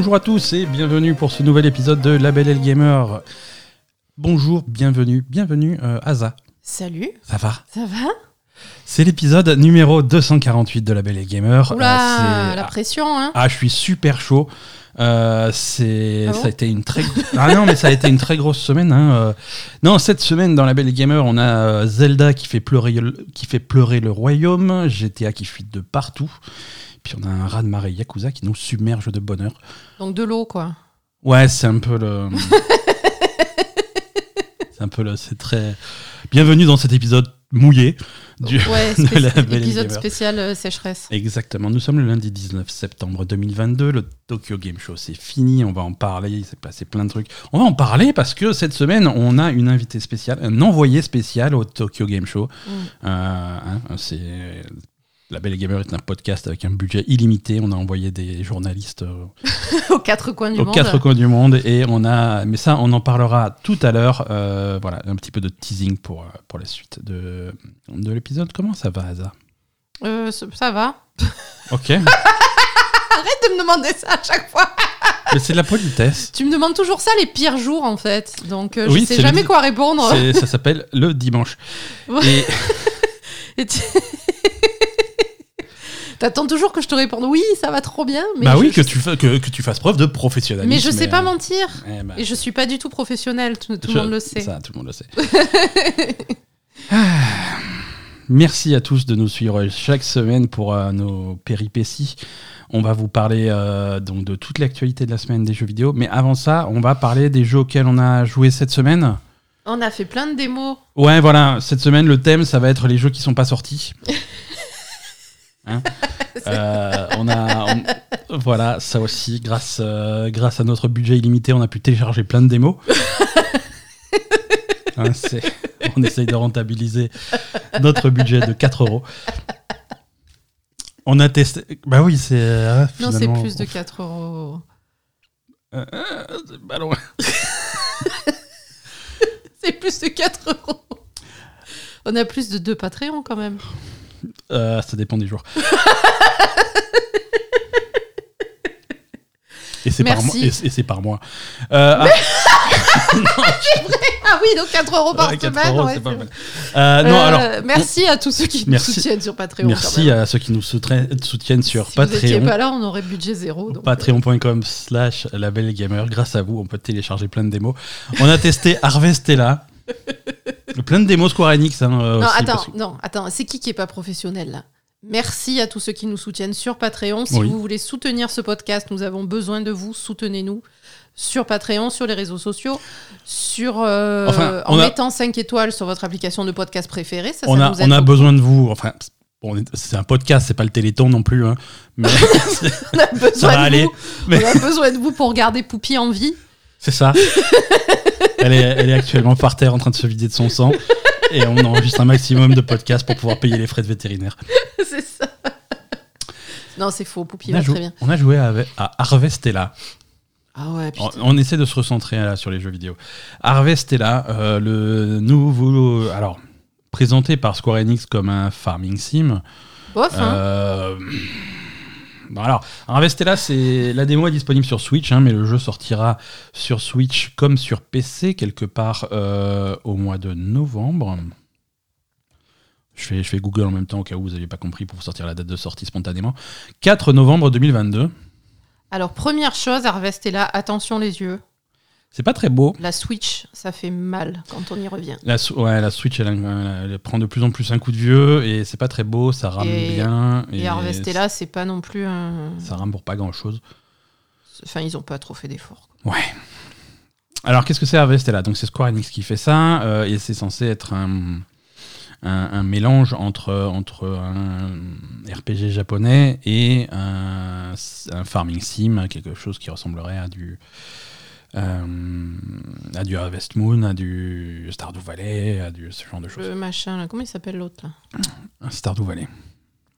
Bonjour à tous et bienvenue pour ce nouvel épisode de La Belle et le Gamer. Bonjour, bienvenue, bienvenue euh, Aza. Salut, Ça va? Ça va? C'est l'épisode numéro 248 de La Belle et le Gamer. Oula, Euh, la pression, hein Ah, je suis super chaud. Euh, c'est, Ah bon? ça a été une très, ah non, mais ça a été une très grosse semaine. hein. Euh, Non, cette semaine dans la Belle et Gamer, on a euh, Zelda qui fait pleurer, le- qui fait pleurer le royaume, GTA qui fuit de partout, puis on a un raz de marée Yakuza qui nous submerge de bonheur. Donc de l'eau, quoi. Ouais, c'est un peu le, c'est un peu le, c'est très. Bienvenue dans cet épisode mouillé. Du... Ouais, de la Belle épisode spécial euh, sécheresse. Exactement, nous sommes le lundi 19 septembre 2022, le Tokyo Game Show c'est fini, on va en parler, il s'est passé plein de trucs. On va en parler parce que cette semaine on a une invitée spéciale, un envoyé spécial au Tokyo Game Show. Mm. Euh, hein, c'est La Belle et Gamer est un podcast avec un budget illimité, on a envoyé des journalistes euh, Aux quatre coins du aux monde. quatre coins du monde et on a, mais ça on en parlera tout à l'heure. Euh, voilà, un petit peu de teasing pour, euh, pour la suite de, de l'épisode. Comment ça va, Asa Euh, ça va. Ok, Arrête de me demander ça à chaque fois. mais c'est de la politesse. Tu me demandes toujours ça les pires jours, en fait. Donc euh, Oui, je sais jamais le- quoi répondre. Ça s'appelle le dimanche. Ouais. Et Et tu- T'attends toujours que je te réponde oui, ça va trop bien. Mais bah je- oui, que je- tu, fa- que, que tu fasses preuve de professionnalisme. Mais je sais pas euh, mentir. eh ben, Et je suis pas du tout professionnelle, tout, tout je- le monde le sait. Ça, tout le monde le sait. Ah. Merci à tous de nous suivre chaque semaine pour euh, nos péripéties. On va vous parler euh, donc de toute l'actualité de la semaine des jeux vidéo. Mais avant ça, on va parler des jeux auxquels on a joué cette semaine. On a fait plein de démos. Ouais, voilà, cette semaine, le thème, ça va être les jeux qui sont pas sortis. Hein Euh, on a, on- voilà, ça aussi, grâce, euh, grâce à notre budget illimité, on a pu télécharger plein de démos. Hein, on essaye de rentabiliser notre budget de 4 euros. On a testé. Bah oui, c'est. euh, Non, c'est plus de 4 euros. C'est pas loin. C'est plus de 4 euros. On a plus de deux Patreons quand même. Euh, ça dépend des jours. Et c'est par mois. Merci. Et c'est- et c'est par mois. Euh, ah, Ah oui, donc 4 euros par ouais, 4 semaine. euros, ouais, c'est pas mal. Euh, non, alors. merci à tous ceux qui Merci. nous soutiennent sur Patreon. Merci à ceux qui nous soutiennent, sur Si vous Patreon. pas là, on aurait budget zéro. Patreon.com slash label gamer. Grâce à vous, on peut télécharger plein de démos. On a testé Harvestella. Plein de démos Square Enix. hein, euh, Non, aussi, attends, que- non, attends, c'est qui qui est pas professionnel là? Merci à tous ceux qui nous soutiennent sur Patreon. Si Oui. vous voulez soutenir ce podcast, nous avons besoin de vous. Soutenez-nous sur Patreon, sur les réseaux sociaux, sur euh, Enfin, en a- mettant 5 étoiles sur votre application de podcast préférée. Ça, on ça a, nous on aide a beaucoup. besoin de vous. Enfin, bon, on est- c'est un podcast, c'est pas le téléthon non plus. hein. Mais On a besoin ça va de aller. vous. Mais- On a besoin de vous pour garder Poupie en vie. c'est ça. elle, est, elle est actuellement par terre en train de se vider de son sang. Et on enregistre un maximum de podcasts pour pouvoir payer les frais de vétérinaire. c'est ça. Non, c'est faux. Poupie On va très bien. on a joué à, à Harvestella. Ah ouais, On, on essaie de se recentrer là, sur les jeux vidéo. Harvestella, euh, le nouveau. Alors, présenté par Square Enix comme un farming sim. Bof, hein. Euh, bon, alors, Harvestella, c'est la démo est disponible sur Switch, hein, mais le jeu sortira sur Switch comme sur PC quelque part euh, au mois de novembre. Je fais, Google en même temps au cas où vous n'aviez pas compris pour sortir la date de sortie spontanément. 4 novembre 2022. Alors, première chose, Harvestella, attention les yeux. C'est pas très beau. La Switch, ça fait mal quand on y revient. La, ouais, la Switch, elle, elle- elle prend de plus en plus un coup de vieux et c'est pas très beau, ça rame Et- bien. Et, Harvestella, c'est pas non plus un. Ça rame pour pas grand chose. Enfin, ils ont pas trop fait d'efforts. Ouais. Alors, qu'est-ce que c'est Harvestella Donc, c'est Square Enix qui fait ça euh, et c'est censé être un, un, un mélange entre, entre un RPG japonais et un, un farming sim, quelque chose qui ressemblerait à du. Euh, à du Harvest Moon, à du Stardew Valley, à du, ce genre de choses. Le machin, là, comment il s'appelle l'autre là Stardew Valley,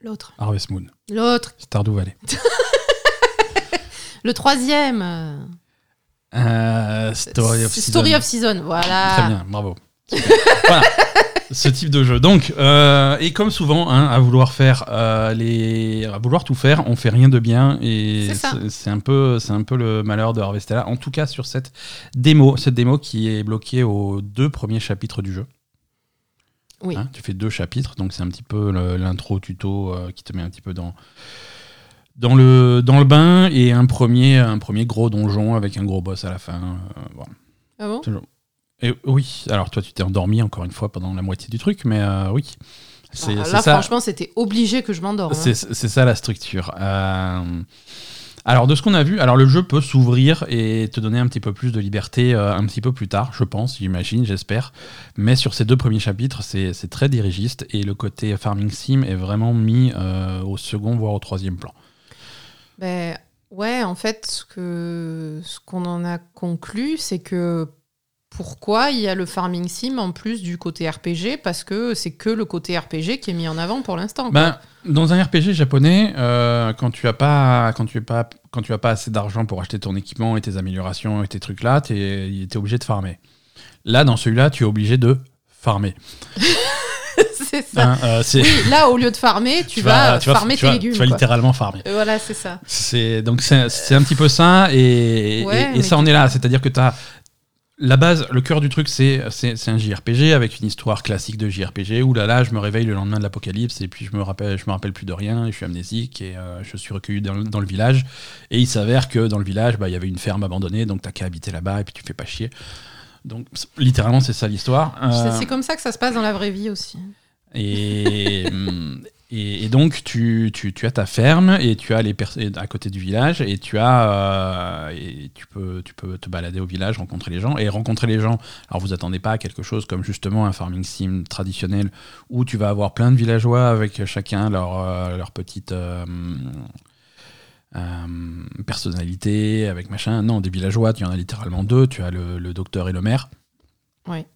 L'autre. Harvest Moon, L'autre. Stardew Valley. Le troisième. euh, Story of Season. Story of Season, voilà. Très bien, bravo. voilà. ce type de jeu. Donc, euh, et comme souvent, hein, à vouloir faire euh, les, à vouloir tout faire, on fait rien de bien, et C'est un peu, c'est un peu le malheur de Harvestella. En tout cas, sur cette démo, cette démo qui est bloquée aux deux premiers chapitres du jeu. Oui. Hein, tu fais deux chapitres, donc c'est un petit peu l'intro tuto euh, qui te met un petit peu dans dans le dans le bain et un premier un premier gros donjon avec un gros boss à la fin. voilà. Ah bon? Et oui, alors toi tu t'es endormi encore une fois pendant la moitié du truc, mais euh, oui. C'est Ah, c'est Là, ça, franchement, c'était obligé que je m'endorme. hein. c'est c'est ça la structure. Euh, alors de ce qu'on a vu, alors le jeu peut s'ouvrir et te donner un petit peu plus de liberté euh, un petit peu plus tard, je pense, j'imagine, j'espère. Mais sur ces deux premiers chapitres, c'est c'est très dirigiste et le côté farming sim est vraiment mis euh, au second voire au troisième plan. Ben, ouais, en fait, ce que ce qu'on en a conclu, c'est que pourquoi il y a le farming sim en plus du côté RPG Parce que c'est que le côté RPG qui est mis en avant pour l'instant. Ben, dans un RPG japonais, euh, quand tu as pas, quand tu es pas, quand tu as pas assez d'argent pour acheter ton équipement et tes améliorations et tes trucs là, tu es, obligé de farmer. Là, dans celui-là, tu es obligé de farmer. c'est ça. Hein, euh, Oui, là, au lieu de farmer, tu, vas, tu farmer tu tes vas- légumes. Tu vas quoi. littéralement farmer. Euh, Voilà, c'est ça. C'est donc c'est un petit peu ça et, Ouais, et- ça on est là, c'est-à-dire que tu as la base, le cœur du truc, c'est un JRPG avec une histoire classique de JRPG où là là, je me réveille le lendemain de l'apocalypse et puis je me rappelle, je me rappelle plus de rien, et je suis amnésique et euh, je suis recueilli dans, le- dans le village et il s'avère que dans le village, bah, il y avait une ferme abandonnée, donc t'as qu'à habiter là-bas et puis tu fais pas chier. Donc littéralement c'est ça l'histoire. C'est- Euh, C'est comme ça que ça se passe dans la vraie vie aussi. et, hum, et, donc, tu, as ta ferme et tu as les pers- et à côté du village et tu as euh, tu peux tu peux te balader au village, rencontrer les gens et rencontrer les gens. Alors, vous attendez pas à quelque chose comme justement un farming sim traditionnel où tu vas avoir plein de villageois avec chacun leur euh, leur petite euh, personnalité, avec machin. Non, des villageois, tu en as littéralement deux. Tu as le, le docteur et le maire. Ouais.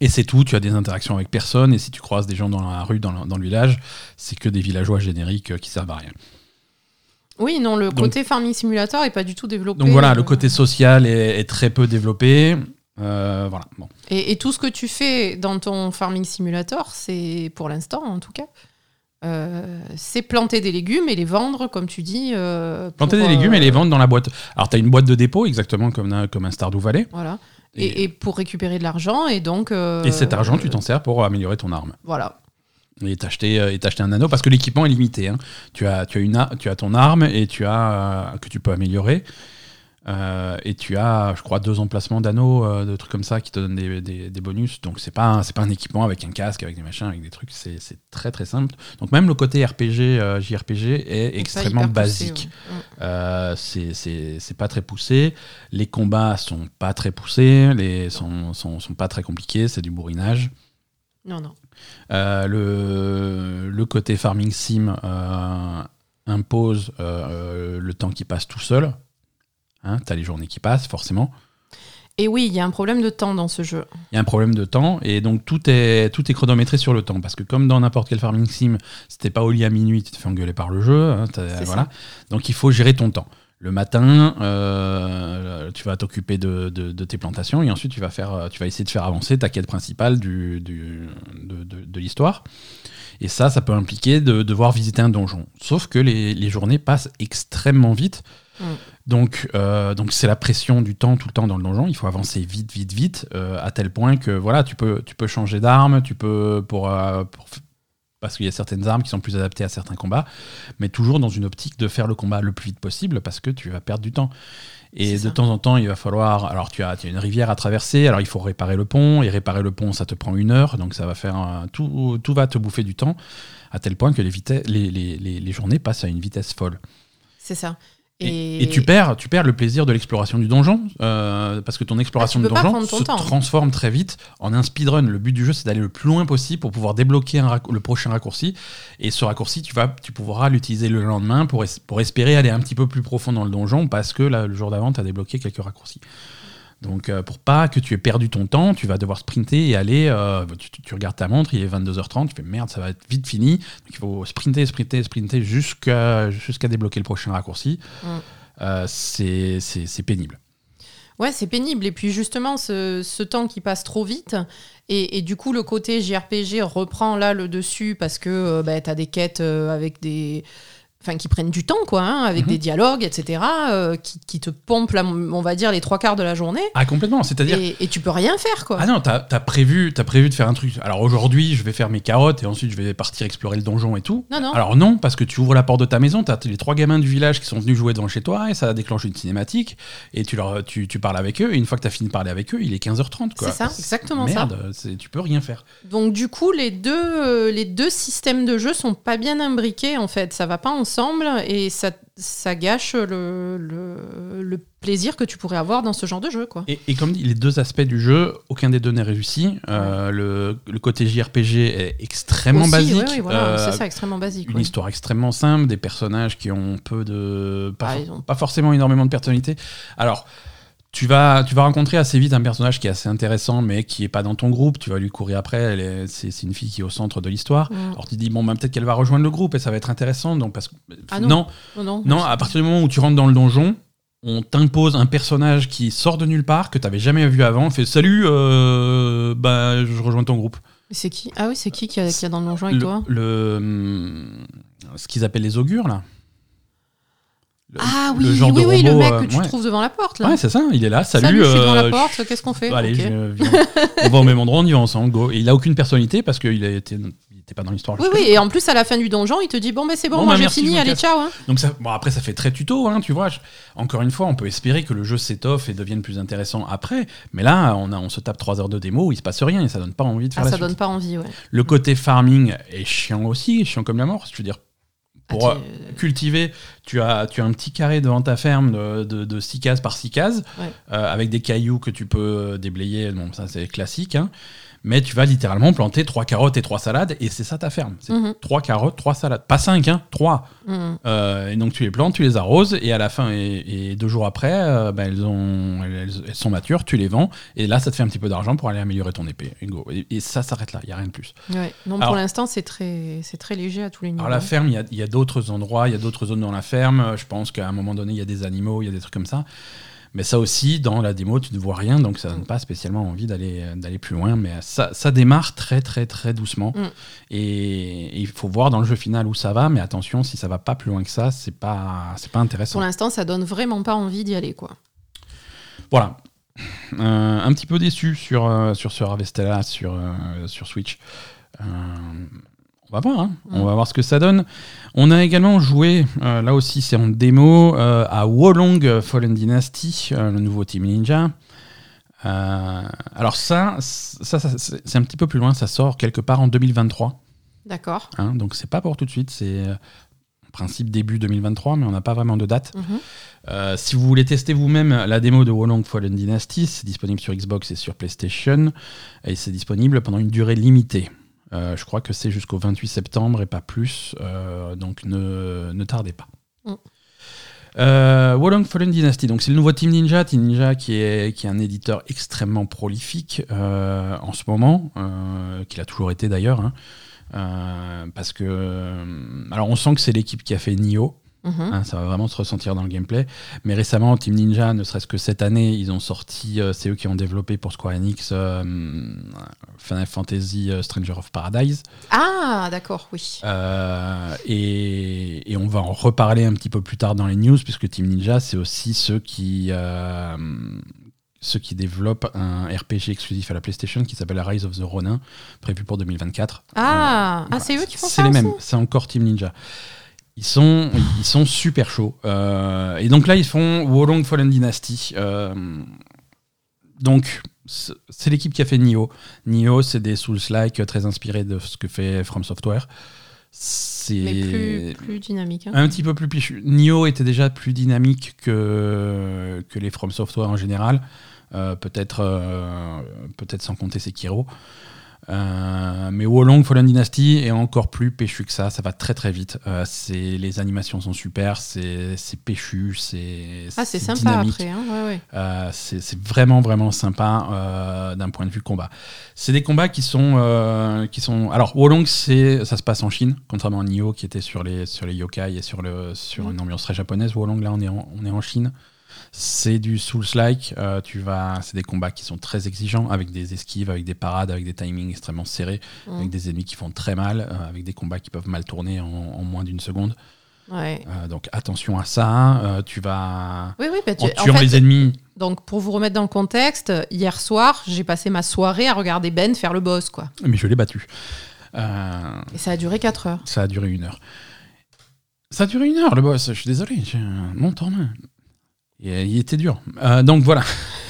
Et c'est tout, tu as des interactions avec personne, et si tu croises des gens dans la rue, dans le, dans le village, c'est que des villageois génériques euh, qui servent à rien. Oui, non, le Donc- côté farming simulator est pas du tout développé. Donc voilà, le côté social est, est très peu développé. Euh, voilà, bon. Et, et tout ce que tu fais dans ton farming simulator, c'est pour l'instant en tout cas, euh, c'est planter des légumes et les vendre, comme tu dis. Planter des légumes et les vendre dans la boîte. Alors, tu as une boîte de dépôt, exactement comme un, comme un Stardew Valley. Voilà. Et, Et, et pour récupérer de l'argent, et donc. euh, et cet argent, tu t'en sers pour améliorer ton arme. Voilà. Et t'acheter euh, et t'acheter un anneau, parce que l'équipement est limité. hein. Tu, as, tu, as une, tu as ton arme et tu as, euh, que tu peux améliorer. Euh, et tu as, je crois, deux emplacements d'anneaux, euh, de trucs comme ça qui te donnent des, des- des bonus. Donc c'est pas, un- c'est pas un équipement avec un casque, avec des machins, avec des trucs. C'est c'est très très simple. Donc même le côté RPG, euh, JRPG est extrêmement basique. ouais. Mm. C'est- c'est c'est pas très poussé. Les combats sont pas très poussés. Les sont, sont, sont pas très compliqués. C'est du bourrinage. Non, non. Le, le côté farming sim impose le temps qui passe tout seul. Hein, T'as les journées qui passent, forcément. Et oui, il y a un problème de temps dans ce jeu. Il y a un problème de temps et donc tout est, tout est chronométré sur le temps. Parce que comme dans n'importe quel farming sim, si t'es pas au lit à minuit, tu te fais engueuler par le jeu. hein, voilà. Donc il faut gérer ton temps. Le matin, euh, tu vas t'occuper de, de- de tes plantations et ensuite tu vas, faire, tu vas essayer de faire avancer ta quête principale du, du- de, de- de l'histoire. Et ça, ça peut impliquer de devoir visiter un donjon. Sauf que les, les journées passent extrêmement vite. Mm. Donc, euh, donc c'est la pression du temps tout le temps dans le donjon. Il faut avancer vite, vite, vite, euh, à tel point que voilà, tu peux, tu peux changer d'arme, tu peux pour, euh, pour parce qu'il y a certaines armes qui sont plus adaptées à certains combats, mais toujours dans une optique de faire le combat le plus vite possible parce que tu vas perdre du temps. Et de ça. temps en temps, il va falloir. Alors, tu as, tu as une rivière à traverser, alors il faut réparer le pont, et réparer le pont, ça te prend une heure, donc ça va faire. un- tout, tout va te bouffer du temps, à tel point que les, les, les, les journées passent à une vitesse folle. C'est ça. Et, et tu, perds, tu perds le plaisir de l'exploration du donjon, euh, parce que ton exploration Ah, peux pas donjon se temps. transforme très vite en un speedrun. Le but du jeu, c'est d'aller le plus loin possible pour pouvoir débloquer un le prochain raccourci. Et ce raccourci, tu, vas, tu pourras l'utiliser le lendemain pour, es- pour espérer aller un petit peu plus profond dans le donjon, parce que là, le jour d'avant, tu as débloqué quelques raccourcis. Donc, euh, pour pas que tu aies perdu ton temps, tu vas devoir sprinter et aller. euh, tu, regardes ta montre, il est 22h30, tu fais merde, ça va être vite fini. Donc, il faut sprinter, sprinter, sprinter jusqu'à débloquer le prochain raccourci. Mm. Euh, c'est pénible. Ouais, c'est pénible. Et puis justement, ce, ce temps qui passe trop vite, et, et du coup, le côté JRPG reprend là le dessus parce que bah, tu as des quêtes avec des. Enfin, qui prennent du temps, quoi, hein, avec Mhm. des dialogues, etc., euh, qui, qui te pompent, la- on va dire, les trois quarts de la journée. Ah, complètement. C'est-à-dire. Et, et tu peux rien faire, quoi. Ah non, t'as as prévu, as prévu de faire un truc. Alors aujourd'hui, je vais faire mes carottes et ensuite je vais partir explorer le donjon et tout. Non, non. Alors non, parce que tu ouvres la porte de ta maison, t'as les trois gamins du village qui sont venus jouer devant chez toi et ça déclenche une cinématique et tu, leur, tu, tu parles avec eux et une fois que t'as fini de parler avec eux, il est 15h30 quoi. C'est ça, exactement ça. Merde, tu peux rien faire. Donc du coup, les deux, euh, les deux systèmes de jeu sont pas bien imbriqués en fait. Ça va pas ensemble et ça, ça gâche le, le, le plaisir que tu pourrais avoir dans ce genre de jeu, quoi. Et, et comme dit, les deux aspects du jeu, aucun des deux n'est réussi. Euh, le, le côté JRPG est extrêmement Aussi, basique. ouais, ouais, voilà, Euh, c'est ça, extrêmement basique. Une ouais. histoire extrêmement simple, des personnages qui ont peu de. Pas, Ah, ont- pas forcément énormément de personnalité. Alors, tu vas, tu vas rencontrer assez vite un personnage qui est assez intéressant, mais qui est pas dans ton groupe. Tu vas lui courir après. C'est une fille qui est au centre de l'histoire. Mm. Alors, tu te dis, bon, bah, peut-être qu'elle va rejoindre le groupe et ça va être intéressant. Donc, parce que. Ah non. non, Non, non, non, à partir du moment où tu rentres dans le donjon, on t'impose un personnage qui sort de nulle part, que tu n'avais jamais vu avant. On fait Salut, euh, bah, je rejoins ton groupe. C'est qui? Ah oui, c'est qui qui a, qui a dans le donjon avec Le, toi? le, hum, ce qu'ils appellent les augures, là. Le- Ah le oui, genre oui, de oui, le mec euh, que tu ouais. trouves devant la porte. Là. Ouais, c'est ça, il est là. Salut, Salut, je suis devant euh, la porte, qu'est-ce qu'on fait Allez, je on va au même endroit, on y va ensemble, go. Et il a aucune personnalité parce qu'il était, il était pas dans l'histoire. Oui, oui, et en plus, à la fin du donjon, il te dit Bon, ben c'est bon, Bon, moi bah, j'ai fini, allez, casse. ciao. hein. Donc ça, bon, après, ça fait très tuto, hein, tu vois. Je- encore une fois, on peut espérer que le jeu s'étoffe et devienne plus intéressant après. Mais là, on, a, on se tape 3 heures de démo où il se passe rien et ça donne pas envie de faire Ah, la ça suite. donne pas envie, ouais. Le côté farming est chiant aussi, chiant comme la mort. Je veux dire, pour Ah, euh, tu- cultiver, tu as, tu as un petit carré devant ta ferme de, de, de 6 cases par 6 cases, Ouais. euh, avec des cailloux que tu peux déblayer. Bon, ça c'est classique. hein. Mais tu vas littéralement planter 3 carottes et 3 salades, et c'est ça ta ferme. C'est Mhm. 3 carottes, 3 salades. Pas 5, hein, 3. Mhm. Euh, et donc tu les plantes, tu les arroses, et à la fin, et, et deux jours après, euh, ben, elles, ont, elles, elles sont matures, tu les vends, et là ça te fait un petit peu d'argent pour aller améliorer ton épée. Et, go. Et- et ça s'arrête là, il n'y a rien de plus. Ouais. Non, Alors- pour l'instant, c'est très, c'est très léger à tous les niveaux. Alors la ferme, il y a, y a d'autres endroits, il y a d'autres zones dans la ferme. Je pense qu'à un moment donné, il y a des animaux, il y a des trucs comme ça. Mais ça aussi, dans la démo, tu ne vois rien, donc ça donne pas spécialement envie d'aller d'aller plus loin. Mais ça, ça démarre très très très doucement. Mm. Et, et il faut voir dans le jeu final où ça va. Mais attention, si ça va pas plus loin que ça, c'est pas c'est pas intéressant. Pour l'instant, ça donne vraiment pas envie d'y aller, quoi. Voilà. Euh, un petit peu déçu sur, euh, sur ce Harvestella sur, euh, sur Switch. On va voir, hein. on Mm. va voir ce que ça donne. On a également joué, euh, là aussi c'est en démo, euh, à Wolong Fallen Dynasty, euh, le nouveau Team Ninja. Alors ça, ça, ça, c'est un petit peu plus loin, ça sort quelque part en 2023. D'accord. hein. donc c'est pas pour tout de suite, c'est en principe début 2023, mais on n'a pas vraiment de date. Mhm. Euh, si vous voulez tester vous-même la démo de Wolong Fallen Dynasty, c'est disponible sur Xbox et sur PlayStation. Et c'est disponible pendant une durée limitée. Euh, je crois que c'est jusqu'au 28 septembre et pas plus. euh, donc ne, ne tardez pas. Mm. Euh, Wolong Fallen Dynasty, donc c'est le nouveau Team Ninja, Team Ninja qui est, qui est un éditeur extrêmement prolifique euh, en ce moment, qu'il a toujours été d'ailleurs, hein. Parce que alors on sent que c'est l'équipe qui a fait Nioh, Mhm. Hein, ça va vraiment se ressentir dans le gameplay. Mais récemment, Team Ninja, ne serait-ce que cette année, ils ont sorti, euh, c'est eux qui ont développé pour Square Enix euh, Final Fantasy euh, Stranger of Paradise. Ah, d'accord, oui. Et, et on va en reparler un petit peu plus tard dans les news, puisque Team Ninja, c'est aussi ceux qui, ceux qui développent un RPG exclusif à la PlayStation qui s'appelle Rise of the Ronin, prévu pour 2024. Ah, Euh, ah c'est eux qui font c'est ça les aussi mêmes, c'est encore Team Ninja. Ils sont, ils sont super chauds. Euh, et donc là, ils font Wolong Fallen Dynasty. Euh, donc, c'est l'équipe qui a fait Nioh. Nioh, c'est des Souls-like très inspirés de ce que fait From Software. C'est plus, plus dynamique. hein. un petit peu plus pichu. Nioh était déjà plus dynamique que, que les From Software en général. Euh, peut-être euh, peut-être sans compter Sekiro. Euh, mais Wolong Fallen Dynasty est encore plus péchu que ça. Ça va très très vite. Euh, les animations sont super. C'est péchu. C'est Ah, c'est sympa dynamique. après. Hein ouais, ouais. Euh, c'est vraiment vraiment sympa euh, d'un point de vue combat. C'est des combats qui sont qui sont alors Wolong ça se passe en Chine contrairement à Nioh qui était sur les sur les yokai et sur le sur Mm. une ambiance très japonaise. Wolong là on est en, on est en Chine. C'est du Souls-like. euh, tu vas, c'est des combats qui sont très exigeants, avec des esquives, avec des parades, avec des timings extrêmement serrés, Mm. avec des ennemis qui font très mal, euh, avec des combats qui peuvent mal tourner en, en moins d'une seconde. Ouais. Euh, donc attention à ça. Tu vas Oui, oui, bah, tu- en en fait, les ennemis. donc pour vous remettre dans le contexte, hier soir, j'ai passé ma soirée à regarder Ben faire le boss, quoi. Mais je l'ai battu. Et ça a duré 4 heures. ça a duré une heure. Ça a duré une heure, le boss. Je suis désolé. J'ai un en main. Et, il était dur. Euh, donc voilà.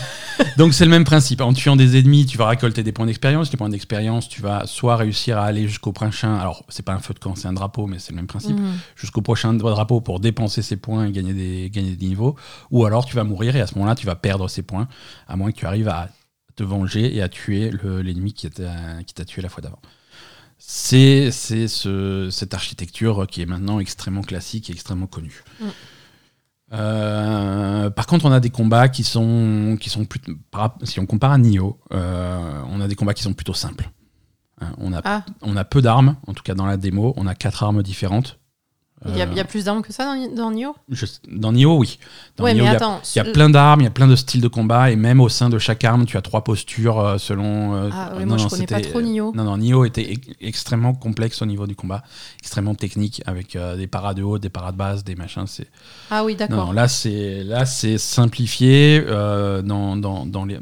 donc c'est le même principe. En tuant des ennemis, tu vas récolter des points d'expérience. Les points d'expérience, tu vas soit réussir à aller jusqu'au prochain. Alors, c'est pas un feu de camp, c'est un drapeau, mais c'est le même principe. Mhm. Jusqu'au prochain drapeau pour dépenser ces points et gagner des, gagner des niveaux. Ou alors tu vas mourir et à ce moment-là, tu vas perdre ces points. À moins que tu arrives à te venger et à tuer le- l'ennemi qui t'a qui t'a tué la fois d'avant. C'est c'est ce- cette architecture qui est maintenant extrêmement classique et extrêmement connue. Mm. Euh, par contre, on a des combats qui sont, qui sont plutôt. Si on compare à Nioh, euh, on a des combats qui sont plutôt simples. Hein, on, a, Ah, on a peu d'armes, en tout cas dans la démo. On a quatre armes différentes. Il y, a- Euh, il y a plus d'armes que ça dans, dans Nioh? Je- dans Nioh, oui. Dans Ouais, Nioh, mais il y a- attends. il y a plein d'armes, il y a plein de styles de combat, et même au sein de chaque arme, tu as trois postures euh, selon. euh, Ah, ouais, non, moi, je non, connais pas trop Nioh. Non, non, Nioh était extrêmement complexe au niveau du combat, extrêmement technique, avec euh, des paras de haut, des paras de base, des machins. C'est... Ah oui, d'accord. non, là, c'est, là, c'est simplifié euh, dans, dans, dans, les,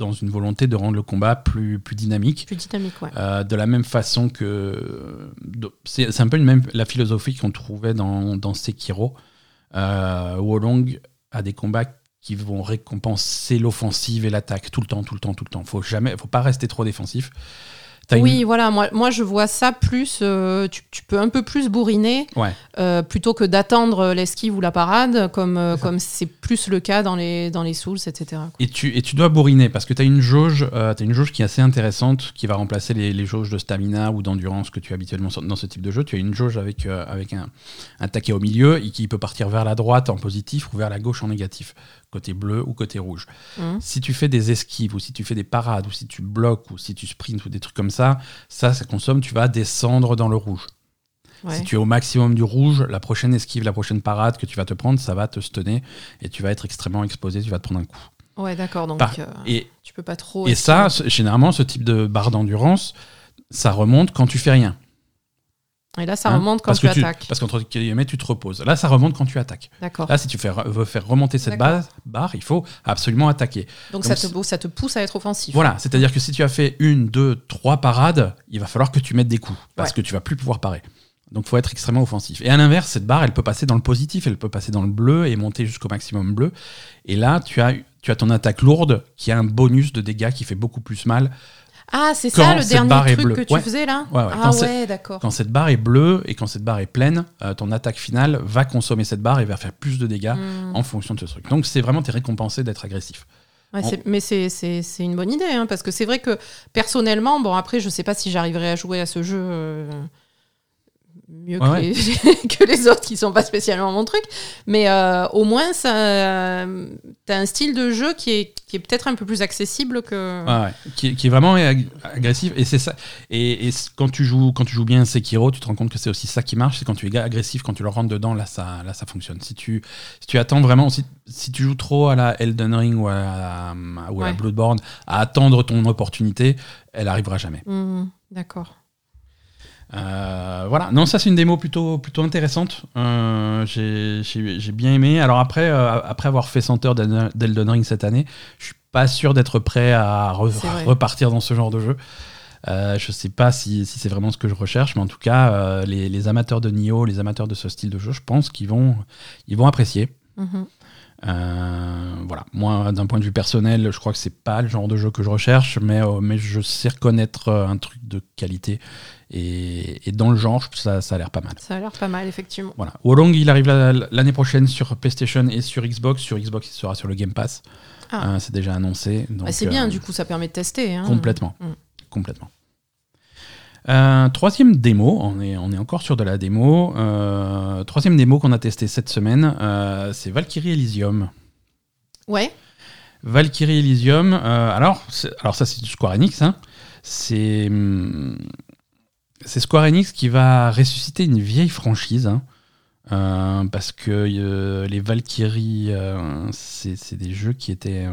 dans une volonté de rendre le combat plus, plus dynamique. Plus dynamique, ouais. Euh, de la même façon que. de- C'est c'est un peu une même, la philosophie qu'on trouvait dans, dans Sekiro. Euh, Wolong a des combats qui vont récompenser l'offensive et l'attaque tout le temps, tout le temps, tout le temps. Faut jamais, faut pas rester trop défensif. Une- Oui, voilà, moi, moi je vois ça plus. euh, tu, tu peux un peu plus bourriner Ouais. euh, plutôt que d'attendre l'esquive ou la parade, comme euh, comme c'est plus le cas dans les, dans les Souls, etc. quoi. Et tu, et tu dois bourriner parce que tu as une jauge t'as une jauge qui est assez intéressante qui va remplacer les, les jauges de stamina ou d'endurance que tu as habituellement dans ce type de jeu. Tu as une jauge avec, avec un, un taquet au milieu et qui peut partir vers la droite en positif ou vers la gauche en négatif, côté bleu ou côté rouge. Mhm. Si tu fais des esquives ou si tu fais des parades ou si tu bloques ou si tu sprints ou des trucs comme ça, ça, ça consomme, tu vas descendre dans le rouge. Ouais. Si tu es au maximum du rouge, la prochaine esquive, la prochaine parade que tu vas te prendre, ça va te stunner et tu vas être extrêmement exposé, tu vas te prendre un coup. Ouais, d'accord. Donc Par- euh, Et tu peux pas trop. et ça, généralement, ce type de barre d'endurance, ça remonte quand tu fais rien. Et là, ça hein, remonte quand tu que attaques. Parce qu'entre guillemets, tu te reposes. Là, ça remonte quand tu attaques. D'accord. Là, si tu fais, veux faire remonter cette base, barre, il faut absolument attaquer. Donc, donc ça, te, ça te pousse à être offensif. Voilà, c'est-à-dire que si tu as fait une, deux, trois parades, il va falloir que tu mettes des coups parce Ouais. que tu vas plus pouvoir parer. Donc, faut être extrêmement offensif. Et à l'inverse, cette barre, elle peut passer dans le positif, elle peut passer dans le bleu et monter jusqu'au maximum bleu. Et là, tu as, tu as ton attaque lourde qui a un bonus de dégâts qui fait beaucoup plus mal Ah, c'est ça le dernier truc que tu Ouais. faisais là? Ouais, ouais, Ah quand ouais, d'accord. Quand cette barre est bleue et quand cette barre est pleine, euh, ton attaque finale va consommer cette barre et va faire plus de dégâts Hmm. en fonction de ce truc. Donc c'est vraiment t'es récompensé d'être agressif. Ouais, On- c'est- Mais c'est une bonne idée, hein, parce que c'est vrai que personnellement, bon après, je sais pas si j'arriverai à jouer à ce jeu euh, mieux Ouais, que, ouais. Les, que les autres qui sont pas spécialement mon truc, mais euh, au moins, ça, euh, t'as un style de jeu qui est, qui est peut-être un peu plus accessible que. Ouais. Qui, est- qui est vraiment ag- agressif et c'est ça. Et, quand tu joues quand tu joues bien Sekiro, tu te rends compte que c'est aussi ça qui marche. C'est quand tu es agressif, quand tu leur rentres dedans, là ça là ça fonctionne. Si tu si tu attends vraiment, si, si tu joues trop à la Elden Ring ou à la, ou à la Ouais. Bloodborne, à attendre ton opportunité, elle arrivera jamais. Hmm, d'accord. Euh, voilà, non, ça c'est une démo plutôt, plutôt intéressante. Euh, j'ai- bien aimé. Alors après, euh, après avoir fait 100 heures d'Elden Ring cette année, je suis pas sûr d'être prêt à re- repartir dans ce genre de jeu. Je sais pas si, si c'est vraiment ce que je recherche, mais en tout cas, les, les amateurs de Nioh, les amateurs de ce style de jeu, je pense qu'ils vont, ils vont apprécier. Mhm. Euh, voilà, moi d'un point de vue personnel, je crois que c'est pas le genre de jeu que je recherche, mais, euh, mais je sais reconnaître un truc de qualité et, et dans le genre, ça, ça a l'air pas mal. Ça a l'air pas mal, effectivement. Voilà. Wolong, il arrive la- l'année prochaine sur PlayStation et sur Xbox. Sur Xbox, il sera sur le Game Pass. Ah. Euh, c'est déjà annoncé. Bah, c'est bien, euh, du coup, ça permet de tester. hein. Complètement. Mm. Complètement. Euh, troisième démo, on est, on est encore sur de la démo. Euh, troisième démo qu'on a testé cette semaine, c'est Valkyrie Elysium. Ouais. Valkyrie Elysium, alors, alors ça c'est du Square Enix, hein. c'est hum, c'est Square Enix qui va ressusciter une vieille franchise. hein. Euh, parce que euh, les Valkyries, euh, c'est des jeux qui étaient.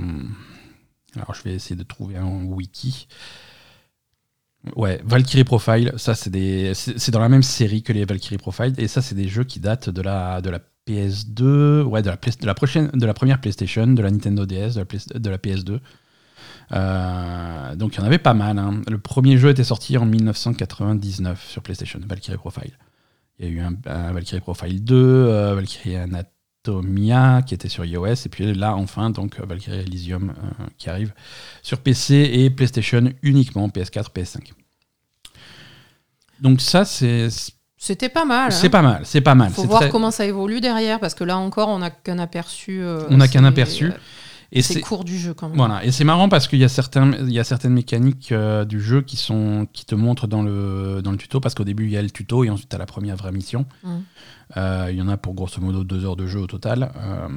alors je vais essayer de trouver un wiki. Ouais, Valkyrie Profile, ça c'est dans la même série que les Valkyrie Profile, et ça c'est des jeux qui datent de la de la PS2, ouais, de la, de la prochaine, de la première PlayStation, de la Nintendo DS, de la PS2. Euh, donc il y en avait pas mal. hein. Le premier jeu était sorti en 1999 sur PlayStation, Valkyrie Profile. Il y a eu un, un Valkyrie Profile 2, euh, Valkyrie Anatomia qui était sur iOS, et puis là enfin donc Valkyrie Elysium euh, qui arrive sur PC et PlayStation uniquement, PS4, PS5. Donc ça c'est C'était pas mal. c'est hein. pas mal, c'est pas mal. Faut C'est voir très- comment ça évolue derrière, parce que là encore, on n'a qu'un aperçu. euh, On n'a qu'un aperçu. Et C'est court du jeu quand même. Voilà, et c'est marrant parce qu'il y a, certains, il y a certaines mécaniques euh, du jeu qui, sont, qui te montrent dans le, dans le tuto, parce qu'au début il y a le tuto et ensuite tu as la première vraie mission. Mm. Euh, il y en a pour grosso modo deux heures de jeu au total. Euh,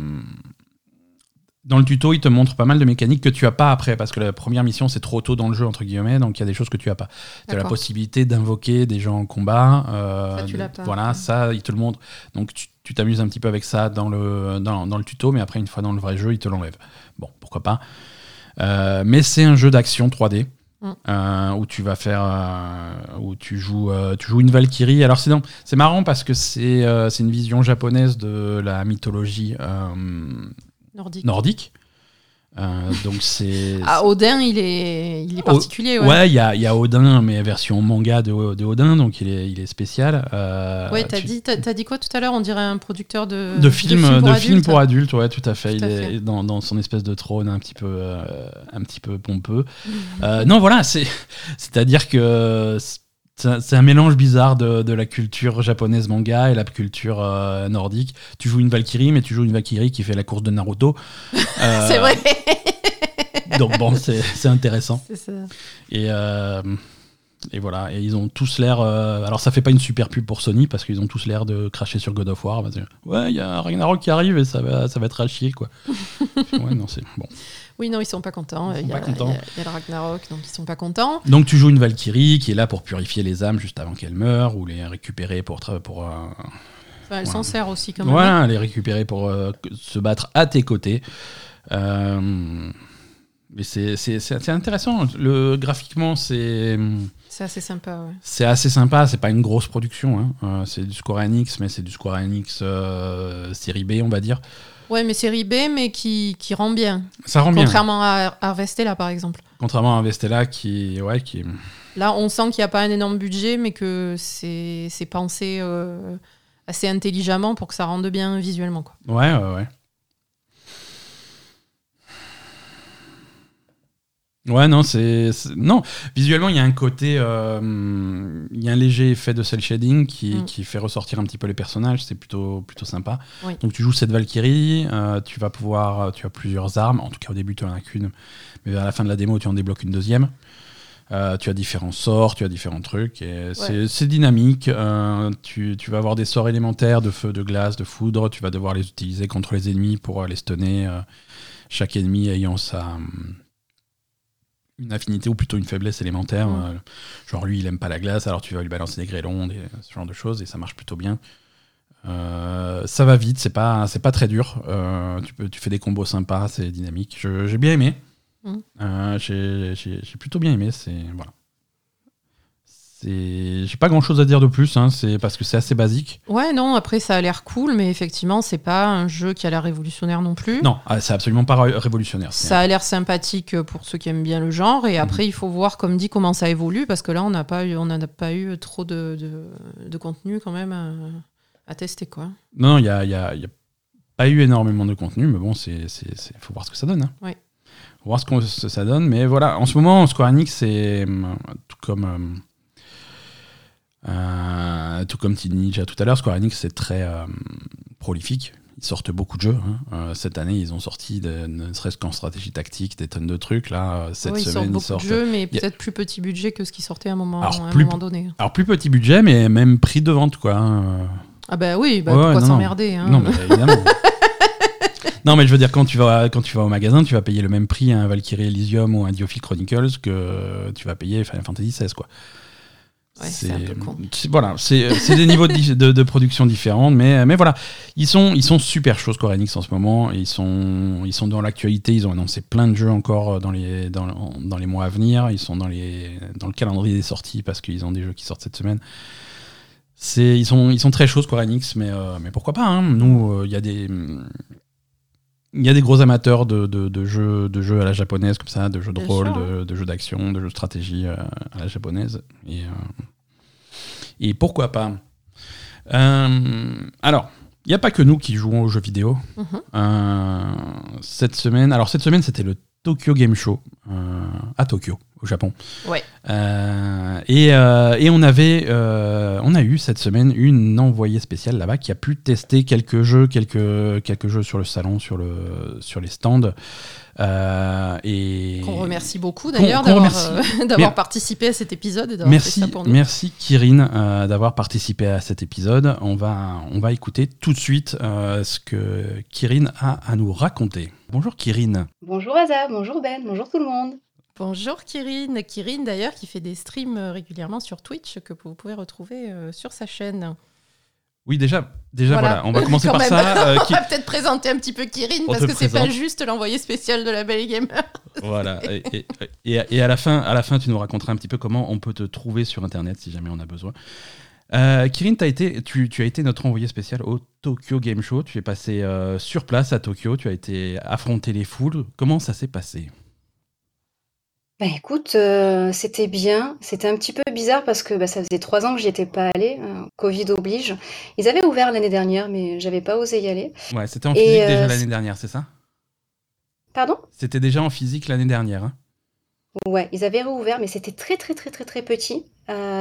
dans le tuto, il te montre pas mal de mécaniques que tu as pas après, parce que la première mission c'est trop tôt dans le jeu, entre guillemets, donc il y a des choses que tu as pas. Tu as la possibilité d'invoquer des gens en combat. euh, Ça, tu l'as pas. Voilà, ça, il te le montre. Donc tu t'amuses un petit peu avec ça dans le, dans, dans le tuto, mais après, une fois dans le vrai jeu, il te l'enlève. Bon, pourquoi pas. Euh, mais c'est un jeu d'action 3D. Mm. euh, où tu vas faire euh, où tu joues euh, tu joues une Valkyrie alors c'est c'est marrant parce que c'est c'est une vision japonaise de la mythologie Nordique. nordique Euh, donc c'est Ah, Odin, il est, il est particulier. Ouais, Ouais, il y a, il y a Odin, mais version manga de, de Odin, donc il est, il est spécial. Euh, Ouais, t'as tu- dit, t'as dit quoi tout à l'heure? On dirait un producteur de, de films de pour films pour, adultes. ouais, tout à fait. Tout il à est fait. Dans, dans son espèce de trône un petit peu, euh, un petit peu pompeux. Euh, non, voilà, c'est, c'est-à-dire que c'est un, mélange bizarre de, de la culture japonaise manga et la culture euh, nordique. Tu joues une Valkyrie, mais tu joues une Valkyrie qui fait la course de Naruto. Euh, C'est vrai. Donc bon, c'est, intéressant. C'est ça. Et, euh, et voilà, et ils ont tous l'air. alors ça fait pas une super pub pour Sony parce qu'ils ont tous l'air de cracher sur God of War. ouais, il y a Ragnarok qui arrive et ça va, ça va être à chier quoi. ouais, non, c'est bon. Oui, non, ils sont pas contents. Ils sont il, y a, pas contents. il y a- le Ragnarok, donc ils sont pas contents. Donc tu joues une Valkyrie qui est là pour purifier les âmes juste avant qu'elles meurent ou les récupérer pour. pour euh, Enfin, elle s'en Ouais. sert aussi quand même. voilà, les récupérer pour euh, se battre à tes côtés. Euh, mais c'est intéressant. Le, graphiquement, c'est. C'est assez sympa, ouais. C'est assez sympa, c'est pas une grosse production. hein. Euh, c'est du Square Enix, mais c'est du Square Enix euh, série B, on va dire. Ouais, mais série B, mais qui, qui rend bien. Ça rend bien. Contrairement à Harvestella, par exemple. Contrairement à Vestella, qui, ouais, qui, Là, on sent qu'il n'y a pas un énorme budget, mais que c'est c'est pensé euh, assez intelligemment pour que ça rende bien visuellement. Quoi. ouais, ouais, ouais. Ouais, non, c'est non. Visuellement, il y a un côté, euh, il y a un léger effet de cel shading qui, Mm. qui fait ressortir un petit peu les personnages. C'est plutôt plutôt sympa. Oui. Donc tu joues cette Valkyrie, euh, tu vas pouvoir, tu as plusieurs armes. En tout cas, au début, tu en as qu'une, mais à la fin de la démo, tu en débloques une deuxième. Euh, tu as différents sorts, tu as différents trucs, et c'est c'est dynamique. Euh, tu, tu vas avoir des sorts élémentaires de feu, de glace, de foudre. Tu vas devoir les utiliser contre les ennemis pour euh, les stunner. euh, chaque ennemi ayant sa hum, une affinité ou plutôt une faiblesse élémentaire. Mm. euh, genre lui, il aime pas la glace, alors tu vas lui balancer des grêlons, des, ce genre de choses, et ça marche plutôt bien. Euh, ça va vite, c'est pas c'est pas très dur. Euh, tu peux tu fais des combos sympas, c'est dynamique. J'ai bien aimé. Mm. Euh, J'ai j'ai- j'ai plutôt bien aimé. C'est voilà. J'ai pas grand chose à dire de plus. hein, c'est parce que c'est assez basique. Ouais, non, après, ça a l'air cool, mais effectivement, c'est pas un jeu qui a l'air révolutionnaire non plus. Non, ah, c'est absolument pas ré- révolutionnaire. Ça a l'air sympathique pour ceux qui aiment bien le genre, et après, il faut voir, comme dit, comment ça évolue, parce que là, on n'a pas eu, on pas eu trop de, de, de contenu quand même à, à tester, quoi. Non, il y a, il y a- il y a pas eu énormément de contenu, mais bon, c'est- faut voir ce que ça donne. Hein. Faut voir ce que ça donne, mais voilà, en ce moment, Square Enix, c'est hum, tout comme. Euh, tout comme Teen Ninja tout à l'heure, Square Enix c'est très euh, prolifique. Ils sortent beaucoup de jeux. hein. Euh, cette année, ils ont sorti, de- ne serait-ce qu'en stratégie tactique, des tonnes de trucs. Là, cette Ouais, ils sortent ils beaucoup sortent. de jeux, mais a- peut-être plus petit budget que ce qui sortait à un moment, Alors, à un plus- moment donné. Alors, plus petit budget, mais même prix de vente, quoi. hein. Ah bah oui, bah Ouais, pourquoi non, s'emmerder hein. Non, mais évidemment. non, mais je veux dire, quand tu, vas, quand tu vas au magasin, tu vas payer le même prix à un Valkyrie Elysium ou un Diophile Chronicles que tu vas payer Final Fantasy XVI, quoi. C'est. Voilà, c'est des niveaux de, de, production différents, mais, mais voilà, ils sont, ils sont super chauds Square Enix en ce moment. Ils sont, ils sont dans l'actualité, ils ont annoncé plein de jeux encore dans les, dans, dans les mois à venir. Ils sont dans, les, dans le calendrier des sorties parce qu'ils ont des jeux qui sortent cette semaine. Ils sont, ils sont très chauds Square Enix, mais, mais pourquoi pas hein. Nous, il y a des il y a des gros amateurs de, de, jeux, de jeux à la japonaise, comme ça, de jeux de rôle, de, jeux d'action, de jeux de stratégie euh, à la japonaise. Et, euh, et pourquoi pas euh, Alors, il n'y a pas que nous qui jouons aux jeux vidéo. Mhm. cette semaine, alors cette semaine, c'était le Tokyo Game Show à Tokyo au Japon. Ouais. Euh, et, euh, et, on avait, euh, on a eu cette semaine une envoyée spéciale là-bas qui a pu tester quelques jeux, quelques, quelques jeux sur le salon, sur, le, sur les stands. Et qu'on remercie beaucoup d'ailleurs d'avoir participé à cet épisode et merci, fait ça pour nous. Merci Kirin d'avoir participé à cet épisode. On va, on va écouter tout de suite ce que Kirin a à nous raconter. Bonjour Kirin. Bonjour Aza, bonjour Ben, bonjour tout le monde. Bonjour Kirin. Kirin d'ailleurs qui fait des streams euh, régulièrement sur Twitch que vous pouvez retrouver euh, sur sa chaîne. Oui, déjà, déjà voilà. on va commencer par ça. Euh, on va peut-être présenter un petit peu Kirin parce que c'est pas juste l'envoyé spécial de la Belle Gamer. voilà. Et, à, la fin, à la fin, tu nous raconteras un petit peu comment on peut te trouver sur Internet si jamais on a besoin. Kirin, as été, tu, as été notre envoyé spécial au Tokyo Game Show. Tu es passé sur place à Tokyo. Tu as été affronter les foules. Comment ça s'est passé? Bah, écoute, euh, c'était bien. C'était un petit peu bizarre parce que, bah, ça faisait trois ans que j'y étais pas allée, euh, covid oblige. Ils avaient ouvert l'année dernière, mais j'avais pas osé y aller. Ouais, c'était en physique déjà euh, l'année dernière, c'est ça? Pardon? C'était déjà en physique l'année dernière, hein? Ouais, ils avaient réouvert, mais c'était très, très, très, très, très petit.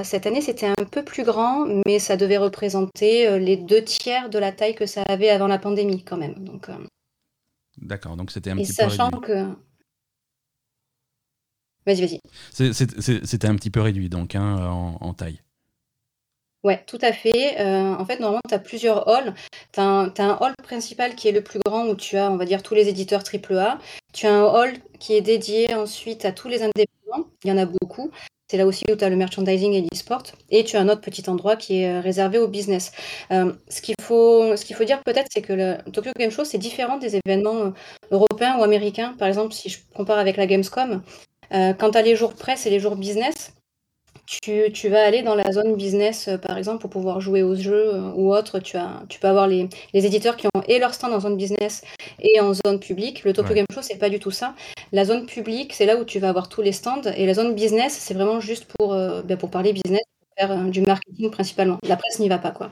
cette année, c'était un peu plus grand, mais ça devait représenter, les deux tiers de la taille que ça avait avant la pandémie quand même, donc D'accord, donc c'était un et petit peu sachant que Vas-y, vas-y. C'était un petit peu réduit, donc, hein, en, taille. Ouais, tout à fait. Euh, en fait, normalement, tu as plusieurs halls. Tu as, un hall principal qui est le plus grand où tu as, on va dire, tous les éditeurs AAA. Tu as un hall qui est dédié ensuite à tous les indépendants. Il y en a beaucoup. C'est là aussi où tu as le merchandising et l'e-sport. Et tu as un autre petit endroit qui est euh, réservé au business. Euh, ce qu'il faut, ce qu'il faut dire peut-être, c'est que le Tokyo Game Show, c'est différent des événements européens ou américains. Par exemple, si je compare avec la Gamescom, euh, quand tu as les jours presse et les jours business, tu, tu, vas aller dans la zone business, euh, par exemple, pour pouvoir jouer aux jeux euh, ou autre. Tu, as, tu peux avoir les, les, éditeurs qui ont et leur stand en zone business et en zone publique. Le Tokyo Game Show, c'est pas du tout ça. La zone publique, c'est là où tu vas avoir tous les stands. Et la zone business, c'est vraiment juste pour, ben, pour parler business, pour faire du marketing principalement. La presse n'y va pas, quoi.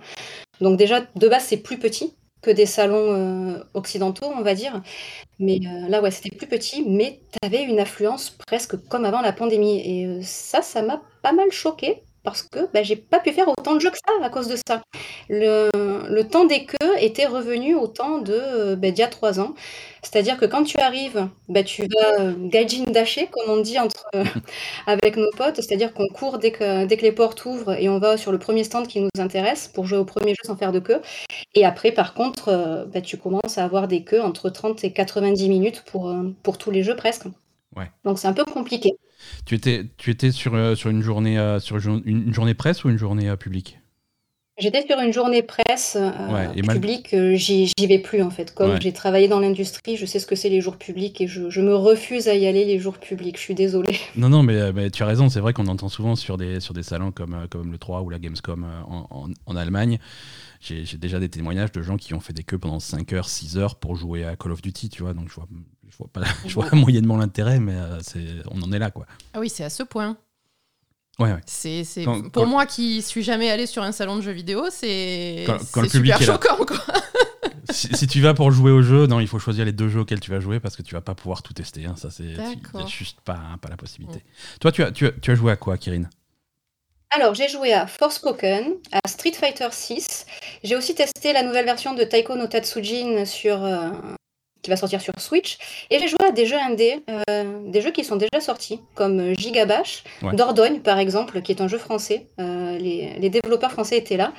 Donc déjà, de base, c'est plus petit que des salons euh, occidentaux, on va dire. Mais euh, là, ouais, c'était plus petit, mais tu avais une affluence presque comme avant la pandémie. Et euh, ça, ça m'a pas mal choqué parce que bah, j'ai pas pu faire autant de jeux que ça à cause de ça. Le, le temps des queues était revenu au temps de bah, d'il y a trois ans. C'est-à-dire que quand tu arrives, bah, tu vas euh, gaijin dasher, comme on dit entre, avec nos potes, c'est-à-dire qu'on court dès que, dès que les portes ouvrent et on va sur le premier stand qui nous intéresse pour jouer au premier jeu sans faire de queue. Et après, par contre, euh, tu commences à avoir des queues entre 30 et 90 minutes pour, euh, pour tous les jeux presque. Ouais. Donc c'est un peu compliqué. Tu étais, tu étais sur, euh, sur, une, journée, euh, sur une, journée presse ou une journée euh, publique? J'étais sur une journée presse publique, j'y vais plus en fait. Comme j'ai travaillé dans l'industrie, je sais ce que c'est les jours publics et je, me refuse à y aller les jours publics. Je suis désolée. Non, non, mais, mais tu as raison. C'est vrai qu'on entend souvent sur des, sur des salons comme, comme le 3 ou la Gamescom en, en Allemagne j'ai déjà des témoignages de gens qui ont fait des queues pendant 5 heures, 6 heures pour jouer à Call of Duty, tu vois. Donc je vois, je vois, pas, je vois moyennement l'intérêt, mais euh, on en est là, quoi. Ah oui, c'est à ce point. Ouais, ouais. C'est, pour moi qui suis jamais allé sur un salon de jeux vidéo, c'est, super choquant, quoi. si, tu vas pour jouer au jeu, non, il faut choisir les deux jeux auxquels tu vas jouer parce que tu vas pas pouvoir tout tester. Hein. Ça, c'est juste pas, pas la possibilité. Toi, tu as, tu, as, tu as joué à quoi, Kirin alors, j'ai joué à Forspoken, à Street Fighter 6. J'ai aussi testé la nouvelle version de Taiko no Tatsujin sur, euh, qui va sortir sur Switch. Et j'ai joué à des jeux indés, euh, des jeux qui sont déjà sortis, comme Gigabash, Dordogne par exemple, qui est un jeu français. Euh, les, les, développeurs français étaient là.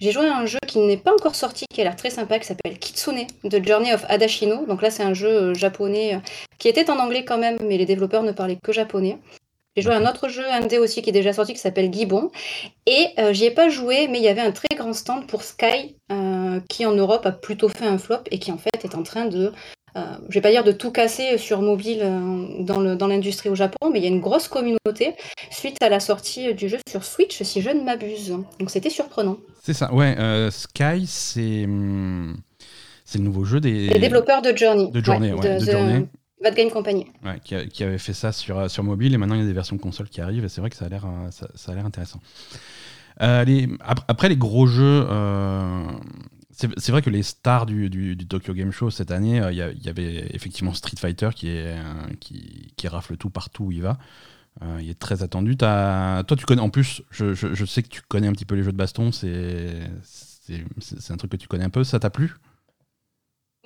J'ai joué à un jeu qui n'est pas encore sorti, qui a l'air très sympa, qui s'appelle Kitsune, The Journey of Adashino. Donc là, c'est un jeu japonais qui était en anglais quand même, mais les développeurs ne parlaient que japonais. J'ai joué à un autre jeu indé aussi qui est déjà sorti qui s'appelle Gibbon. Et euh, j'y ai pas joué, mais il y avait un très grand stand pour Sky euh, qui en Europe a plutôt fait un flop et qui en fait est en train de euh, je vais pas dire de tout casser sur mobile euh, dans l'industrie au Japon, mais il y a une grosse communauté suite à la sortie du jeu sur Switch, si je ne m'abuse. Donc c'était surprenant. C'est ça, ouais. Sky, c'est hum, c'est le nouveau jeu des... Les développeurs de Journey. De Journey, ouais. de, Journey. Bad Game Company. Qui, qui, avait fait ça sur, sur mobile et maintenant il y a des versions console qui arrivent et c'est vrai que ça a l'air ça, ça, l'air intéressant. les, après les gros jeux, c'est vrai que les stars du, du, Tokyo Game Show cette année, euh, il y, avait effectivement Street Fighter qui, est, qui, qui, rafle tout partout où il va. Euh, il est très attendu. Toi, tu connais, en plus, je, je, je, sais que tu connais un petit peu les jeux de baston, c'est un truc que tu connais un peu. Ça t'a plu?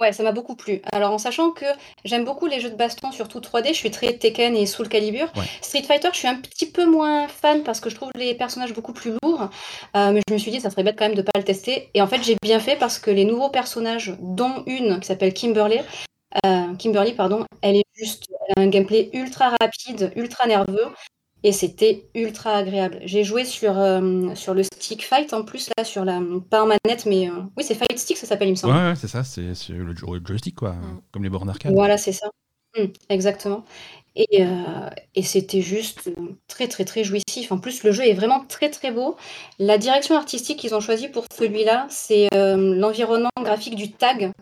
Ouais, ça m'a beaucoup plu. Alors en sachant que j'aime beaucoup les jeux de baston, surtout 3D, je suis très Tekken et Soul Calibur. Street Fighter, je suis un petit peu moins fan parce que je trouve les personnages beaucoup plus lourds. Euh, mais je me suis dit, ça serait bête quand même de pas le tester. Et en fait, j'ai bien fait parce que les nouveaux personnages, dont une qui s'appelle Kimberly, euh, Kimberly, pardon, elle est juste, elle a un gameplay ultra rapide, ultra nerveux et c'était ultra agréable. J'ai joué sur, euh, sur le stick fight en plus, là, sur la. Pas en manette, mais. Euh, oui, c'est fight stick, ça s'appelle, il me semble. Ouais, ouais c'est ça, c'est le, joystick, quoi, mm. comme les bornes arcade. Voilà, c'est ça. Mm, exactement. Et, euh, et c'était juste très, très, très jouissif. En plus, le jeu est vraiment très, très beau. La direction artistique qu'ils ont choisie pour celui-là, c'est l'environnement graphique du tag.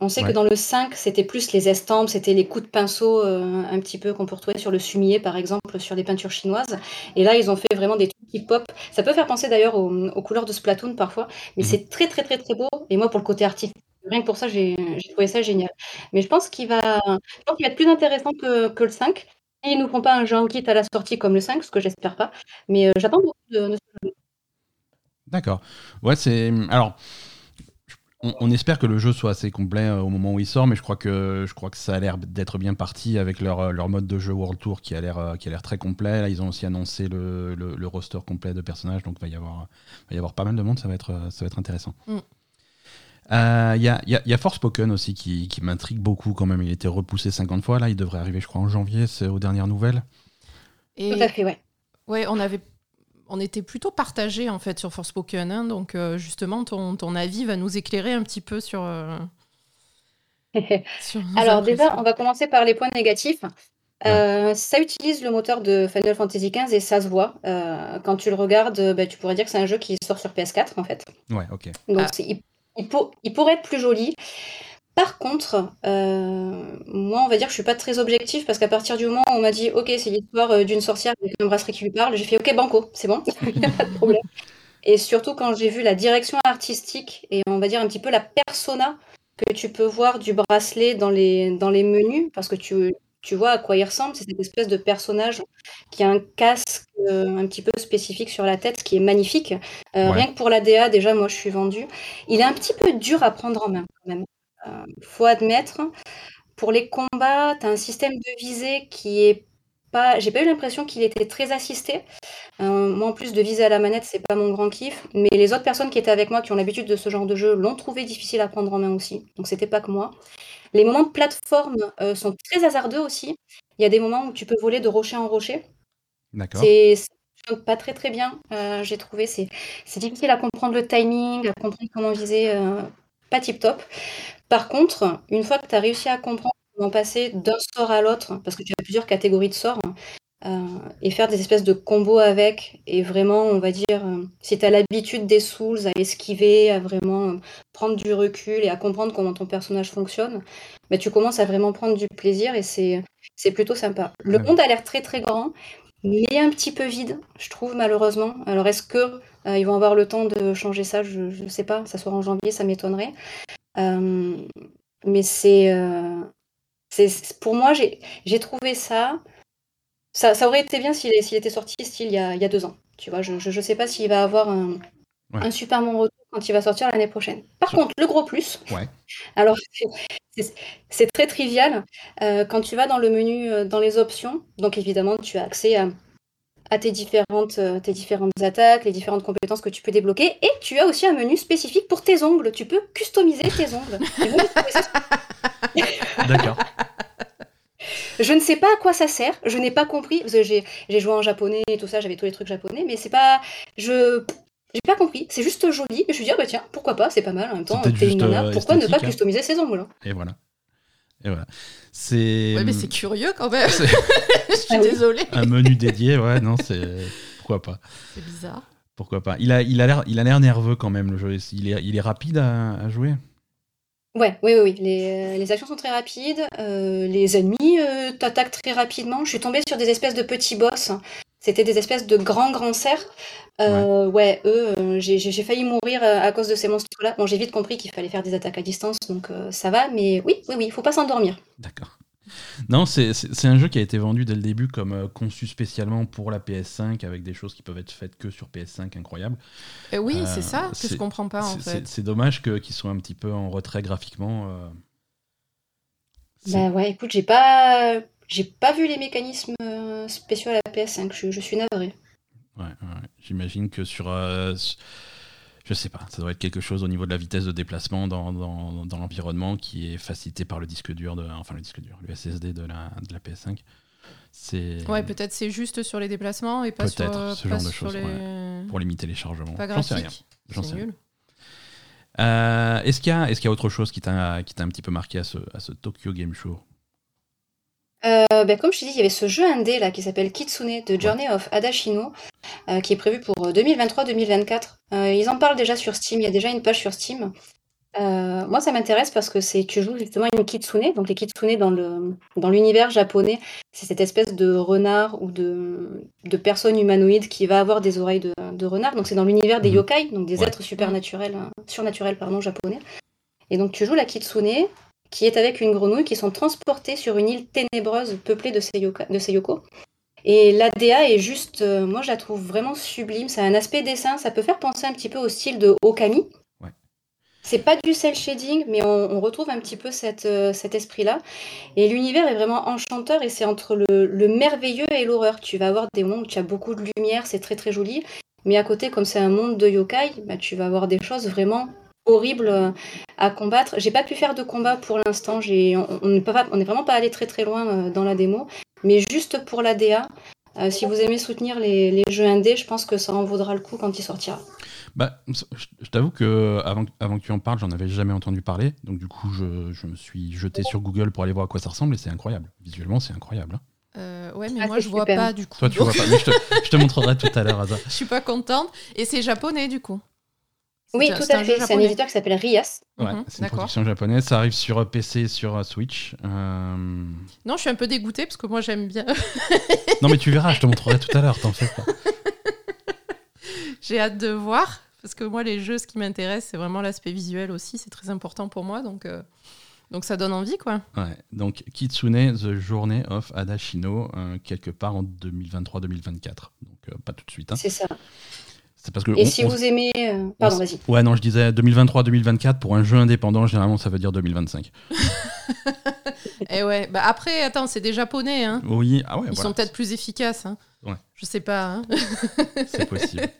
On sait que dans le 5, c'était plus les estampes, c'était les coups de pinceau euh, un petit peu qu'on peut retrouver sur le fumier, par exemple, sur des peintures chinoises. Et là, ils ont fait vraiment des trucs qui pop. Ça peut faire penser d'ailleurs aux, couleurs de Splatoon parfois, mais mhm. c'est très, très, très, très beau. Et moi, pour le côté artistique, rien que pour ça, j'ai trouvé ça génial. Mais je pense qu'il va, va être plus intéressant que, le 5. Ils nous font pas un jeu en kit à la sortie comme le 5, ce que j'espère pas. Mais euh, j'attends beaucoup de, de ce jeu. D'accord. Ouais, c'est. Alors on, espère que le jeu soit assez complet euh, au moment où il sort, mais je crois que, je crois que ça a l'air d'être bien parti avec leur, euh, leur mode de jeu World Tour qui a l'air euh, qui a l'air très complet. Là, ils ont aussi annoncé le, le, roster complet de personnages, donc il va y avoir, va y avoir pas mal de monde, ça va être, ça va être intéressant. Mm. Il y, a, y, a, Forspoken aussi qui, qui m'intrigue beaucoup quand même. Il a été repoussé 50 fois. Là, il devrait arriver, je crois, en janvier, c'est aux dernières nouvelles. Et... Tout à fait, ouais. Ouais, on avait on était plutôt partagé en fait sur Forspoken, hein, donc euh, justement ton, ton, avis va nous éclairer un petit peu sur. Euh, Alors déjà, on va commencer par les points négatifs. Euh, ça utilise le moteur de Final Fantasy XV et ça se voit. quand tu le regardes, bah, tu pourrais dire que c'est un jeu qui sort sur PS4 en fait. Ouais, ok. Donc ah. il, il, pourrait être plus joli. Par contre, euh, moi, on va dire que je suis pas très objectif parce qu'à partir du moment où on m'a dit, ok, c'est l'histoire euh, d'une sorcière avec une brasserie qui lui parle, j'ai fait, ok, banco, c'est bon, il n'y a pas de problème. Et surtout quand j'ai vu la direction artistique et on va dire un petit peu la persona que tu peux voir du bracelet dans les, dans les menus, parce que tu, tu vois à quoi il ressemble, c'est cette espèce de personnage qui a un casque euh, un petit peu spécifique sur la tête, qui est magnifique. Rien que pour la DA, déjà, moi, je suis vendue. Il est un petit peu dur à prendre en main, quand même. Euh, faut admettre, pour les combats, tu as un système de visée qui est pas. J'ai pas eu l'impression qu'il était très assisté. Euh, moi, en plus de viser à la manette, c'est pas mon grand kiff. Mais les autres personnes qui étaient avec moi, qui ont l'habitude de ce genre de jeu, l'ont trouvé difficile à prendre en main aussi. Donc, c'était pas que moi. Les moments de plateforme euh, sont très hasardeux aussi. Il y a des moments où tu peux voler de rocher en rocher. D'accord. C'est pas très très bien, j'ai trouvé. C'est difficile à comprendre le timing, à comprendre comment viser, pas tip top. Par contre, une fois que tu as réussi à comprendre comment passer d'un sort à l'autre, parce que tu as plusieurs catégories de sorts, euh, et faire des espèces de combos avec, et vraiment, on va dire, euh, si tu as l'habitude des souls, à esquiver, à vraiment euh, prendre du recul et à comprendre comment ton personnage fonctionne, bah, tu commences à vraiment prendre du plaisir et c'est, c'est plutôt sympa. Le monde a l'air très très grand, mais un petit peu vide, je trouve, malheureusement. Alors, est-ce que ils vont avoir le temps de changer ça Je ne sais pas, ça sera en janvier, ça m'étonnerait. Euh, mais c'est, euh, c'est, pour moi, j'ai trouvé ça, ça, ça aurait été bien s'il était sorti style il y, a, il y a deux ans. Tu vois, je ne sais pas s'il va avoir un, un super bon retour quand il va sortir l'année prochaine. Par contre, le gros plus, ouais. alors c'est très trivial. Euh, quand tu vas dans le menu, dans les options, donc évidemment, tu as accès à à tes différentes, euh, tes différentes attaques, les différentes compétences que tu peux débloquer. Et tu as aussi un menu spécifique pour tes ongles. Tu peux customiser tes ongles. D'accord. Je ne sais pas à quoi ça sert. Je n'ai pas compris. J'ai joué en japonais et tout ça, j'avais tous les trucs japonais, mais c'est pas. Je. J'ai pas compris, c'est juste joli. Et je me suis dit, ah bah tiens, pourquoi pas, c'est pas mal en même temps. T'es une nana, pourquoi ne pas hein. customiser ses ongles hein? Et voilà. Et voilà. C'est. Ouais, mais c'est curieux quand même. je suis ah désolée. Un menu dédié, ouais, non, c'est. Pourquoi pas. C'est bizarre. Pourquoi pas. Il a, il a l'air, il a l'air nerveux quand même le jeu. Il est, il est rapide à jouer. Ouais, oui, oui, oui. Les, euh, les actions sont très rapides. Euh, les ennemis euh, t'attaquent très rapidement. Je suis tombée sur des espèces de petits boss. C'était des espèces de grands, grands cerfs. ouais. eux, j'ai failli mourir à cause de ces monstres-là. Bon, j'ai vite compris qu'il fallait faire des attaques à distance, donc ça va. Mais oui, oui, oui, il faut pas s'endormir. D'accord. Non, c'est un jeu qui a été vendu dès le début comme euh, conçu spécialement pour la PS5 avec des choses qui peuvent être faites que sur PS5 incroyable. Euh, oui, c'est ça que je comprends pas en fait. C'est dommage qu'ils soient un petit peu en retrait graphiquement. Euh. Bah ouais, écoute, j'ai pas j'ai pas vu les mécanismes spéciaux à la PS5, je, je suis navré. Ouais, j'imagine que sur je sais pas, ça doit être quelque chose au niveau de la vitesse de déplacement dans, dans, l'environnement qui est facilité par le disque dur, de, enfin le disque dur, le SSD de la, de la PS5. C'est... Ouais, peut-être c'est juste sur les déplacements et pas sur, ce genre de choses, pour limiter les chargements. J'en sais rien. J'en sais nul. Euh, est-ce qu'il y, a, est-ce qu'il y a autre chose qui t'a, qui t'a un petit peu marqué à ce, à ce Tokyo Game Show? Euh, ben, comme je t'ai dit, il y avait ce jeu indé là qui s'appelle Kitsune de Journey of Adashino, euh, qui est prévu pour 2023-2024. Euh, ils en parlent déjà sur Steam, il y a déjà une page sur Steam. moi, ça m'intéresse parce que c'est tu joues justement une kitsune, donc les kitsune dans le dans l'univers japonais, c'est cette espèce de renard ou de de personne humanoïde qui va avoir des oreilles de, de renard. Donc c'est dans l'univers des mhm. yokai, donc des êtres supernaturels, surnaturels pardon japonais. Et donc tu joues la kitsune, qui est avec une grenouille, qui sont transportés sur une île ténébreuse peuplée de, Seiyoko. Et l'ADA est juste, euh, moi je la trouve vraiment sublime. Ça a un aspect dessin, ça peut faire penser un petit peu au style de Okami. Ouais. C'est pas du cel shading, mais on, retrouve un petit peu cette, euh, cet esprit-là. Et l'univers est vraiment enchanteur et c'est entre le, merveilleux et l'horreur. Tu vas avoir des moments où tu as beaucoup de lumière, c'est très très joli. Mais à côté, comme c'est un monde de yokai, bah, tu vas avoir des choses vraiment horrible euh, à combattre. J'ai pas pu faire de combat pour l'instant. On n'est vraiment pas allé très très loin euh, dans la démo. Mais juste pour la DA, euh, si vous aimez soutenir les, jeux indés, je pense que ça en vaudra le coup quand il sortira. Bah, je t'avoue que avant, avant, que tu en parles, j'en avais jamais entendu parler. Donc du coup, je, me suis jeté sur Google pour aller voir à quoi ça ressemble et c'est incroyable. Visuellement, c'est incroyable. Hein. ouais, mais ah, moi je vois pas du coup. Toi, tu vois pas. je, te, je, te, montrerai tout à l'heure, Je suis pas contente. Et c'est japonais du coup. Oui, tout à fait. C'est un éditeur qui s'appelle Rias. Ouais, mhm, c'est une production japonaise. Ça arrive sur PC et sur Switch. Euh, non, je suis un peu dégoûtée parce que moi j'aime bien. non, mais tu verras, je te montrerai tout à l'heure, t'en fais pas. J'ai hâte de voir parce que moi, les jeux, ce qui m'intéresse, c'est vraiment l'aspect visuel aussi. C'est très important pour moi. Donc. Euh, donc ça donne envie, quoi. Ouais, donc Kitsune, The Journey of Adashino, euh, quelque part en 2023-2024. Donc pas tout de suite. Hein. C'est ça. Parce que et si vous aimez. Euh, pardon, vas-y. Ouais, non, je disais 2023-2024 pour un jeu indépendant, généralement ça veut dire 2025. et ouais, bah après, attends, c'est des japonais. Hein. Oui, ah ouais. Ils sont peut-être plus efficaces. Hein. Ouais. Je sais pas. Hein. c'est possible.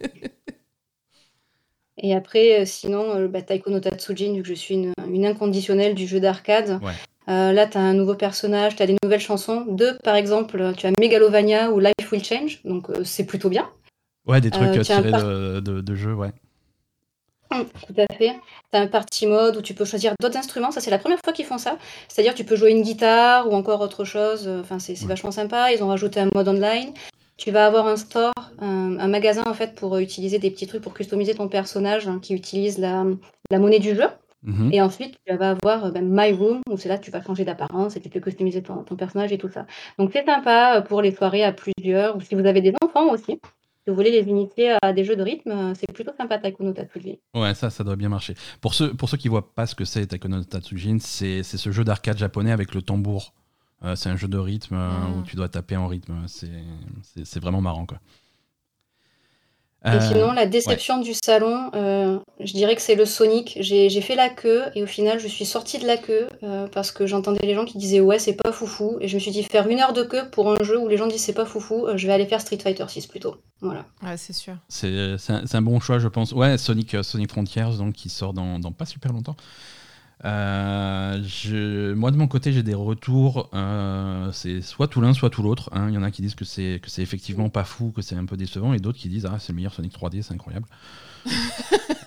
Et après, euh, sinon, euh, bah, Taiko no Tatsujin, vu que je suis une, une inconditionnelle du jeu d'arcade. Ouais. là, tu as un nouveau personnage, tu as des nouvelles chansons. Deux, par exemple, tu as Megalovania ou Life Will Change, donc c'est plutôt bien. Ouais, des trucs euh, tirés de, de, de jeux, ouais. Hum, tout à fait. Tu as un party mode où tu peux choisir d'autres instruments. Ça, c'est la première fois qu'ils font ça. C'est-à-dire tu peux jouer une guitare ou encore autre chose. Enfin, c'est vachement sympa. Ils ont rajouté un mode online. Tu vas avoir un store, un, magasin en fait pour utiliser des petits trucs pour customiser ton personnage hein, qui utilise la, la, monnaie du jeu. Mhm. Et ensuite, tu vas avoir ben, My Room où c'est là que tu vas changer d'apparence et tu peux customiser ton, ton personnage et tout ça. Donc c'est sympa pour les soirées à plusieurs ou si vous avez des enfants aussi vous voulez les initier à des jeux de rythme, c'est plutôt sympa Taiko no Tatsujin. Ouais, ça, ça doit bien marcher. Pour ceux, pour ceux qui voient pas ce que c'est Taiko no Tatsujin, c'est ce jeu d'arcade japonais avec le tambour. Euh, c'est un jeu de rythme euh, où mm. tu dois taper en rythme. C'est vraiment marrant, quoi. Et euh, sinon, la déception du salon, euh, je dirais que c'est le Sonic. J'ai fait la queue et au final, je suis sortie de la queue euh, parce que j'entendais les gens qui disaient ouais, c'est pas foufou. Et je me suis dit, faire une heure de queue pour un jeu où les gens disent c'est pas foufou, je vais aller faire Street Fighter 6 plutôt. Voilà. Ouais, c'est sûr. C'est un, un, bon choix, je pense. Ouais, Sonic, Sonic Frontiers, donc, qui sort dans, dans pas super longtemps. Euh, je, moi, de mon côté, j'ai des retours. euh, c'est soit tout l'un, soit tout l'autre. hein. Il y en a qui disent que c'est que c'est effectivement pas fou, que c'est un peu décevant, et d'autres qui disent ah c'est le meilleur Sonic 3D, c'est incroyable.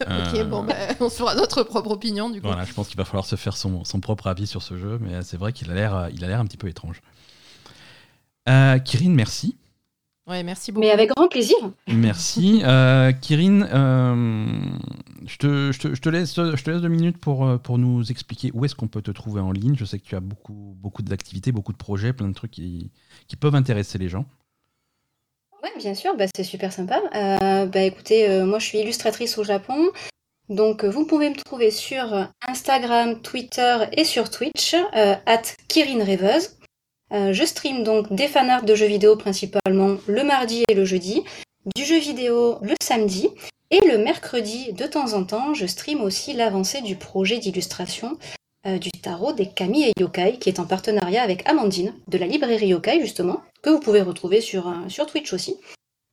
Ok, Euh, bon, bah, on se fera notre propre opinion du coup. Voilà, je pense qu'il va falloir se faire son, son propre avis sur ce jeu, mais c'est vrai qu'il a l'air il a l'air un petit peu étrange. Kirin, merci. Ouais, merci beaucoup. Mais avec grand plaisir. Merci. Euh, Kirin, euh, je, te, je, te, je te laisse, je te laisse deux minutes pour, euh, pour nous expliquer où est-ce qu'on peut te trouver en ligne. Je sais que tu as beaucoup, beaucoup d'activités, beaucoup de projets, plein de trucs qui, qui peuvent intéresser les gens. Ouais, bien sûr, bah, c'est super sympa. Euh, bah, écoutez, euh, moi je suis illustratrice au Japon. Donc vous pouvez me trouver sur Instagram, Twitter et sur Twitch, euh, at Kirin Rêveuse. Euh, je stream donc des fanarts de jeux vidéo principalement le mardi et le jeudi, du jeu vidéo le samedi, et le mercredi de temps en temps, je stream aussi l'avancée du projet d'illustration euh, du tarot des Kami et Yokai, qui est en partenariat avec Amandine, de la librairie Yokai justement, que vous pouvez retrouver sur, euh, sur Twitch aussi.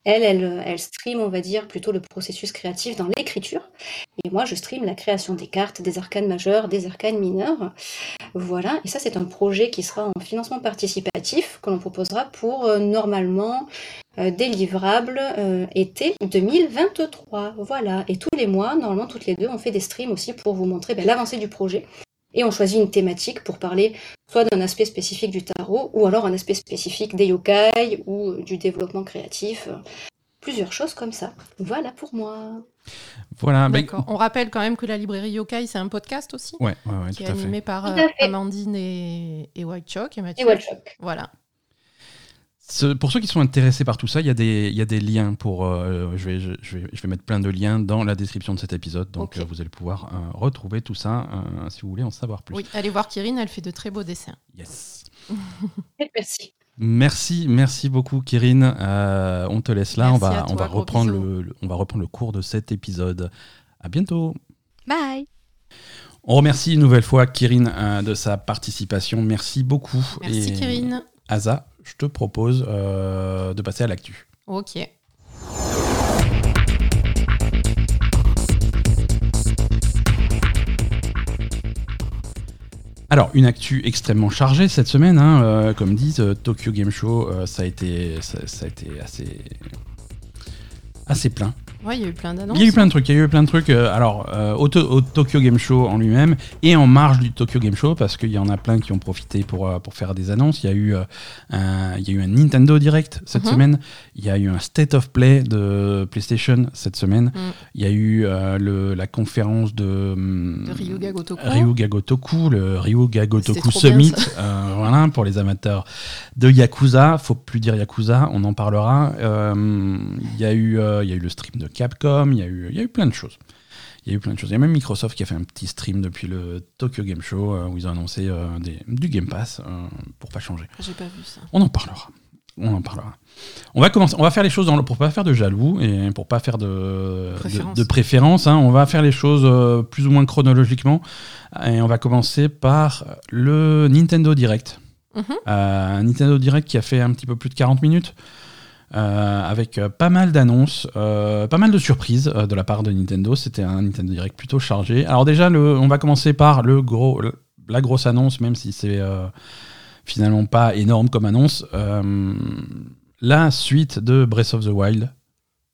Elle, elle, elle stream, on va dire, plutôt le processus créatif dans l'écriture. Et moi, je stream la création des cartes, des arcanes majeurs, des arcanes mineurs. Voilà. Et ça, c'est un projet qui sera en financement participatif que l'on proposera pour euh, normalement euh, des livrables euh, été 2023. Voilà. Et tous les mois, normalement, toutes les deux, on fait des streams aussi pour vous montrer ben, l'avancée du projet. Et on choisit une thématique pour parler soit d'un aspect spécifique du tarot, ou alors un aspect spécifique des yokai, ou du développement créatif. Plusieurs choses comme ça. Voilà pour moi. Voilà. D'accord. On rappelle quand même que la librairie Yokai, c'est un podcast aussi, ouais, ouais, ouais, qui tout est à fait. animé par Tout euh, à fait. Amandine et, et White Chalk et Mathieu. Et Wallchock. Voilà. Ce- pour ceux qui sont intéressés par tout ça, il y, a des- il y a des liens pour. euh, je, vais, je, je vais, je vais mettre plein de liens dans la description de cet épisode, donc euh, vous allez pouvoir euh, retrouver tout ça euh, si vous voulez en savoir plus. Oui, allez voir Kirin, elle fait de très beaux dessins. Yes. Merci. Merci, merci beaucoup, Kirin. Euh, on te laisse là. on va, on reprendre le, le- on va reprendre le cours de cet épisode. À bientôt. Bye On remercie une nouvelle fois Kirin euh, de sa participation. Merci beaucoup. Merci Et Kirin. Asa, je te propose euh, de passer à l'actu. Ok. Alors, une actu extrêmement chargée cette semaine, hein, euh, comme disent euh, Tokyo Game Show, euh, ça, a été, ça, ça a été assez, assez plein. Ouais, il y a eu plein d'annonces. Il y a eu plein de trucs, il y a eu plein de trucs. euh, alors, euh, au, To- au Tokyo Game Show en lui-même et en marge du Tokyo Game Show, parce qu'il y en a plein qui ont profité pour, euh, pour faire des annonces. Il y a eu, un, il y a eu un Nintendo Direct cette Mhm. semaine. Il y a eu un State of Play de PlayStation cette semaine. Mm. Il y a eu le, la conférence de, hum, De Ryuga Gotoku. Ryuga Gotoku, le Ryuga Gotoku bien, Summit, voilà, pour les amateurs de Yakuza. Faut plus dire Yakuza, on en parlera. Il y, a eu, il y a eu le stream de Capcom, il y, a eu- il y a eu plein de choses. Il y a eu plein de choses. Il y a même Microsoft qui a fait un petit stream depuis le Tokyo Game Show euh, où ils ont annoncé euh, des- du Game Pass euh, pour pas changer. J'ai pas vu ça. On en parlera. On en parlera. On va commencer. On va faire les choses dans le, pour pas faire de jaloux et pour pas faire de Préférence. de, de préférence. hein. on va faire les choses euh, plus ou moins chronologiquement et on va commencer par le Nintendo Direct. Mhm. Un Nintendo Direct qui a fait un petit peu plus de 40 minutes. Euh, avec euh, pas mal d'annonces, euh, pas mal de surprises de la part de Nintendo. C'était un Nintendo Direct plutôt chargé. Alors déjà, le, on va commencer par le gros, la grosse annonce, même si c'est finalement pas énorme comme annonce. La suite de Breath of the Wild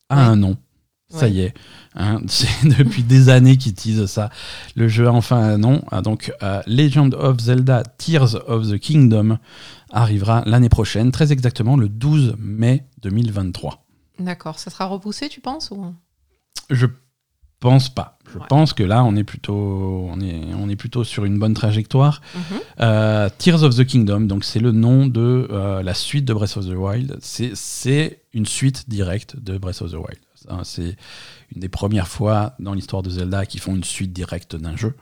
a Ouais. un nom. Ça Ouais. y est. hein. c'est depuis des années qu'ils teasent ça. Le jeu a enfin un nom. Ah, donc, euh, Legend of Zelda Tears of the Kingdom arrivera l'année prochaine, très exactement le 12 mai 2023. D'accord. Ça sera repoussé, tu penses ou... Je pense pas. Je Ouais. pense que là, on est plutôt, on est, on est plutôt sur une bonne trajectoire. Mhm. Euh, Tears of the Kingdom, donc c'est le nom de euh, la suite de Breath of the Wild. C'est- C'est une suite directe de Breath of the Wild. C'est une des premières fois dans l'histoire de Zelda qui font une suite directe d'un jeu.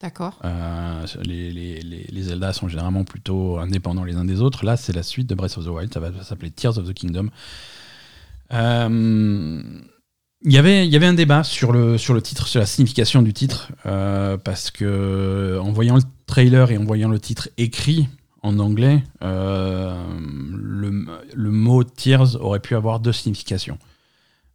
D'accord. Euh, les, les, les, Zelda sont généralement plutôt indépendants les uns des autres. Là, c'est la suite de Breath of the Wild. Ça va s'appeler Tears of the Kingdom. Euh, il y avait, il y avait un débat sur le, sur le titre, sur la signification du titre, euh, parce que en voyant le trailer et en voyant le titre écrit en anglais, euh, le, le mot Tears aurait pu avoir deux significations.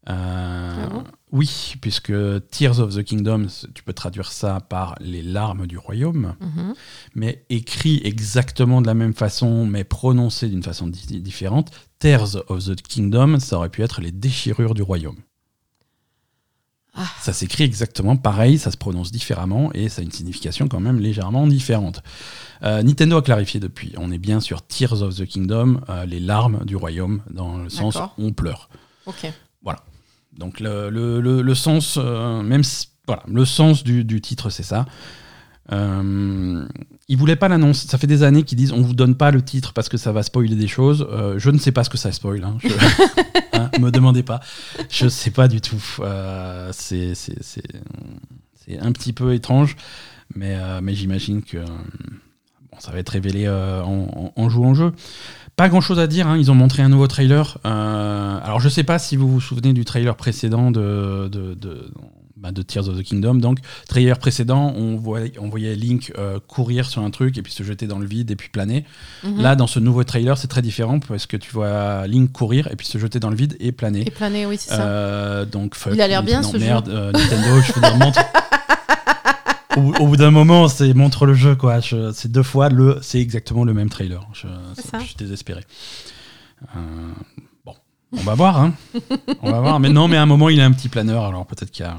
Euh, Ah bon Oui, puisque Tears of the Kingdom, tu peux traduire ça par les larmes du royaume, Mhm. mais écrit exactement de la même façon, mais prononcé d'une façon di- différente. Tears of the Kingdom, ça aurait pu être les déchirures du royaume. Ah. Ça s'écrit exactement pareil, ça se prononce différemment et ça a une signification quand même légèrement différente. Euh, Nintendo a clarifié depuis, on est bien sur Tears of the Kingdom, euh, les larmes du royaume, dans le sens on pleure. Ok. Donc le, le- le- le sens, euh, même si- voilà, le sens du, du titre, c'est ça. Euh, ils voulaient pas l'annonce. Ça fait des années qu'ils disent on vous donne pas le titre parce que ça va spoiler des choses. Euh, je ne sais pas ce que ça spoil. Hein. Je, hein, me demandez pas. Je sais pas du tout. Euh, c'est un petit peu étrange, mais, euh, mais j'imagine que bon, ça va être révélé en, en- en jouant au jeu. Pas grand chose à dire, hein. ils ont montré un nouveau trailer. Euh, alors je sais pas si vous vous souvenez du trailer précédent de, de, de, bah, de Tears of the Kingdom. Donc, trailer précédent, on voyait, on voyait Link euh, courir sur un truc et puis se jeter dans le vide et puis planer. Mhm. Là, dans ce nouveau trailer, c'est très différent parce que tu vois Link courir et puis se jeter dans le vide et planer. Et planer, oui, c'est ça. Euh, donc, fuck, Il a l'air bien, non, ce jeu. merde, Nintendo, je dire, montre. Au, bout- au bout d'un moment, c'est montre le jeu, quoi. Je- C'est deux fois le, c'est exactement le même trailer. Je, C'est ça. je suis désespéré. Euh, bon, on va voir, hein. on va voir. Mais non, mais à un moment, il a un petit planeur, alors peut-être qu'il y a,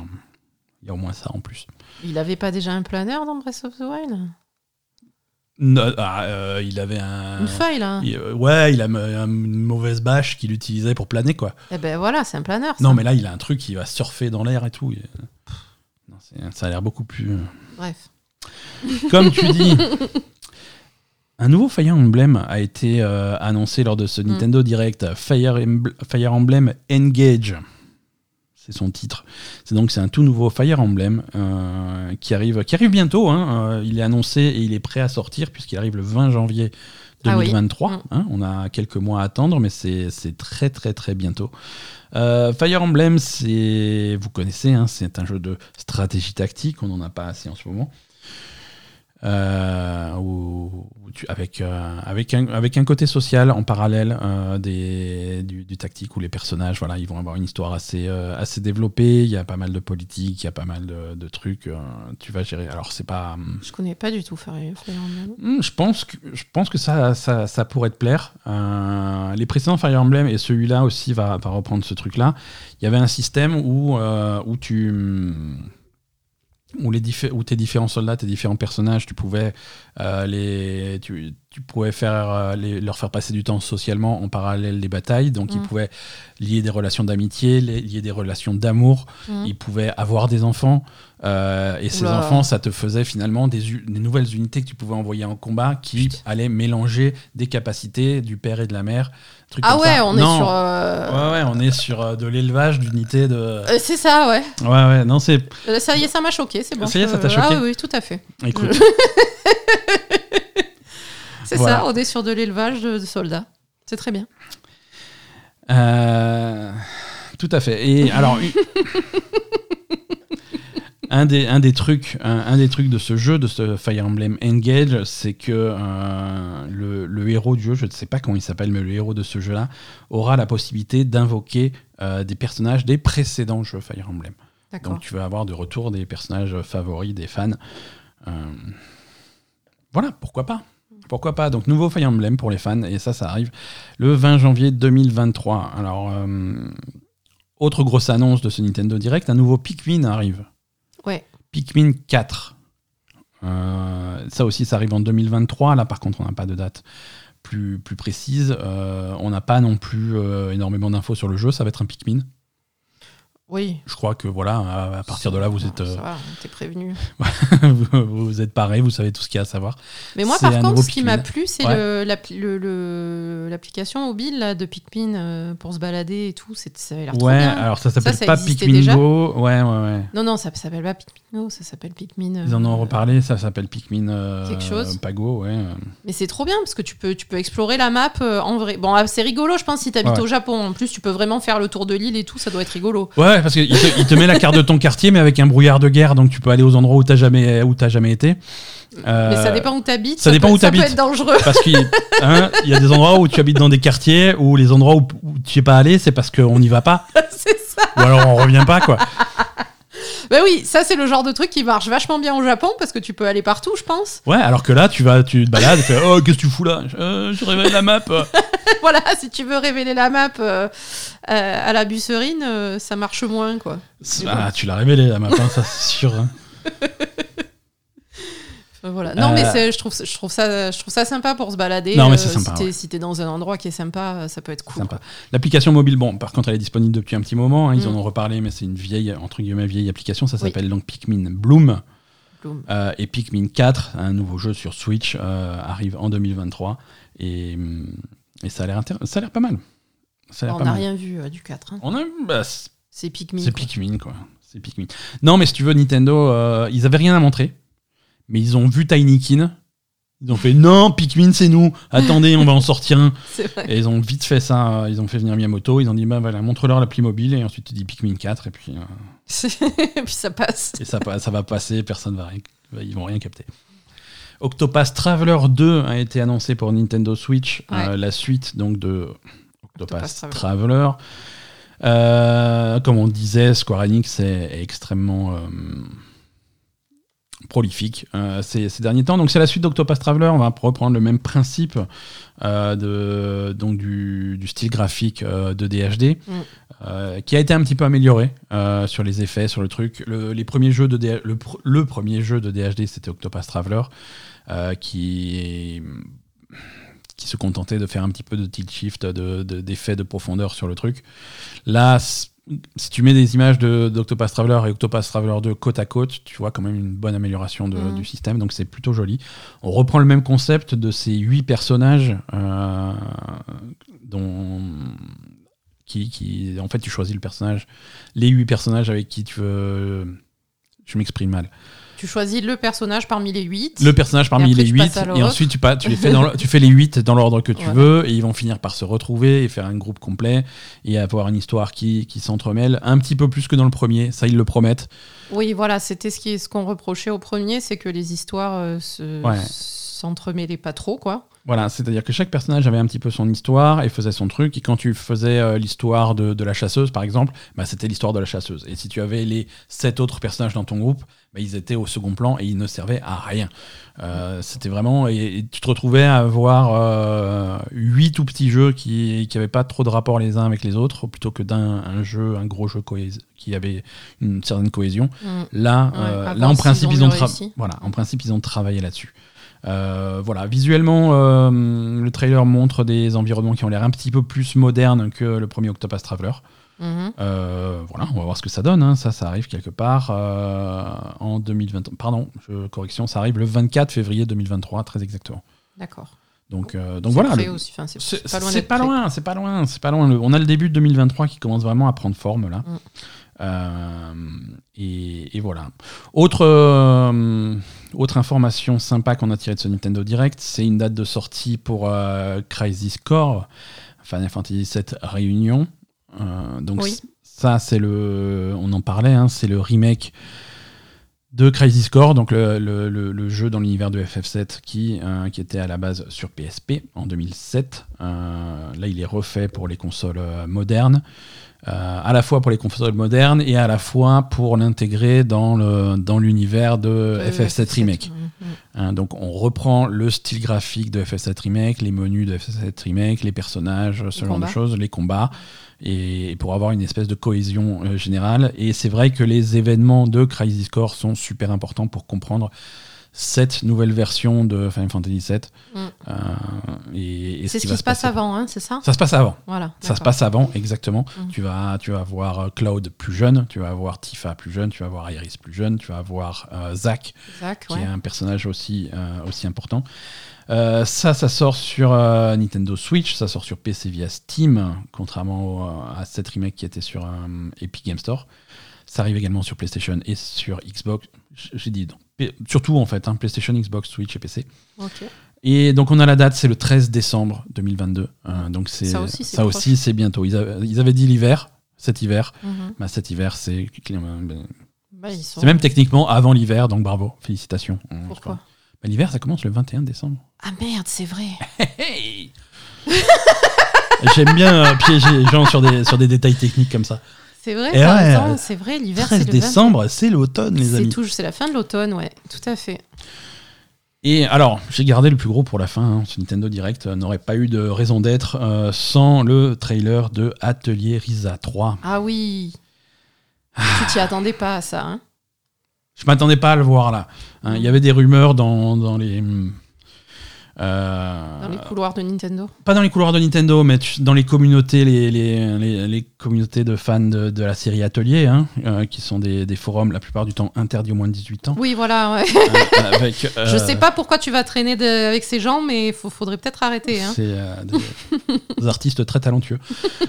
il y a au moins ça en plus. Il avait pas déjà un planeur dans Breath of the Wild? Non, ah, euh, il avait un. Une feuille, là il- euh, ouais, il a une mauvaise bâche qu'il utilisait pour planer, quoi. Eh ben voilà, c'est un planeur. ça. Non, mais là, il a un truc qui va surfer dans l'air et tout. Il- ça a l'air beaucoup plus. euh, Bref. Comme tu dis, un nouveau Fire Emblem a été euh, annoncé lors de ce Mm. Nintendo Direct. Fire, Embl- Fire Emblem Engage. C'est son titre. C'est donc c'est un tout nouveau Fire Emblem euh, qui arrive qui arrive bientôt. hein. Euh, il est annoncé et il est prêt à sortir puisqu'il arrive le 20 janvier Ah oui. 2023. Mm. hein. On a quelques mois à attendre, mais c'est c'est très très très bientôt. Euh, Fire Emblem, c'est vous connaissez, hein, c'est un jeu de stratégie tactique. On n'en a pas assez en ce moment. Euh, où- où tu- avec, euh, avec, un, avec un côté social en parallèle euh, des, du, du tactique où les personnages voilà, ils vont avoir une histoire assez, euh, assez développée. Il y a pas mal de politique, il y a pas mal de, de trucs. tu vas gérer. Alors, c'est pas. Je connais pas du tout Fire Emblem. Hmm, Je pense que, je pense que ça, ça, ça pourrait te plaire. Les précédents Fire Emblem et celui-là aussi va, va reprendre ce truc-là. Il y avait un système où, où tu. hum, Où, les diffé- où tes différents soldats, tes différents personnages, tu pouvais, euh, les, tu, tu pouvais faire, euh, les- leur faire passer du temps socialement en parallèle des batailles. Donc, ils Mm. pouvaient lier des relations d'amitié, lier des relations d'amour. Mhm. Ils pouvaient avoir des enfants. euh, et ces Oula. enfants, ça te faisait finalement des, nouvelles unités que tu pouvais envoyer en combat qui allaient mélanger des capacités du père et de la mère. Ah ouais, on sur. euh, Ouais, ouais, on est sur euh, de l'élevage d'unités de. euh, c'est ça, ouais. Ouais, ouais, non, c'est. Euh, Ça y est, ça m'a choqué, c'est bon. Ça y est, ça t'a Ah choqué oui, oui, tout à fait. Écoute, C'est Voilà. ça, on est sur de l'élevage de, de soldats. C'est très bien. tout à fait. Et alors. Un des, un, des trucs, un, un des trucs de ce jeu, de ce Fire Emblem Engage, c'est que euh, le, le héros du jeu, je ne sais pas comment il s'appelle, mais le héros de ce jeu-là, aura la possibilité d'invoquer euh, des personnages des précédents jeux Fire Emblem. Donc tu vas avoir de retour des personnages favoris des fans. Euh, voilà, pourquoi pas Pourquoi pas Donc nouveau Fire Emblem pour les fans, et ça, ça arrive le 20 janvier 2023. Alors, autre grosse annonce de ce Nintendo Direct, un nouveau Pikmin arrive. Pikmin 4. Euh, ça aussi, ça arrive en 2023. Là, par contre, on n'a pas de date plus, plus précise. Euh, on n'a pas non plus euh, énormément d'infos sur le jeu. Ça va être un Pikmin. Oui. Je crois que voilà, à, partir de là, vous êtes, Ça euh, t'es prévenu. vous, êtes pareil, vous savez tout ce qu'il y a à savoir. Mais moi, par contre, ce qui m'a plu, c'est Ouais. le- le- l'application mobile là, de Pikmin euh, pour se balader et tout. C'est- Ça a l'air trop Ouais, bien. alors ça s'appelle pas Pikmin déjà Go. Ouais, ouais, ouais. Non, non, ça s'appelle pas Pikmin Go, ça s'appelle Pikmin. euh, Ils en ont reparlé, ça s'appelle Pikmin euh, Quelque chose. Pago, ouais. euh. Mais c'est trop bien parce que tu peux, tu peux explorer la map euh, en vrai. Bon, ah, c'est rigolo, je pense, si t'habites Ouais. au Japon. En plus, tu peux vraiment faire le tour de l'île et tout, ça doit être rigolo. Ouais, Ouais, parce qu'il te, il te met la carte de ton quartier, mais avec un brouillard de guerre, donc tu peux aller aux endroits où t'as jamais, où t'as jamais été. Euh, Mais ça dépend où t'habites. ça dépend peut- où Ça peut t'habites. être dangereux. Parce qu'il hein, y a des endroits où tu habites dans des quartiers, où les endroits où, où tu es pas allé, c'est parce qu'on n'y va pas, c'est ça. ou alors on revient pas, quoi. Bah oui, ça c'est le genre de truc qui marche vachement bien au Japon parce que tu peux aller partout, je pense. Ouais, alors que là, tu vas, tu te balades, tu fais, oh, qu'est-ce que tu fous là? Euh, Je réveille la map. voilà, si tu veux révéler la map euh, euh, à la busserine, euh, ça marche moins, quoi. Ah, tu l'as révélé la map, hein, ça c'est sûr. hein. Voilà. Non, mais Euh. je trouve, je, trouve ça, je trouve ça sympa pour se balader. Non, mais Euh, c'est sympa, Si t'es ouais. si t'es dans un endroit qui est sympa, euh, ça peut être cool. L'application mobile, bon, par contre, elle est disponible depuis un petit moment. hein, ils Mm. en ont reparlé, mais c'est une vieille, entre guillemets, vieille application. Ça Oui. s'appelle donc Pikmin Bloom. Bloom. Euh, et Pikmin 4, un nouveau jeu sur Switch, euh, arrive en 2023. Et, et ça a l'air pas mal. Ça a On n'a rien vu euh, du 4. hein. On a, bah, c'est Pikmin. c'est. Pikmin, quoi. C'est Pikmin. Non, mais si tu veux, Nintendo, ils avaient rien à montrer. Mais ils ont vu Tinykin. Ils ont fait non, Pikmin, c'est nous. Attendez, on va en sortir un. Et ils ont vite fait ça. Ils ont fait venir Miyamoto. Ils ont dit bah voilà, montre-leur l'appli mobile. Et ensuite, tu dis Pikmin 4. Et puis, euh, Et puis ça passe. et ça, ça va passer. Personne va rien. Ils vont rien capter. Octopath Traveler 2 a été annoncé pour Nintendo Switch. Ouais. euh, la suite donc de Octopath, Octopath Traveler. Euh, comme on disait, Square Enix est, est extrêmement euh, prolifique euh, ces, ces derniers temps. Donc c'est la suite d'Octopath Traveler. On va reprendre le même principe euh, de, donc du, du style graphique euh, de DHD, Mm. qui a été un petit peu amélioré sur les effets, sur le truc. Le, les premiers jeux de DH le, pr- le premier jeu de DHD, c'était Octopath Traveler, qui qui se contentait de faire un petit peu de tilt shift, de- de- d'effets de, profondeur sur le truc. Là, si tu mets des images de- d'Octopath Traveler et Octopath Traveler 2 côte à côte, tu vois quand même une bonne amélioration de- Mhm. du système, donc c'est plutôt joli. On reprend le même concept de ces huit personnages euh, dont qui, qui, en fait, tu choisis le personnage, les huit personnages avec qui tu veux. Je m'exprime mal. Tu choisis le personnage parmi les 8. Le personnage parmi les tu 8, passes à et ensuite tu, pas, tu, les fais dans tu fais les 8 dans l'ordre que tu Voilà. veux, et ils vont finir par se retrouver et faire un groupe complet, et avoir une histoire qui, qui s'entremêle, un petit peu plus que dans le premier, ça ils le promettent. Oui, voilà, c'était ce qui- ce qu'on reprochait au premier, c'est que les histoires euh, se- Ouais. s'entremêlaient pas trop, quoi. Voilà, c'est-à-dire que chaque personnage avait un petit peu son histoire et faisait son truc. Et quand tu faisais euh, l'histoire de, de la chasseuse, par exemple, bah, c'était l'histoire de la chasseuse. Et si tu avais les sept autres personnages dans ton groupe, bah, ils étaient au second plan et ils ne servaient à rien. Euh, c'était vraiment. Et, et tu te retrouvais à avoir euh, huit tout petits jeux qui n'avaient pas trop de rapport les uns avec les autres, plutôt que d'un un jeu, un gros jeu qui avait une certaine cohésion. Mm. Là, Ouais, là en principe, ils ont, tra- voilà, en principe, ils ont travaillé là-dessus. Euh, voilà, visuellement, euh, le trailer montre des environnements qui ont l'air un petit peu plus modernes que le premier Octopath Traveler. Mhm. Euh, voilà, on va voir ce que ça donne. hein. Ça, ça arrive quelque part en 2020. Pardon, je, correction, ça arrive le 24 février 2023, très exactement. D'accord. Donc, donc voilà. le-. Enfin, c'est pas loin c'est pas loin, c'est pas loin, c'est pas loin. Le- on a le début de 2023 qui commence vraiment à prendre forme là. Mm. Euh, et, et voilà. Autre, euh, autre information sympa qu'on a tirée de ce Nintendo Direct, c'est une date de sortie pour euh, Crisis Core, Final Fantasy VII Réunion. Donc Oui. ça, c'est le, on en parlait, hein, c'est le remake de Crisis Core, donc le, le- le- le jeu dans l'univers de FF7 qui, euh, qui était à la base sur PSP en 2007. Euh, là, il est refait pour les consoles modernes, euh, à la fois pour les consoles modernes et à la fois pour l'intégrer dans le dans l'univers de Euh, FF7 Remake. Mhm. Hein, donc on reprend le style graphique de FF7 Remake, les menus de FF7 Remake, les personnages, ce genre combats. de choses, les combats, et, et pour avoir une espèce de cohésion euh, générale. Et c'est vrai que les événements de Crisis Core sont super importants pour comprendre cette nouvelle version de Final Fantasy VII. Mm. Euh, et, et C'est ce qui se passe passer. avant, hein, c'est ça? Ça se passe avant. Voilà. Ça se passe avant, exactement. Mm. Tu, vas, tu vas voir euh, Cloud plus jeune, tu vas voir Tifa plus jeune, tu vas voir Iris plus jeune, tu vas voir euh, Zack Zack, qui ouais. est un personnage aussi, euh, aussi important. Ça, ça sort sur Nintendo Switch, ça sort sur PC via Steam, contrairement au- à cette remake qui était sur Epic Game Store. Ça arrive également sur PlayStation et sur Xbox. J'ai dit donc, surtout en fait, hein, PlayStation, Xbox, Switch et PC. Et donc on a la date, c'est le 13 décembre 2022. Euh, donc c'est Ça aussi, c'est ça proche. aussi, c'est bientôt. Ils, avaient- ils avaient dit l'hiver. cet hiver. Mhm. Bah, cet hiver, c'est Bah, ils sont- c'est même techniquement avant l'hiver, donc bravo, félicitations. Euh, je Pourquoi. Bah, L'hiver, ça commence le 21 décembre. Ah merde, c'est vrai. J'aime bien euh, piéger les gens sur des, sur des détails techniques comme ça. C'est vrai, ouais, c'est vrai, l'hiver c'est 13 le 20. décembre, c'est l'automne, les amis. c'est la fin de l'automne, ouais, tout à fait. Et alors, j'ai gardé le plus gros pour la fin. hein. Ce Nintendo Direct euh, n'aurait pas eu de raison d'être euh, sans le trailer de Atelier Risa 3. Ah oui. Tu t'y attendais pas à ça, hein Je m'attendais pas à le voir là. Hein, Il y avait des rumeurs dans, dans les. Euh, Dans les couloirs de Nintendo. pas dans les couloirs de Nintendo, mais tu- dans les communautés, les, les, les- les communautés de fans de, de la série Atelier, hein, euh, qui sont des, des forums la plupart du temps interdits aux moins de 18 ans. Oui, voilà, ouais. Euh, avec, Je euh, sais pas pourquoi tu vas traîner de- avec ces gens, mais il faudrait peut-être arrêter. Hein. C'est euh, des, des artistes très talentueux.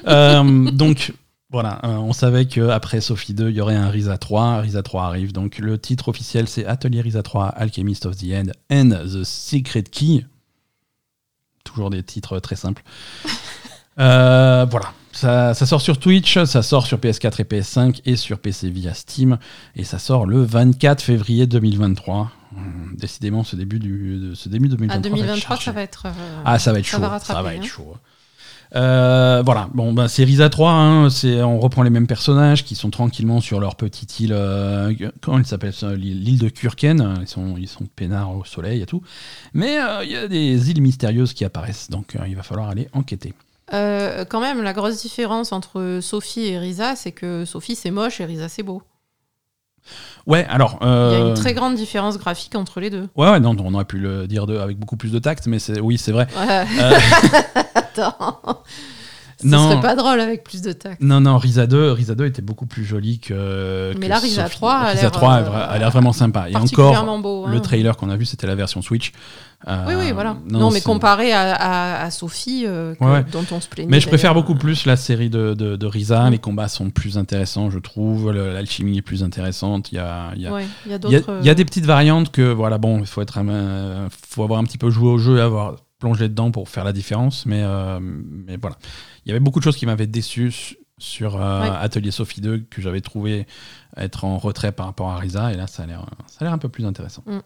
Euh, donc voilà, euh, on savait qu'après Sophie 2, il y aurait un Risa 3. Risa 3 arrive. Donc le titre officiel, c'est Atelier Risa 3, Alchemist of the End and the Secret Key. Toujours des titres très simples. Euh, voilà. Ça, ça sort sur Twitch, ça sort sur PS4 et PS5 et sur PC via Steam. Et ça sort le 24 février 2023. Hum, Décidément, ce début, du, de, ce début 2023. À va être 2023, chargé. ça va être. euh, Ah, ça va être ça chaud. va Ça va être hein. Euh, voilà, bon, ben, c'est Risa 3, hein, c'est, on reprend les mêmes personnages qui sont tranquillement sur leur petite île, euh, comment il s'appelle ça, l'île de Kurken, ils sont, ils sont peinards au soleil et tout. Mais euh, il y a des îles mystérieuses qui apparaissent, donc euh, il va falloir aller enquêter. Quand même, la grosse différence entre Sophie et Risa, c'est que Sophie c'est moche et Risa c'est beau. Ouais, alors... Il y a une très grande différence graphique entre les deux. Ouais, ouais, non, on aurait pu le dire de, avec beaucoup plus de tact, mais c'est, oui, c'est vrai. Ouais. Euh, Attends. Ce Non. serait pas drôle avec plus de tact. Non, non, Risa 2, Risa 2 était beaucoup plus jolie que. Mais que là, Risa Sophie. 3 a Risa l'air, 3 a euh, a l'air vraiment sympa. Et encore, beau. hein. le trailer qu'on a vu, c'était la version Switch. Euh, Oui, oui, voilà. Non, mais comparé à, à- à Sophie, euh, que- Ouais, ouais. dont on se plaignait. Mais je préfère beaucoup plus la série de, de, de Risa. Mm. Les combats sont plus intéressants, je trouve. L'alchimie est plus intéressante. Il y a, il y a, Ouais, il y a il y a- d'autres. il y a des petites variantes que, voilà, bon, il faut, être, faut avoir un petit peu joué au jeu et avoir plongé dedans pour faire la différence. Mais, euh, mais voilà. Il y avait beaucoup de choses qui m'avaient déçu su- sur euh, Ouais. Atelier Sophie 2 que j'avais trouvé être en retrait par rapport à Risa. Et là, ça a l'air ça a l'air un peu plus intéressant. Mm.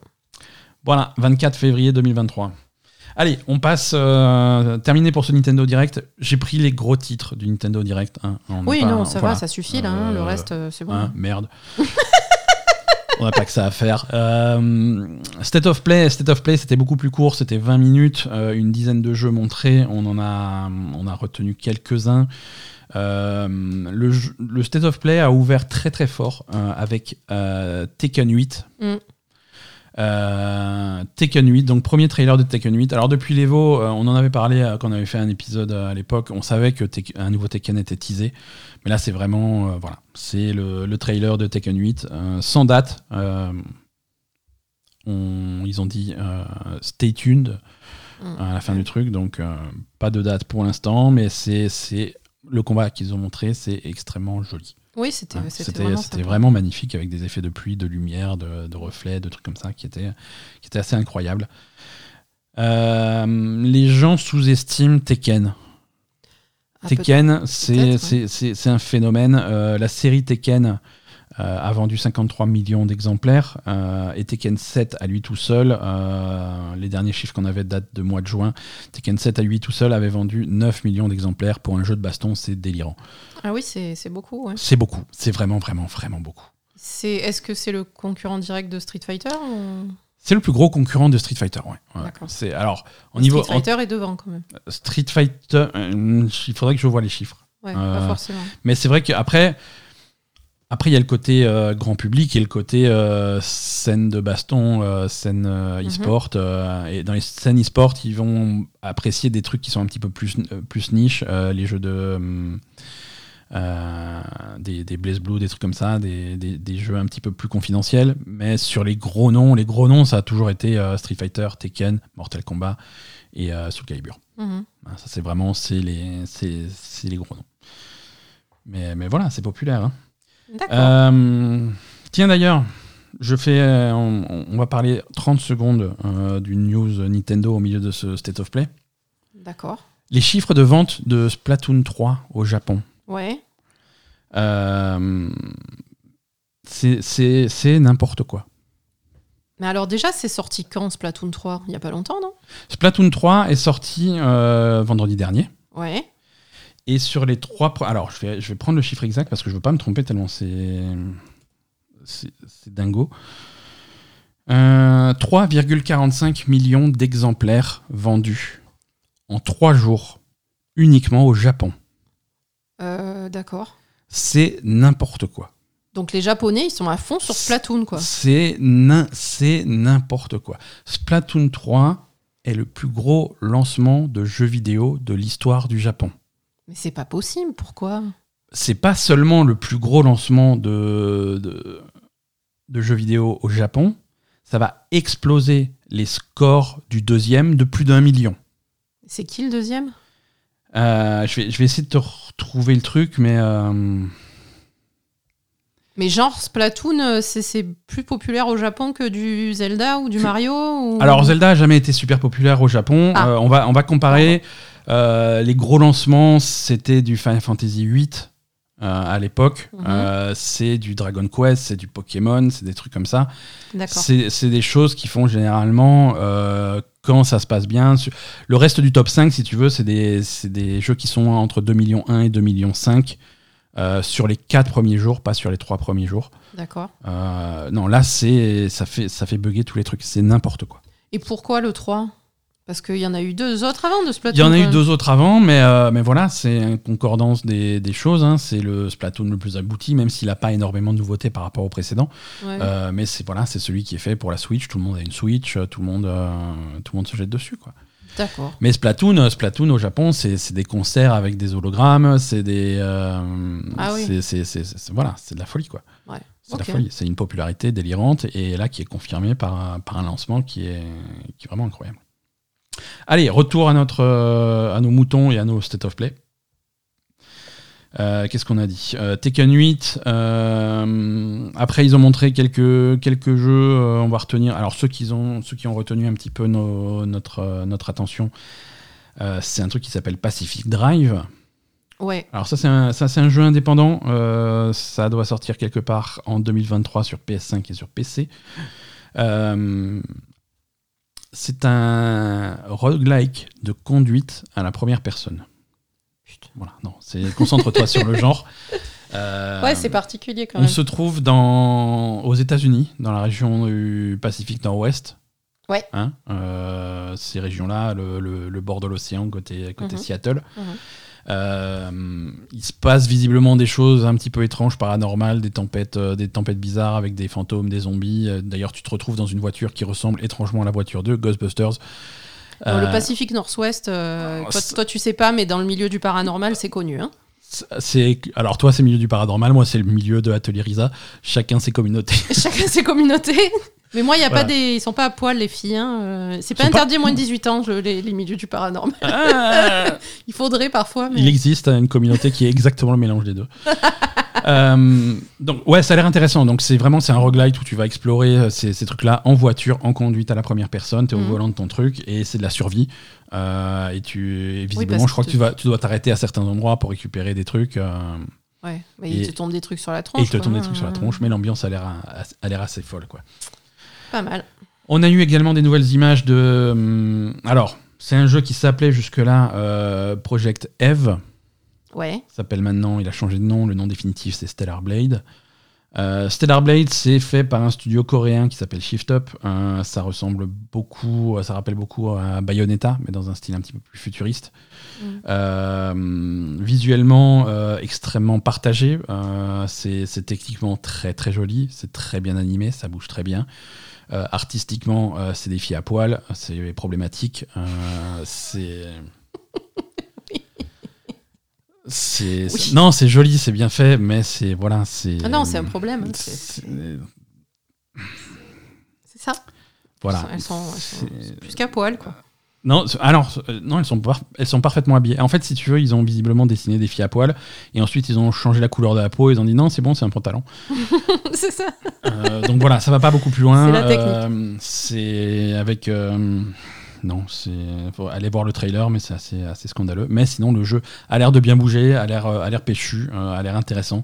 Voilà, 24 février 2023. Allez, on passe. euh, terminé pour ce Nintendo Direct. J'ai pris les gros titres du Nintendo Direct. hein. Oui, pas- non, ça voilà. va, ça suffit là. hein, Le reste, c'est bon. Hein, merde. On n'a pas que ça à faire. Euh, State of Play, State of Play, c'était beaucoup plus court, c'était 20 minutes, euh, une dizaine de jeux montrés. On en a, on a retenu quelques-uns. Euh, le, State of Play a ouvert très très fort avec Tekken 8. Mm. Euh, Tekken 8, donc premier trailer de Tekken 8. Alors depuis l'Evo, euh, on en avait parlé euh, quand on avait fait un épisode à l'époque. On savait que un nouveau Tekken était teasé, mais là c'est vraiment voilà, c'est le, le trailer de Tekken 8 euh, sans date. Ils ont dit stay tuned à la fin du truc, donc pas de date pour l'instant, mais c'est le combat qu'ils ont montré, c'est extrêmement joli. Oui, c'était Hein, c'était vraiment, magnifique avec des effets de pluie, de lumière, de, de reflets, de trucs comme ça qui étaient, qui étaient assez incroyables. Euh, les gens sous-estiment Tekken. Ah, Tekken, c'est ouais. un phénomène. Euh, la série Tekken a vendu 53 millions d'exemplaires euh, et Tekken 7 à lui tout seul, euh, les derniers chiffres qu'on avait datent de mois de juin, Tekken 7 à lui tout seul avait vendu 9 millions d'exemplaires pour un jeu de baston, c'est délirant. Ah oui, c'est beaucoup. ouais. C'est beaucoup, c'est vraiment, vraiment, vraiment beaucoup. Est-ce que c'est le concurrent direct de Street Fighter ou... C'est le plus gros concurrent de Street Fighter, ouais. Ouais. C'est alors au niveau Street Fighter est devant quand même. Street Fighter, euh, il faudrait que je vois les chiffres. Ouais, Euh, pas forcément. Mais c'est vrai qu'après, après il y a le côté euh, grand public et le côté euh, scène de baston, euh, scène Mhm. e-sport. et dans les scènes e-sport, ils vont apprécier des trucs qui sont un petit peu plus plus niche, les jeux de des, des Blaze Blue, des trucs comme ça, des, des- des jeux un petit peu plus confidentiels. Mais sur les gros noms, les gros noms, ça a toujours été Street Fighter, Tekken, Mortal Kombat et Soul Calibur. Mhm. Hein, Ça, c'est vraiment c'est les, les gros noms. Mais, mais voilà, c'est populaire. hein. Euh, tiens, d'ailleurs, je fais, euh, on, on va parler 30 secondes euh, d'une news Nintendo au milieu de ce State of Play. D'accord. Les chiffres de vente de Splatoon 3 au Japon. Ouais. Euh, c'est- n'importe quoi. Mais alors déjà, c'est sorti quand Splatoon 3 Il n'y a pas longtemps, non? Splatoon 3 est sorti vendredi dernier. Ouais. Et sur les trois. Alors, je vais, je vais prendre le chiffre exact parce que je veux pas me tromper tellement c'est. C'est dingo. Euh, 3,45 millions d'exemplaires vendus en trois jours uniquement au Japon. Euh, D'accord. C'est n'importe quoi. Donc les Japonais, ils sont à fond sur Splatoon, quoi. C'est n'importe quoi. Splatoon 3 est le plus gros lancement de jeux vidéo de l'histoire du Japon. Mais c'est pas possible, pourquoi? C'est pas seulement le plus gros lancement de, de, de jeux vidéo au Japon, ça va exploser les scores du deuxième de plus d'un million. C'est qui le deuxième? Euh, je, vais, je vais essayer de te retrouver le truc, mais euh, Mais genre, Splatoon, euh, c'est c'est plus populaire au Japon que du Zelda ou du Mario ou- alors Zelda a jamais été super populaire au Japon. Ah. Euh, on, va, on va comparer. Euh, les gros lancements, c'était du Final Fantasy VIII euh, à l'époque. Mhm. Euh, c'est du Dragon Quest, c'est du Pokémon, c'est des trucs comme ça. C'est des choses qui font généralement quand ça se passe bien. Le reste du top 5, si tu veux, c'est des, jeux qui sont entre 2 millions 1 et 2 millions 5 euh, sur les 4 premiers jours, pas sur les 3 premiers jours. D'accord. Euh, non, là, c'est ça fait, ça fait bugger tous les trucs. C'est n'importe quoi. Et pourquoi le 3 Parce qu'il y en a eu deux autres avant de Splatoon. Il y en a eu deux autres avant, mais, euh, mais voilà, c'est une concordance des, des choses. hein. C'est le Splatoon le plus abouti, même s'il n'a pas énormément de nouveautés par rapport au précédent. Ouais. Euh, mais c'est voilà, c'est celui qui est fait pour la Switch. Tout le monde a une Switch, euh, tout le monde, euh, tout le monde se jette dessus, quoi. D'accord. Mais Splatoon, Splatoon au Japon, c'est des concerts avec des hologrammes, c'est des, Ah oui. c'est- voilà, c'est de la folie, quoi. Ouais. C'est de Ok. la folie. C'est une popularité délirante et là qui est confirmée par, un- par un lancement qui est, qui est vraiment incroyable. Allez, retour à notre, euh, à nos moutons et à nos state of play. Euh, Qu'est-ce qu'on a dit? Euh, Tekken 8. euh, après, ils ont montré quelques, quelques jeux. on va retenir. Alors, ceux qui ont, ceux qui ont retenu un petit peu nos- notre, notre attention, c'est un truc qui s'appelle Pacific Drive. Ouais. Alors, ça, c'est un, ça, un jeu indépendant. Euh, ça doit sortir quelque part en 2023 sur PS5 et sur PC. Euh, c'est un roguelike de conduite à la première personne. Putain. Voilà, non, c'est concentre-toi sur le genre. Euh, Ouais, c'est particulier quand On même. se trouve dans, aux États-Unis, dans la région du Pacifique Nord-Ouest. Ouais. Hein, euh, ces régions-là, le, le- le bord de l'océan côté, côté Mhm. Seattle. Mhm. Euh, il se passe visiblement des choses un petit peu étranges, paranormales, des tempêtes, euh, des tempêtes bizarres avec des fantômes, des zombies. Euh, D'ailleurs, tu te retrouves dans une voiture qui ressemble étrangement à la voiture de Ghostbusters. Dans le Pacifique Nord-Ouest, toi, toi, tu sais pas, mais dans le milieu du paranormal, c'est connu. Hein c'est alors toi c'est le milieu du paranormal, moi c'est le milieu de Atelier Risa. Chacun ses communautés. Chacun ses communautés. Mais moi, il y a Voilà. pas des, ils sont pas à poil les filles. Hein. euh, C'est pas pas- interdit à moins de 18 ans je- les, les milieux du paranormal. Il faudrait parfois, mais Il existe une communauté qui est exactement le mélange des deux. Euh, donc ouais, ça a l'air intéressant. Donc c'est vraiment c'est un roguelite où tu vas explorer euh, ces, ces trucs-là en voiture, en conduite à la première personne. T'es au Mhm. volant de ton truc et c'est de la survie. Euh, et tu et visiblement, je crois que que tu vas, tu dois t'arrêter à certains endroits pour récupérer des trucs. euh, ouais, mais Et- il te tombe des trucs sur la tronche. et il te tombe des trucs sur la tronche, mais l'ambiance a l'air a- a l'air assez folle quoi. Pas mal. On a eu également des nouvelles images de. hum, alors, c'est un jeu qui s'appelait jusque-là euh, Project Eve. Ouais. s'appelle maintenant, il a changé de nom, le nom définitif c'est Stellar Blade. Euh, Stellar Blade, c'est fait par un studio coréen qui s'appelle Shift Up. Euh, ça ressemble beaucoup, ça rappelle beaucoup à Bayonetta, mais dans un style un petit peu plus futuriste. Mm. Euh, visuellement, extrêmement partagé. C'est c'est techniquement très très joli, c'est très bien animé, ça bouge très bien. Euh, artistiquement, euh, c'est des filles à poil, c'est problématique. Euh, c'est. C'est Oui. c'est- non, c'est joli, c'est bien fait, mais c'est voilà, c'est. Ah non, c'est un problème, hein, c'est- c'est- ça. Voilà. Elles sont, elles sont- plus qu'à poil, quoi. Non, alors euh, non, elles sont par- elles sont parfaitement habillées. En fait, si tu veux, ils ont visiblement dessiné des filles à poil et ensuite ils ont changé la couleur de la peau. Ils ont dit non, c'est bon, c'est un pantalon. c'est ça. Euh, donc voilà, ça va pas beaucoup plus loin. C'est. Euh, c'est avec non, c'est faut aller voir le trailer, mais c'est assez, assez scandaleux. Mais sinon, le jeu a l'air de bien bouger, a l'air, a l'air péchu, a l'air intéressant.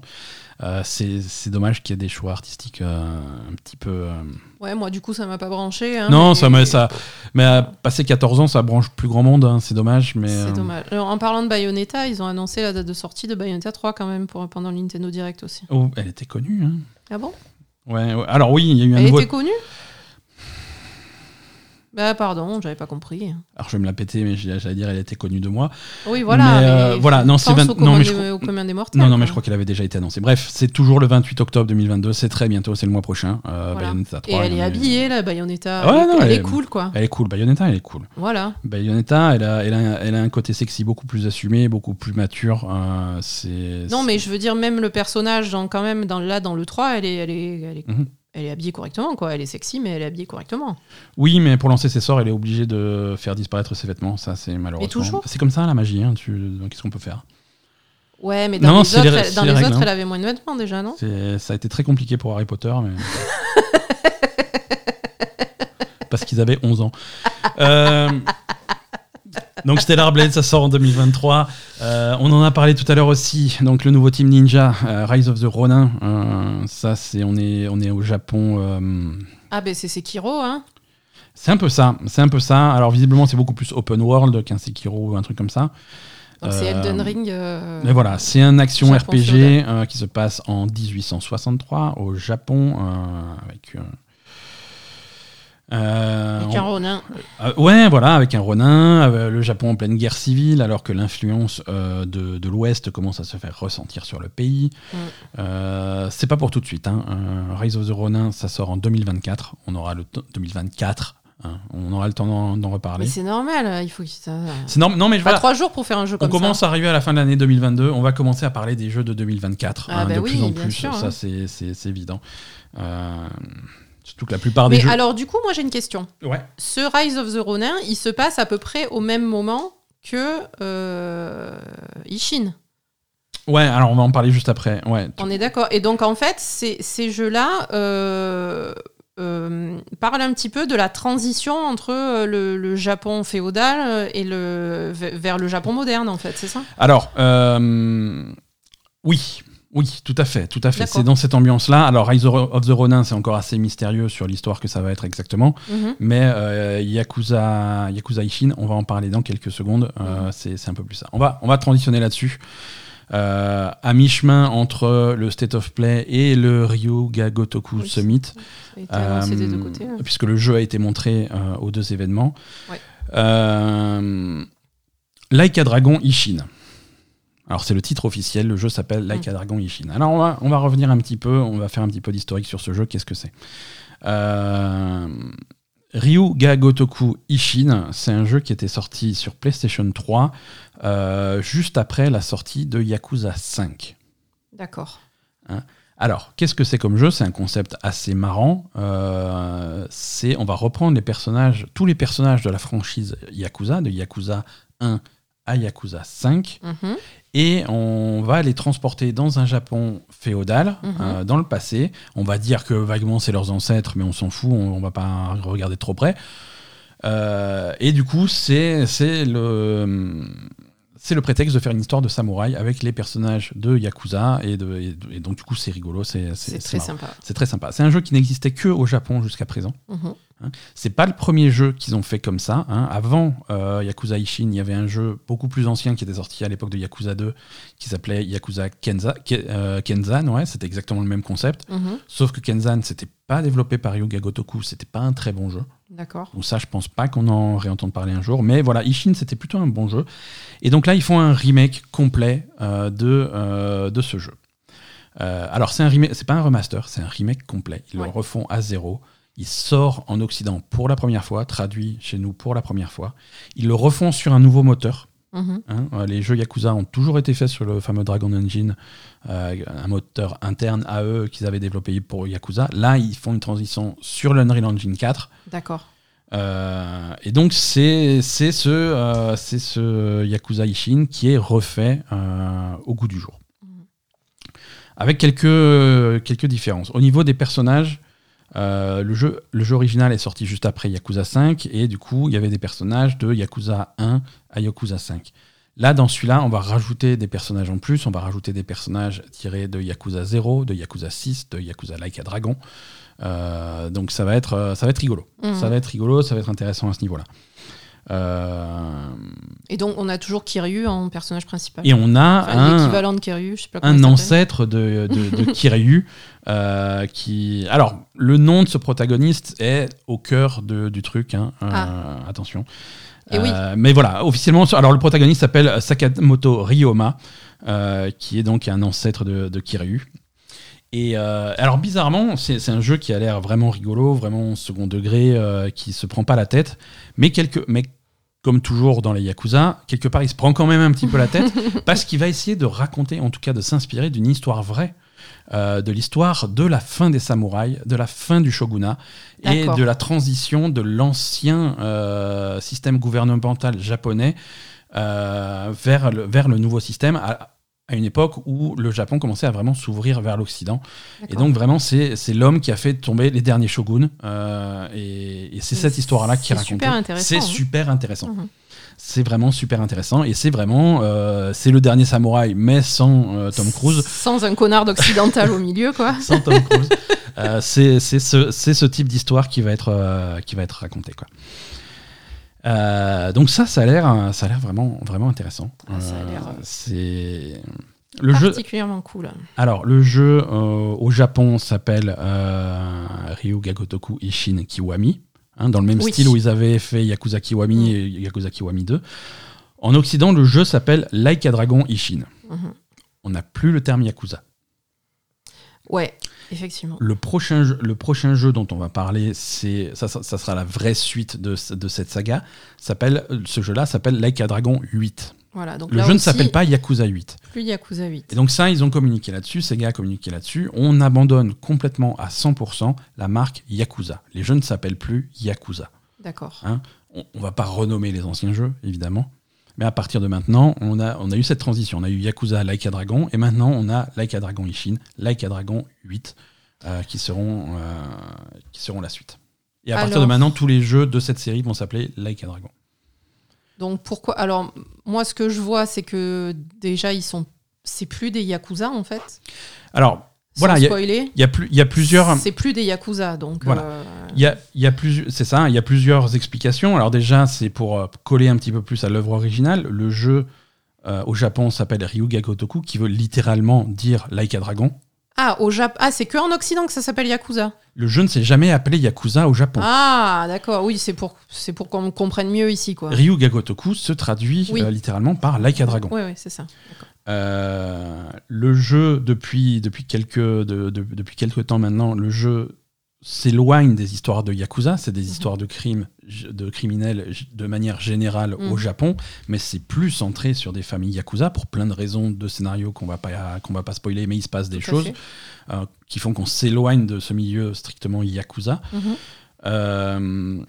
Euh, c'est, dommage qu'il y ait des choix artistiques euh, un petit peu. euh, Ouais, moi, du coup, ça m'a pas branché. hein, Non, mais- ça, m'a- ça, mais à passer 14 ans, ça branche plus grand monde. hein, c'est dommage, mais. C'est euh, dommage. Alors, en parlant de Bayonetta, ils ont annoncé la date de sortie de Bayonetta 3 quand même pour, pendant le Nintendo Direct aussi. oh, elle était connue. hein. Ah bon? Ouais, ouais. Alors oui, il y a eu un Elle nouveau. était connue? Bah pardon, j'avais pas compris. Alors je vais me la péter, mais j'allais dire, elle était connue de moi. Oui, voilà. Mais, euh, voilà, non, c'est pense 20 au non, mais des- je au commun des mortels. Non, non, mais je crois qu'elle avait déjà été annoncée. Bref, c'est toujours le 28 octobre 2022, c'est très bientôt, c'est le mois prochain. Euh, Voilà. Bayonetta 3. Et elle est habillée, la Bayonetta. Ouais, elle, est- non, elle elle est cool, quoi. Elle est cool, Bayonetta, elle est cool. Voilà. Bayonetta, elle a, elle a, elle a un côté sexy beaucoup plus assumé, beaucoup plus mature. euh, c'est. Non, mais je veux dire, même le personnage, dans, quand même, dans, là, dans le 3, elle est, elle est, elle est, Mhm. Elle est habillée correctement, quoi. Elle est sexy, mais elle est habillée correctement. Oui, mais pour lancer ses sorts, elle est obligée de faire disparaître ses vêtements. Ça, c'est malheureusement. toujours C'est comme ça la magie. hein, tu- Qu'est-ce qu'on peut faire? Ouais, mais dans Non, les autres, les- elle, dans les les règles, autres hein. elle avait moins de vêtements déjà, non? Ça a été très compliqué pour Harry Potter, mais. Parce qu'ils avaient 11 ans. Euh, Donc Stellar Blade, ça sort en 2023. Euh, on en a parlé tout à l'heure aussi. Donc le nouveau Team Ninja, euh, Rise of the Ronin. euh, ça, c'est on est on est au Japon. euh, Ah, ben c'est Sekiro, hein c'est un peu ça. C'est un peu ça. Alors visiblement, c'est beaucoup plus open world qu'un Sekiro ou un truc comme ça. Donc c'est Elden Ring. Mais voilà, c'est un action Japon RPG qui se passe en 1863 au Japon avec. Euh, euh, Avec un Ronin. euh, ouais, voilà, avec un Ronin, avec le Japon en pleine guerre civile, alors que l'influence euh, de, de l'Ouest commence à se faire ressentir sur le pays. Mm. Euh, c'est pas pour tout de suite. Hein. Euh, Rise of the Ronin, ça sort en 2024. On aura le temps 2024. hein. On aura le temps d'en d'en Mais reparler. c'est normal, il faut qu'il ça. C'est normal. Non, mais Pas voilà. trois jours pour faire un jeu On comme commence ça. à arriver à la fin de l'année 2022. On va commencer à parler des jeux de 2024 Ah hein, bah de oui, plus en plus. sûr, ça, hein. c'est- c'est c'est évident. Euh, surtout que la plupart des Mais jeux. alors, du coup, moi j'ai une question. Ouais. Ce Rise of the Ronin, il se passe à peu près au même moment que euh, Ishin. Ouais. Alors on va en parler juste après. Ouais. On est d'accord. Et donc, en fait, ces, ces jeux-là euh, euh, parlent un petit peu de la transition entre euh, le, le Japon féodal et le, vers le Japon moderne, en fait, c'est ça? Alors, euh, oui, oui, tout à fait, tout à fait. C'est dans cette ambiance-là. Alors, Rise of the Ronin, c'est encore assez mystérieux sur l'histoire que ça va être exactement. Mhm. Mais euh, Yakuza, Yakuza Ishin, on va en parler dans quelques secondes. Euh, Mhm. c'est c'est un peu plus ça. On va, on va transitionner là-dessus. Euh, à mi-chemin entre le State of Play et le Ryuga Gotoku Oui. Summit. Ça a été annoncé des deux Euh, côtés. hein. Puisque le jeu a été montré euh, aux deux événements. Ouais. Euh, Laika Dragon Ishin. Alors c'est le titre officiel, le jeu s'appelle Laika Dragon Ishin. Alors on va, on va revenir un petit peu, on va faire un petit peu d'historique sur ce jeu, qu'est-ce que c'est? Euh, Ryuga Gotoku Ishin, c'est un jeu qui était sorti sur PlayStation 3 euh, juste après la sortie de Yakuza 5. D'accord. Alors, qu'est-ce que c'est comme jeu? C'est un concept assez marrant. Euh, c'est, on va reprendre les personnages, tous les personnages de la franchise Yakuza, de Yakuza 1 à Yakuza 5, Mhm. Et on va les transporter dans un Japon féodal, Mhm. euh, dans le passé. On va dire que vaguement c'est leurs ancêtres, mais on s'en fout, on, on va pas regarder trop près. Euh, et du coup, c'est le c'est le prétexte de faire une histoire de samouraï avec les personnages de Yakuza et, de, et, de- et donc du coup c'est rigolo, c'est très sympa. C'est très sympa. C'est un jeu qui n'existait que au Japon jusqu'à présent. Mhm. C'est pas le premier jeu qu'ils ont fait comme ça. hein. Avant euh, Yakuza Ishin, il y avait un jeu beaucoup plus ancien qui était sorti à l'époque de Yakuza 2 qui s'appelait Yakuza Kenza, Ke- euh, Kenzan. Ouais, c'était exactement le même concept. Mhm. Sauf que Kenzan, c'était pas développé par Yuga Gotoku, c'était pas un très bon jeu. D'accord. Donc ça, je pense pas qu'on en réentende parler un jour. Mais voilà, Ishin, c'était plutôt un bon jeu. Et donc là, ils font un remake complet euh, de, de ce jeu. Alors c'est un remake, c'est pas un remaster, c'est un remake complet. Ils Ouais. le refont à zéro. Il sort en Occident pour la première fois, traduit chez nous pour la première fois. Ils le refont sur un nouveau moteur. Mhm. hein. Euh, Les jeux Yakuza ont toujours été faits sur le fameux Dragon Engine, euh, un moteur interne à eux qu'ils avaient développé pour Yakuza. Là, ils font une transition sur l'Unreal Engine 4. D'accord. Euh, et donc c'est c'est ce, euh, c'est ce Yakuza Ishin qui est refait au goût du jour. Avec quelques, quelques différences. Au niveau des personnages, Euh, le, jeu, le jeu original est sorti juste après Yakuza 5 et du coup, il y avait des personnages de Yakuza 1 à Yakuza 5. Là, dans celui-là, on va rajouter des personnages en plus, on va rajouter des personnages tirés de Yakuza 0, de Yakuza 6, de Yakuza Like a Dragon. Euh, donc ça va être, euh, ça va être rigolo. Mhm. Ça va être rigolo, ça va être intéressant à ce niveau-là. Euh, Et donc, on a toujours Kiryu en personnage principal. et on a Enfin, un, L'équivalent de Kiryu, je sais pas un ancêtre de, de, de Kiryu euh, qui. Alors, le nom de ce protagoniste est au cœur de- du truc. hein, euh, Ah. Attention. Et oui. Euh, Mais voilà, officiellement, alors le protagoniste s'appelle Sakamoto Ryoma, qui est donc un ancêtre de, de Kiryu. Et euh, alors bizarrement, c'est c'est un jeu qui a l'air vraiment rigolo, vraiment second degré, euh, qui se prend pas la tête, mais quelque, mais comme toujours dans les Yakuza, quelque part il se prend quand même un petit peu la tête parce qu'il va essayer de raconter, en tout cas de s'inspirer d'une histoire vraie, euh, de l'histoire de la fin des samouraïs, de la fin du shogunat et de la transition de l'ancien euh, système gouvernemental japonais euh, vers, le, vers le nouveau système. À, à une époque où le Japon commençait à vraiment s'ouvrir vers l'Occident. Et donc vraiment, c'est l'homme qui a fait tomber les derniers shoguns. euh, et et c'est cette histoire-là qui est c'est racontée. super intéressant, C'est hein. super intéressant. Mhm. C'est vraiment super intéressant. Et c'est vraiment, euh, c'est le dernier samouraï, mais sans euh, Tom Cruise. Sans un connard d'occidental au milieu, quoi. Sans Tom Cruise. C'est ce, ce type d'histoire qui va être qui va être raconté quoi. Euh, donc ça, ça a l'air, ça a l'air vraiment, vraiment intéressant. Ah, ça a l'air, Euh, euh, c'est le jeu. Particulièrement cool. Alors, le jeu euh, au Japon s'appelle euh, Ryuga Gotoku Ishin Kiwami, hein, dans le même Oui. style où ils avaient fait Yakuza Kiwami Mm. et Yakuza Kiwami 2. En Occident, le jeu s'appelle Like a Dragon Ishin. Mhm. On n'a plus le terme Yakuza. Ouais, effectivement. Le prochain jeu, le prochain jeu dont on va parler, c'est ça, ça, ça sera la vraie suite de, ce- de cette saga. S'appelle ce jeu-là s'appelle Like a Dragon 8. Voilà, donc Le jeu ne s'appelle pas Yakuza 8. plus Yakuza 8. Et donc ça, ils ont communiqué là-dessus, Sega a communiqué là-dessus. On abandonne complètement à 100% la marque Yakuza. Les jeux ne s'appellent plus Yakuza. D'accord. On, on va pas renommer les anciens jeux, évidemment. Mais à partir de maintenant, on a, on a eu cette transition. On a eu Yakuza Like a Dragon, et maintenant on a Like a Dragon Ishin, Like a Dragon 8, euh, qui, seront, euh, qui seront la suite. Et à partir de maintenant, tous les jeux de cette série vont s'appeler Like a Dragon. Donc pourquoi Alors moi, ce que je vois, c'est que déjà ils sont, c'est plus des yakuza en fait? Alors, Sans voilà, il y a- spoiler. il y, a plus- il y a plusieurs... C'est plus des yakuza, donc. Voilà. euh, y a, y a c'est ça, il y a plusieurs explications. Alors déjà, c'est pour euh, coller un petit peu plus à l'œuvre originale. Le jeu euh, au Japon s'appelle Ryuga Gotoku, qui veut littéralement dire Like a Dragon. Ah, au Jap... ah c'est que en Occident que ça s'appelle yakuza. Le jeu ne s'est jamais appelé Yakuza au Japon. Ah, d'accord. Oui, c'est pour, c'est pour qu'on comprenne mieux ici, quoi. Ryuga Gotoku se traduit Oui. euh, littéralement par Like a Dragon. Oui, oui, c'est ça. Euh, le jeu, depuis, depuis, quelques, de- de- depuis quelques temps maintenant, le jeu s'éloigne des histoires de Yakuza, c'est des Mhm. histoires de crimes, de criminels de manière générale au Mhm. Japon, mais c'est plus centré sur des familles Yakuza pour plein de raisons de scénario qu'on va pas qu'on va pas spoiler, mais il se passe des Tout choses euh, qui font qu'on s'éloigne de ce milieu strictement Yakuza. Mhm. Euh,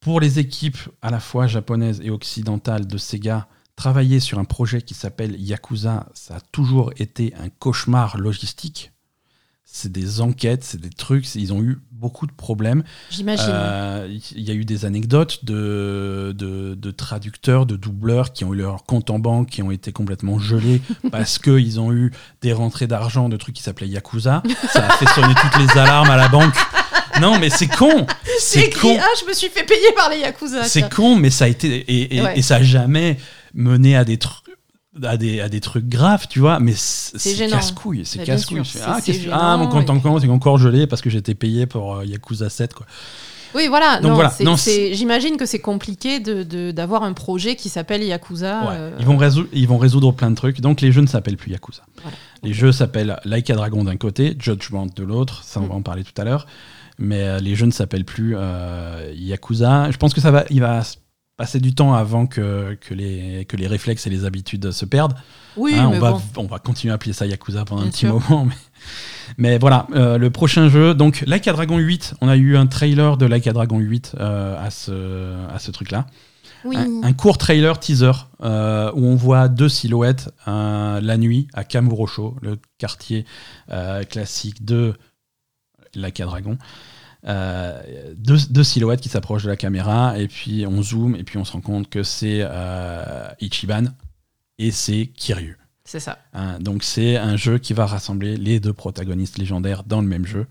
pour les équipes à la fois japonaises et occidentales de Sega, travailler sur un projet qui s'appelle Yakuza, ça a toujours été un cauchemar logistique. C'est des enquêtes, c'est des trucs, ils ont eu beaucoup de problèmes. J'imagine. Euh, Il y a eu des anecdotes de, de, de traducteurs, de doubleurs qui ont eu leur compte en banque, qui ont été complètement gelés parce qu'ils ont eu des rentrées d'argent de trucs qui s'appelaient Yakuza. Ça a fait sonner toutes les alarmes à la banque. Non, mais c'est con! C'est con! Ah, je me suis fait payer par les yakuza. C'est con, mais ça a été. Et, et- Ouais. et ça a jamais mené à des trucs. À des, à des trucs graves, tu vois, mais c'est casse-couille, c'est casse-couille. Ah, ah, mon compte en compte est encore gelé parce que j'étais payé pour euh, Yakuza 7, quoi. Oui, voilà. Donc voilà, J'imagine que c'est compliqué de- de- d'avoir un projet qui s'appelle Yakuza. Ouais, euh, ils, vont résoudre, ils vont résoudre plein de trucs. Donc les jeux ne s'appellent plus Yakuza. Voilà. Les jeux s'appellent Like a Dragon d'un côté, Judgment de l'autre. Ça, on Mm. va en parler tout à l'heure. Mais euh, les jeux ne s'appellent plus euh, Yakuza. Je pense que ça va, il va passer du temps avant que, que, les, que les réflexes et les habitudes se perdent. Oui, Hein, mais on, va, bon. on va continuer à appeler ça Yakuza pendant un petit sûr. moment. Mais, mais voilà, euh, le prochain jeu, donc Like a Dragon 8, on a eu un trailer de Like a Dragon 8 euh, à ce, à ce truc-là. Oui. Un, un court trailer teaser euh, où on voit deux silhouettes la nuit à Kamurocho, le quartier classique de Like a Dragon. Euh, deux, deux silhouettes qui s'approchent de la caméra, et puis on zoome, et puis on se rend compte que c'est euh, Ichiban et c'est Kiryu. C'est ça. Hein, donc c'est un jeu qui va rassembler les deux protagonistes légendaires dans le même jeu.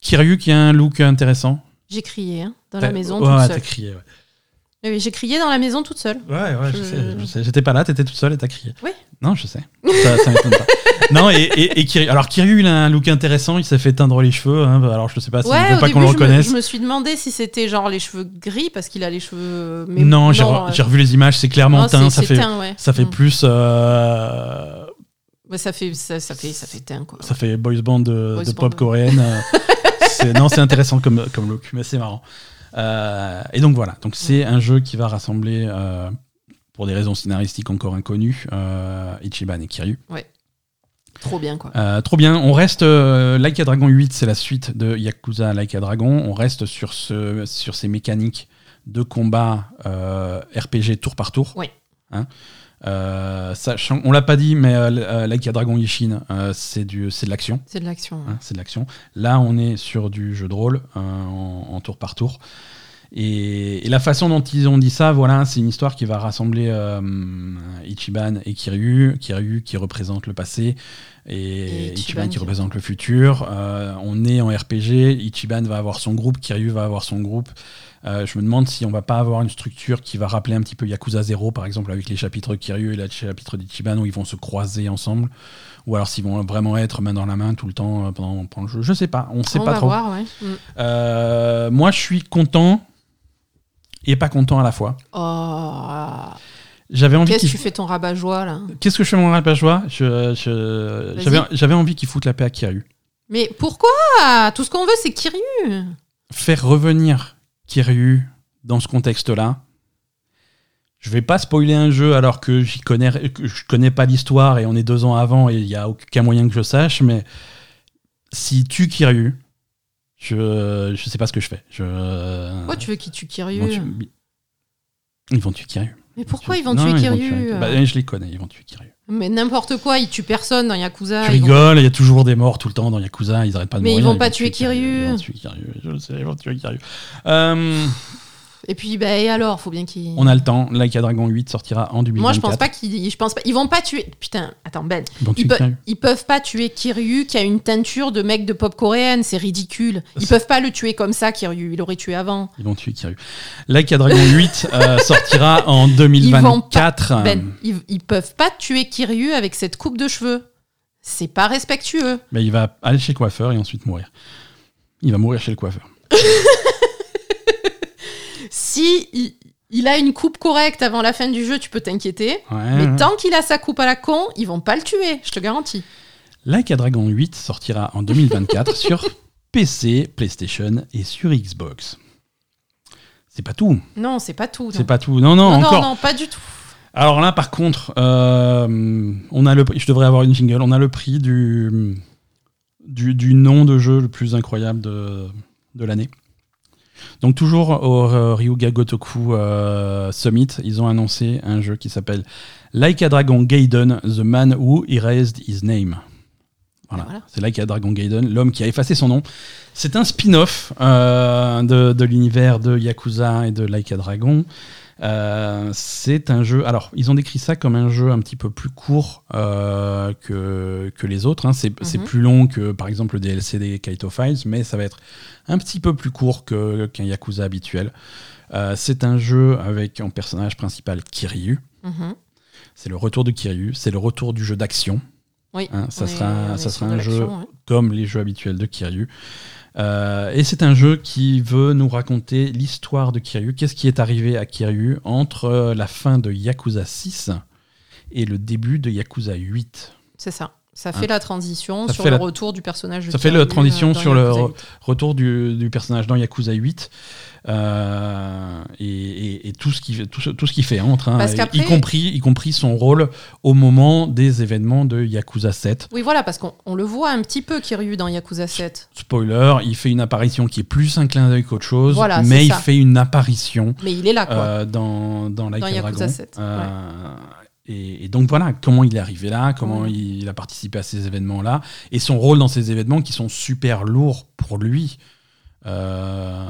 Kiryu qui a un look intéressant. J'ai crié hein, dans la maison ouais, toute t'as seule. crié. Ouais, J'ai crié dans la maison toute seule. ouais, ouais, je, Je- sais, je sais. J'étais pas là, t'étais toute seule et t'as crié. Oui. Non, je sais. Ça, ça m'étonne pas. Non, et, et, et Kiryu. Alors Kiryu, il a un look intéressant. Il s'est fait teindre les cheveux. hein. Alors je sais pas si ouais, veut pas qu'on le je me, reconnaisse. je me suis demandé si c'était genre les cheveux gris parce qu'il a les cheveux. Mais non, euh, j'ai revu les images. C'est clairement non, teint. Ça fait, teint, ouais. ça fait Mm. plus. euh, Ouais, ça fait ça, ça fait ça fait teint quoi. Ça fait boys band de, Boys de band, pop coréenne. euh, non, c'est intéressant comme, comme look, mais c'est marrant. Euh, et donc voilà, donc c'est un jeu qui va rassembler, euh, pour des raisons scénaristiques encore inconnues, euh, Ichiban et Kiryu. Trop bien quoi. Trop bien, on reste. Like a Dragon 8, c'est la suite de Yakuza Like a Dragon. On reste sur, ce, sur ces mécaniques de combat RPG tour par tour. Oui. Hein Euh, sachant, on l'a pas dit, mais euh, euh, Like a Dragon Ishin, euh, c'est du- c'est de l'action. C'est de l'action. Hein, c'est de l'action. Là, on est sur du jeu de rôle euh, en, en tour par tour. Et, et la façon dont ils ont dit ça, voilà, c'est une histoire qui va rassembler euh, Ichiban et Kiryu. Kiryu qui représente le passé et, Et Ichiban, Ichiban qui représente le futur. Euh, on est en RPG. Ichiban va avoir son groupe, Kiryu va avoir son groupe. Euh, je me demande si on va pas avoir une structure qui va rappeler un petit peu Yakuza 0, par exemple, avec les chapitres Kiryu et les chapitres d'Ichiban où ils vont se croiser ensemble. Ou alors s'ils vont vraiment être main dans la main tout le temps euh, pendant, pendant le jeu. Je sais pas, on sait on pas va trop. voir, ouais. Mm. Euh, moi, je suis content et pas content à la fois. Oh. J'avais envie Qu'est-ce que tu fais ton rabat-joie là? Qu'est-ce que je fais mon rap à joie? Je, je- Vas-y. J'avais j'avais envie qu'il foute la paix à Kiryu. Mais pourquoi? Tout ce qu'on veut c'est Kiryu. Faire revenir Kiryu dans ce contexte-là. Je vais pas spoiler un jeu alors que j'y connais, que je connais pas l'histoire et on est deux ans avant et il y a aucun moyen que je sache, mais si tu Kiryu, je je sais pas ce que je fais. Je, Pourquoi tu veux qu'il tue ils Kiryu vont tuer- ils vont tuer Kiryu. Mais pourquoi ils vont Non, tuer ils vont Kiryu tuer- euh Bah, Je les connais, ils vont tuer Kiryu. Mais n'importe quoi, ils tuent personne dans Yakuza. tu ils rigoles, il y a toujours des morts tout le temps dans Yakuza, ils arrêtent pas de Mais ils mourir. vont pas tuer Kiryu. Ils vont tuer Kiryu, je le sais, ils vont tuer Kiryu. Euh, Et puis, bah, et alors, faut bien qu'ils. on a le temps, Like a Dragon 8 sortira en 2024. Moi, je pense pas qu'ils. Je pense pas. Ils vont pas tuer. Putain, attends, Ben. Ils Ils, pe- ils peuvent pas tuer Kiryu qui a une teinture de mec de pop coréenne. C'est ridicule. Ils peuvent pas le tuer comme ça, Kiryu. Il l'aurait tué avant. Ils vont tuer Kiryu. Like a Dragon 8 euh, sortira en Ils vont 2024. Ben, ils, ils peuvent pas tuer Kiryu avec cette coupe de cheveux. C'est pas respectueux. Mais il va aller chez le coiffeur et ensuite mourir. Il va mourir chez le coiffeur. Si il, il a une coupe correcte avant la fin du jeu, tu peux t'inquiéter. Ouais. Mais tant qu'il a sa coupe à la con, ils vont pas le tuer, je te garantis. Like a Dragon 8 sortira en 2024 sur PC, PlayStation et sur Xbox. C'est pas tout. Non, c'est pas tout. C'est pas tout. Non, non, non, encore. non, non, pas du tout. Alors là, par contre, euh, on a le, je devrais avoir une jingle. On a le prix du, du, du nom de jeu le plus incroyable de, de l'année. Donc toujours au Ryuga Gotoku euh, Summit, ils ont annoncé un jeu qui s'appelle Like a Dragon Gaiden, The Man Who Erased His Name. Voilà, Voilà. c'est Like a Dragon Gaiden, l'homme qui a effacé son nom. C'est un spin-off euh, de, de l'univers de Yakuza et de Like a Dragon. Euh, c'est un jeu. Alors, ils ont décrit ça comme un jeu un petit peu plus court euh, que, que les autres. hein. C'est Mhm. plus long que, par exemple, le DLC des Kaito Files, mais ça va être un petit peu plus court qu'un Yakuza habituel. Euh, c'est un jeu avec en personnage principal Kiryu. Mhm. C'est le retour de Kiryu. C'est le retour du jeu d'action. Oui. Hein, ça sera- ça sera un jeu ouais. Comme les jeux habituels de Kiryu. Euh, et c'est un jeu qui veut nous raconter l'histoire de Kiryu. Qu'est-ce qui est arrivé à Kiryu entre euh, la fin de Yakuza 6 et le début de Yakuza 8 C'est ça. Ça Hein. fait la transition Ça sur le la- retour du personnage. Ça fait la transition euh, sur le Yakuza re- 8. retour du, du personnage dans Yakuza 8 euh, et, et- et tout ce qui tout ce, tout ce qu'il fait hein, en train, Parce qu'après- y compris y compris son rôle au moment des événements de Yakuza 7. Oui, voilà, parce qu'on on le voit un petit peu, Kiryu, dans Yakuza 7. Spoiler, il fait une apparition qui est plus un clin d'œil qu'autre chose, Voilà, mais il ça. fait une apparition Mais il est là, quoi. euh, dans, dans Dans Yakuza Dragon. 7, Euh, et, donc voilà, comment il est arrivé là, comment Ouais. il, a participé à ces événements-là, et son rôle dans ces événements qui sont super lourds pour lui. Euh,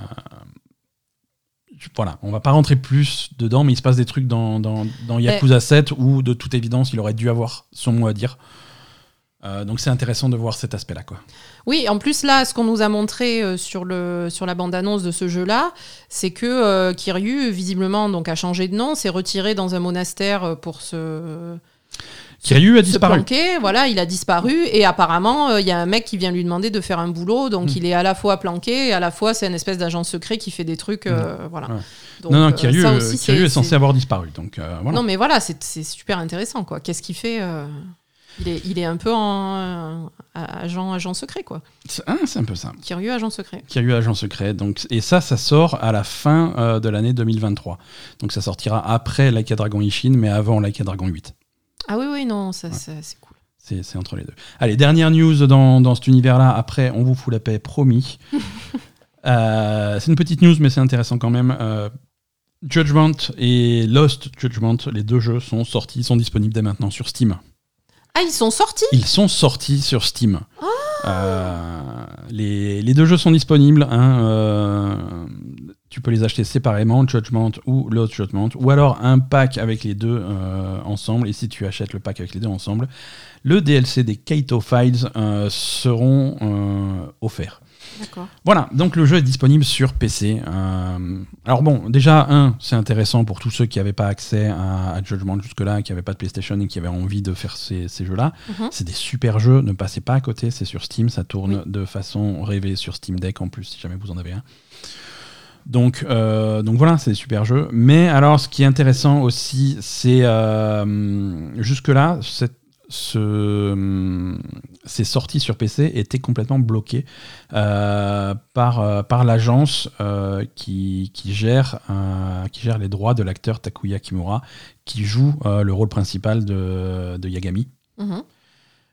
voilà, on va pas rentrer plus dedans, mais il se passe des trucs dans, dans, dans Yakuza 7 où, de toute évidence, il aurait dû avoir son mot à dire. Euh, donc c'est intéressant de voir cet aspect-là. quoi. Oui, en plus là, ce qu'on nous a montré euh, sur, le, sur la bande-annonce de ce jeu-là, c'est que euh, Kiryu, visiblement, donc, a changé de nom, s'est retiré dans un monastère euh, pour se, Kiryu a disparu. Voilà, il a disparu et apparemment, euh, il y a un mec qui vient lui demander de faire un boulot, donc Mm. il est à la fois planqué et à la fois c'est une espèce d'agent secret qui fait des trucs. euh, voilà. Ouais. Donc, non, non, Kiryu, aussi, est, censé avoir disparu. Donc euh, voilà. Non, mais voilà, c'est super intéressant, quoi. Qu'est-ce qu'il fait il, est, il est un peu en euh, agent, agent secret, quoi. C'est ah, un peu ça. Kiryu, agent secret. Kiryu Agent Secret. Donc, et ça, ça sort à la fin euh, de l'année 2023. Donc ça sortira après Like a Dragon Ishin, mais avant Like a Dragon 8. Ah oui, oui, non, ça, ça- c'est cool. C'est entre les deux. Allez, dernière news dans, dans cet univers-là. Après, on vous fout la paix, promis. Euh, c'est une petite news, mais c'est intéressant quand même. Judgment et Lost Judgment, les deux jeux sont sortis, sont disponibles dès maintenant sur Steam. Ah, ils sont sortis Ils sont sortis sur Steam. Euh, les, les deux jeux sont disponibles. hein, euh, tu peux les acheter séparément, Judgment ou Lost Judgment, ou alors un pack avec les deux euh, ensemble. Et si tu achètes le pack avec les deux ensemble, le DLC des Kaito Files seront offerts. Voilà, donc le jeu est disponible sur PC. Euh, alors bon, déjà, un, c'est intéressant pour tous ceux qui n'avaient pas accès à, à Judgment jusque-là, qui n'avaient pas de PlayStation et qui avaient envie de faire ces, ces jeux-là. Mhm. C'est des super jeux, ne passez pas à côté, c'est sur Steam, ça tourne Oui. de façon rêvée sur Steam Deck en plus, si jamais vous en avez un. Donc, euh, donc voilà, c'est des super jeux. Mais alors, ce qui est intéressant aussi, c'est euh, jusque-là, cette- ce, ces sorties sur PC étaient complètement bloquées euh, par, euh, par l'agence euh, qui, qui, gère, euh, qui gère les droits de l'acteur Takuya Kimura, qui joue le rôle principal de, de Yagami. Mhm.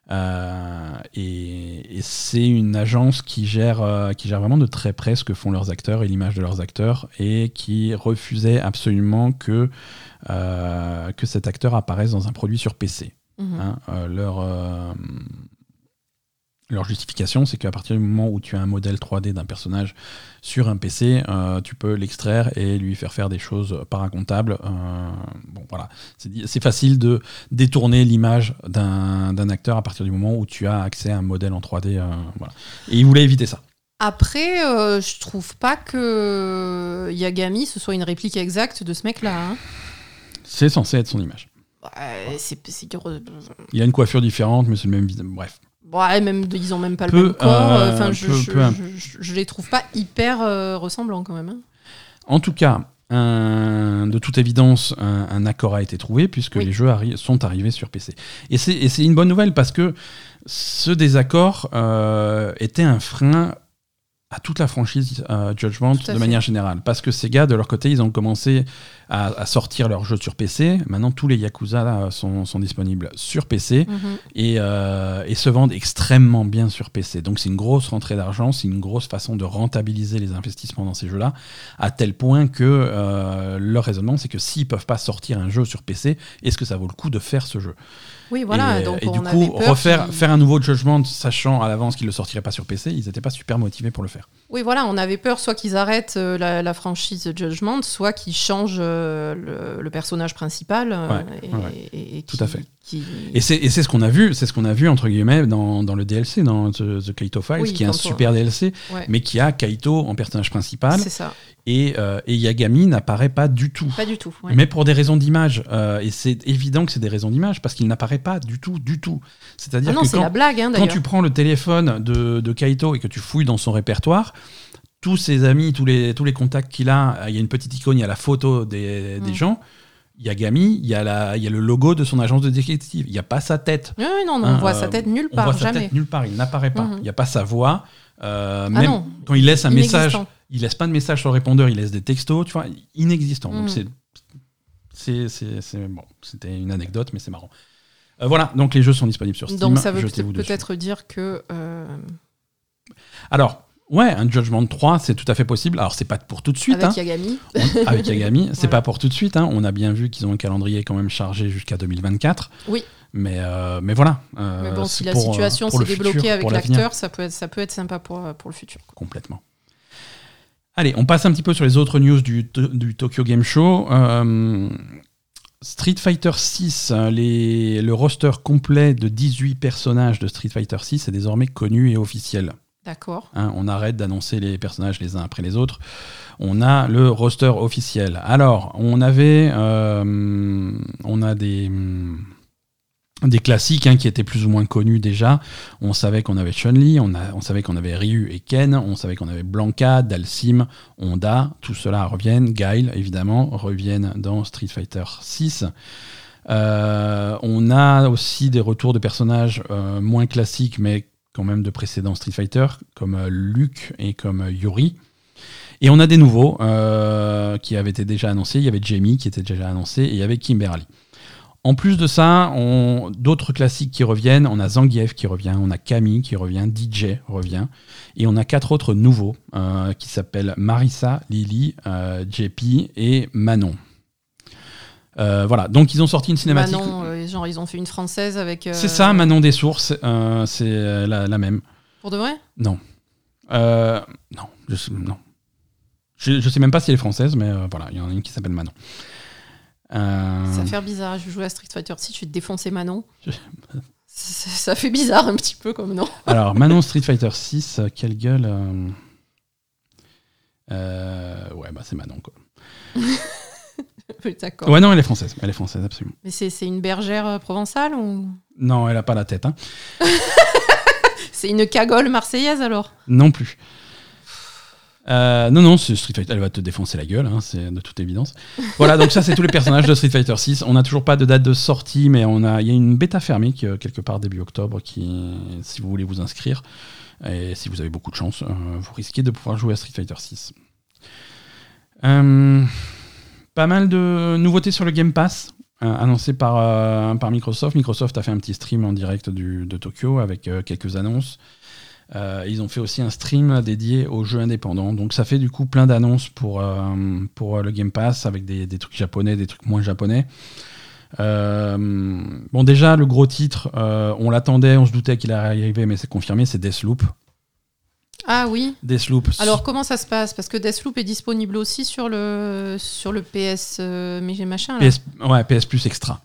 Euh, et et c'est une agence qui gère, qui gère vraiment de très près ce que font leurs acteurs et l'image de leurs acteurs et qui refusait absolument que, que cet acteur apparaisse dans un produit sur PC. Mhm. hein. Euh, leur, euh, leur justification, c'est qu'à partir du moment où tu as un modèle 3D d'un personnage sur un PC, euh, tu peux l'extraire et lui faire faire des choses par un comptable. Bon, voilà. C'est facile de détourner l'image d'un d'un acteur à partir du moment où tu as accès à un modèle en 3D. euh, voilà. Et ils voulaient éviter ça. Après, je trouve pas que Yagami ce soit une réplique exacte de ce mec-là. hein. C'est censé être son image. Ouais, c'est c'est que- Il a une coiffure différente, mais c'est le même visage. Bref. Ouais, même ils ont même pas Peu, le même corps. euh, Enfin, je, peu- je, peu imp- je- je les trouve pas hyper euh, ressemblants quand même. hein. En tout cas, un- de toute évidence, un, un accord a été trouvé puisque Oui. les jeux arri- sont arrivés sur PC. Et c'est et c'est une bonne nouvelle parce que ce désaccord euh, était un frein à toute la franchise euh, Judgment de fait. manière générale. Parce que ces gars, de leur côté, ils ont commencé à, à sortir leurs jeux sur PC. Maintenant, tous les Yakuza là, sont, sont disponibles sur PC Mhm. et, euh, et se vendent extrêmement bien sur PC. Donc c'est une grosse rentrée d'argent, c'est une grosse façon de rentabiliser les investissements dans ces jeux-là, à tel point que euh, leur raisonnement, c'est que s'ils peuvent pas sortir un jeu sur PC, est-ce que ça vaut le coup de faire ce jeu? Oui, voilà. Et, donc et on du avait coup, peur refaire faire un nouveau Judgment, sachant à l'avance qu'ils le sortiraient pas sur PC, ils n'étaient pas super motivés pour le faire. Oui, voilà, on avait peur soit qu'ils arrêtent euh, la, la franchise Judgment, soit qu'ils changent euh, le, le personnage principal. euh, Ouais, et, ouais. et- et Tout à fait. Qui- Et c'est ce qu'on a vu, c'est ce qu'on a vu entre guillemets dans, dans le DLC, dans The, The Kaito Files, Oui, qui est un super DLC, ouais, mais qui a Kaito en personnage principal, c'est ça. et, euh, et Yagami n'apparaît pas du tout. Pas du tout. ouais. Mais pour des raisons d'image. Euh, et c'est évident que c'est des raisons d'image parce qu'il n'apparaît pas du tout, du tout. C'est-à-dire Ah que quand, la blague, hein, quand tu prends le téléphone de, de Kaito et que tu fouilles dans son répertoire, tous ses amis, tous les, tous les contacts qu'il a, il y a une petite icône, il y a la photo des, des Mm. gens. Yagami, il y, a la, il y a le logo de son agence de détective. Il n'y a pas sa tête. Oui, oui, non, non, Hein, on voit euh, sa tête nulle On part, voit sa jamais. tête nulle part. Il n'apparaît pas. Mhm. Il n'y a pas sa voix. Euh, Ah même non, quand il laisse un message, il laisse pas de message sur le répondeur, il laisse des textos, tu vois, inexistant. Donc Mhm. c'est, bon, c'était une anecdote, mais c'est marrant. Euh, voilà, donc les jeux sont disponibles sur Steam. Donc ça veut peut-être dire que. euh, Alors, Ouais, un Judgment 3, c'est tout à fait possible. Alors, c'est pas pour tout de suite. Avec hein. Yagami. On- avec Yagami. C'est pas pour tout de suite. hein. On a bien vu qu'ils ont un calendrier quand même chargé jusqu'à 2024. Oui. Mais, euh, mais voilà. euh, Mais bon, si la pour, euh, situation s'est débloquée avec l'acteur, ça peut, être, ça peut être sympa pour, pour le futur. quoi. Complètement. Allez, on passe un petit peu sur les autres news du, du Tokyo Game Show. Euh, Street Fighter 6, les, le roster complet de 18 personnages de Street Fighter 6 est désormais connu et officiel. D'accord. Hein, on arrête d'annoncer les personnages les uns après les autres. On a le roster officiel. Alors, on avait, euh, a des des classiques hein, qui étaient plus ou moins connus déjà. On savait qu'on avait Chun-Li, on, savait qu'on avait Ryu et Ken, on savait qu'on avait Blanca, Dalsim, Honda, tout cela reviennent. Guile, évidemment, reviennent dans Street Fighter 6. Euh, on a aussi des retours de personnages euh, moins classiques, mais quand même de précédents Street Fighter, comme euh, Luke et comme euh, Yuri. Et on a des nouveaux euh, qui avaient été déjà annoncés. Il y avait Jamie qui était déjà annoncé et il y avait Kimberly. En plus de ça, on d'autres classiques qui reviennent. On a Zangief qui revient, on a Camille qui revient, DJ revient, et on a quatre autres nouveaux qui s'appellent Marissa, Lily, JP et Manon. Euh, voilà, donc ils ont sorti une cinématique. Manon, euh, genre, ils ont fait une française avec. euh, C'est ça, Manon des sources, c'est la, la même. Pour de vrai? Non. Non, je sais, non. Je, je sais même pas si elle est française, mais voilà, il y en a une qui s'appelle Manon. Ça fait bizarre. Je jouais à Street Fighter 6, je vais te défoncer Manon. Je- Ça, ça fait bizarre un petit peu comme nom. Alors, Manon Street Fighter 6, euh, quelle gueule Ouais, bah c'est Manon, quoi. D'accord. Ouais, non, elle est française. Elle est française, absolument. Mais c'est c'est une bergère euh, provençale ou? Non, elle a pas la tête, hein. c'est une cagole marseillaise alors? Non plus. Euh, non, non, c'est Street Fighter, elle va te défoncer la gueule, hein, c'est de toute évidence. Voilà, donc ça, c'est tous les personnages de Street Fighter 6. On n'a toujours pas de date de sortie, mais on a, il y a une bêta fermée qui, euh, quelque part début octobre, qui, si vous voulez vous inscrire, et si vous avez beaucoup de chance, euh, vous risquez de pouvoir jouer à Street Fighter 6. Euh, pas mal de nouveautés sur le Game Pass. euh, annoncé par, euh, par Microsoft. Microsoft a fait un petit stream en direct de Tokyo avec euh, quelques annonces. Euh, ils ont fait aussi un stream dédié aux jeux indépendants. Donc ça fait du coup plein d'annonces pour, le Game Pass avec des, trucs japonais, des trucs moins japonais. Bon déjà le gros titre, on l'attendait, on se doutait qu'il allait arriver, mais c'est confirmé, c'est Deathloop. Ah oui. Deathloop. Alors comment ça se passe? Parce que Deathloop est disponible aussi sur le, sur le PS euh, mais j'ai machin. là. PS, ouais, PS Plus Extra.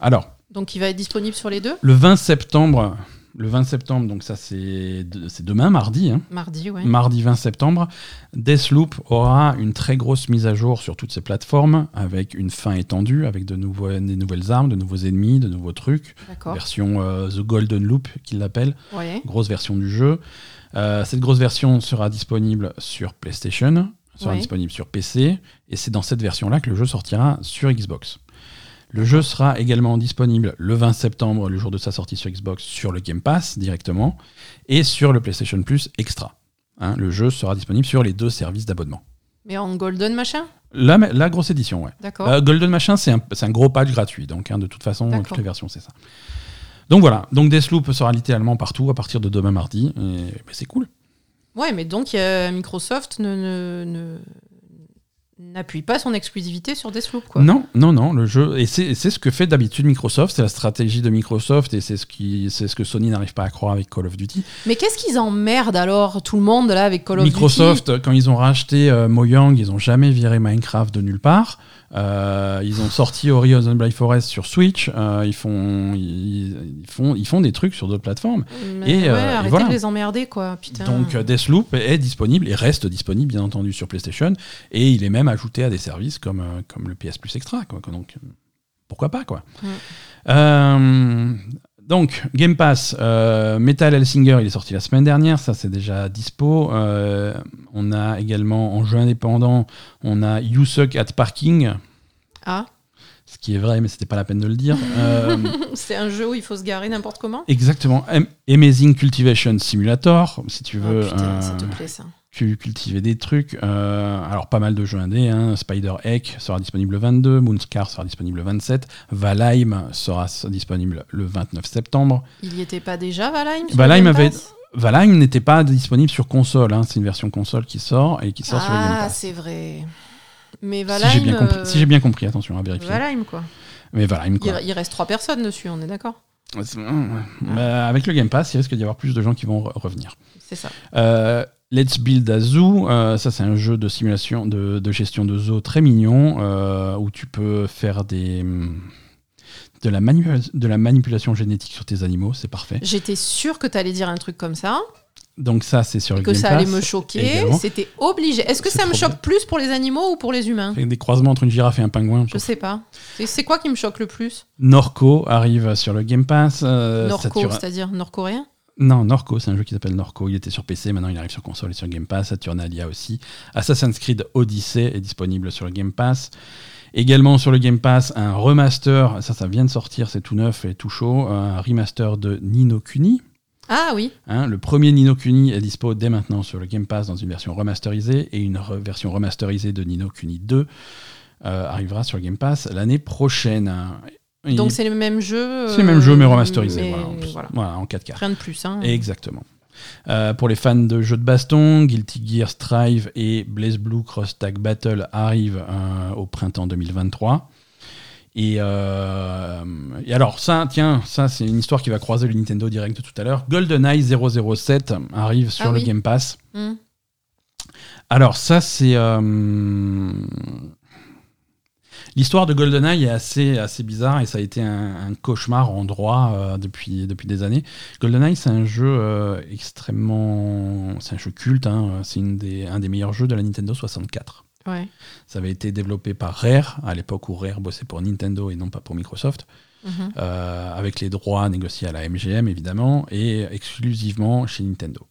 Alors, Donc il va être disponible sur les deux? Le 20 septembre, le 20 septembre, donc ça c'est de- c'est demain, mardi, hein, Mardi, ouais. mardi 20 septembre, Deathloop aura une très grosse mise à jour sur toutes ses plateformes, avec une fin étendue, avec de nouveaux, des nouvelles armes, de nouveaux ennemis, de nouveaux trucs. D'accord. Version euh, The Golden Loop, qu'ils l'appellent, Ouais. grosse version du jeu. Euh, cette grosse version sera disponible sur PlayStation, sera Ouais. disponible sur PC, et c'est dans cette version-là que le jeu sortira sur Xbox. Le jeu sera également disponible le 20 septembre, le jour de sa sortie sur Xbox, sur le Game Pass directement, et sur le PlayStation Plus Extra. Hein, le jeu sera disponible sur les deux services d'abonnement. Mais en golden machin? La, la grosse édition, ouais. D'accord. Euh, Golden Machin, c'est un, gros patch gratuit, donc hein, de toute façon, toutes les versions, c'est ça. Donc voilà, donc Deathloop sera littéralement partout à partir de demain mardi, et c'est cool. Ouais, mais donc euh, Microsoft ne, ne- ne- n'appuie pas son exclusivité sur Deathloop, quoi. Non, non, non, le jeu, et c'est ce que fait d'habitude Microsoft, c'est la stratégie de Microsoft, et c'est ce, qui, c'est ce que Sony n'arrive pas à croire avec Call of Duty. Mais qu'est-ce qu'ils emmerdent alors tout le monde là avec Call of Duty? Microsoft, quand ils ont racheté euh, Mojang, ils ont jamais viré Minecraft de nulle part. Euh, ils ont sorti Horizon Blind Forest sur Switch. euh, ils, font, ils, ils font, ils font des trucs sur d'autres plateformes. Mais Et, ouais, euh, et arrêtez voilà. de les emmerder, quoi. Putain. Donc Deathloop est disponible et reste disponible bien entendu sur PlayStation et il est même ajouté à des services comme, comme le PS Plus Extra. Quoi. Donc pourquoi pas quoi. Mm. Donc Game Pass, euh, Metal Hellsinger, il est sorti la semaine dernière, ça c'est déjà dispo. Euh, on a également en jeu indépendant, on a You Suck at Parking, Ah, ce qui est vrai mais c'était pas la peine de le dire. Euh, c'est un jeu où il faut se garer n'importe comment? Exactement, Am- Amazing Cultivation Simulator, si tu veux. Oh, putain, ça te plaît ça. Cu- cultiver des trucs. Euh, alors, pas mal de jeux indés. Hein. Spider Egg sera disponible le 22, Moonscar sera disponible le 27, Valheim sera disponible le 29 septembre. Il y était pas déjà, Valheim sur Valheim avait- n'était pas disponible sur console. hein. C'est une version console qui sort et qui sort sur le Game Ah, Pass. c'est vrai. Mais Si Valheim. j'ai bien, compris- euh, si j'ai bien compris, attention à vérifier. Valheim, quoi. Mais Valheim, Il, quoi. il reste trois personnes dessus, on est d'accord? Bah, avec le Game Pass, il risque d'y avoir plus de gens qui vont re- revenir. C'est ça. Euh, Let's Build a Zoo, euh, ça c'est un jeu de simulation, de, de gestion de zoo très mignon, euh, où tu peux faire des, hum, de, la de la manipulation génétique sur tes animaux, c'est parfait. J'étais sûre que tu allais dire un truc comme ça, Donc ça c'est sur le que Game ça Pass. allait me choquer. C'était obligé. Est-ce que ça me choque bien. plus pour les animaux ou pour les humains Avec des croisements entre une girafe et un pingouin. Je sais pas. C'est- quoi qui me choque le plus? Norco arrive sur le Game Pass. euh, Norco, c'est-à-dire nord-coréen Non, Norco, c'est un jeu qui s'appelle Norco. Il était sur PC, maintenant il arrive sur console et sur Game Pass. Saturnalia aussi. Assassin's Creed Odyssey est disponible sur le Game Pass. Également sur le Game Pass, un remaster, ça, ça vient de sortir, c'est tout neuf et tout chaud, un remaster de Nino Kuni. Ah oui. Hein, le premier Nino Kuni est dispo dès maintenant sur le Game Pass dans une version remasterisée et une re- version remasterisée de Nino Kuni 2 euh, arrivera sur le Game Pass l'année prochaine. Donc c'est le même jeu. c'est le même jeu mais remasterisé, mais voilà, en, voilà. Voilà, en 4K. Rien de plus. Hein. Exactement. Euh, pour les fans de jeux de baston, Guilty Gear Strive et Blaze Blue Cross Tag Battle arrivent euh, au printemps 2023. Et, euh, et alors ça, tiens, ça c'est une histoire qui va croiser le Nintendo Direct de tout à l'heure. GoldenEye 007 arrive sur Ah le. Game Pass. Hmm. Alors ça c'est l'histoire de GoldenEye est assez assez bizarre et ça a été un, un cauchemar en droit euh, depuis depuis des années. GoldenEye c'est un jeu euh, extrêmement c'est un jeu culte hein, c'est une des un des meilleurs jeux de la Nintendo 64. Ouais. Ça avait été développé par Rare à l'époque où Rare bossait pour Nintendo et non pas pour Microsoft. Mhm. Euh, avec les droits négociés à la MGM évidemment, et exclusivement chez Nintendo.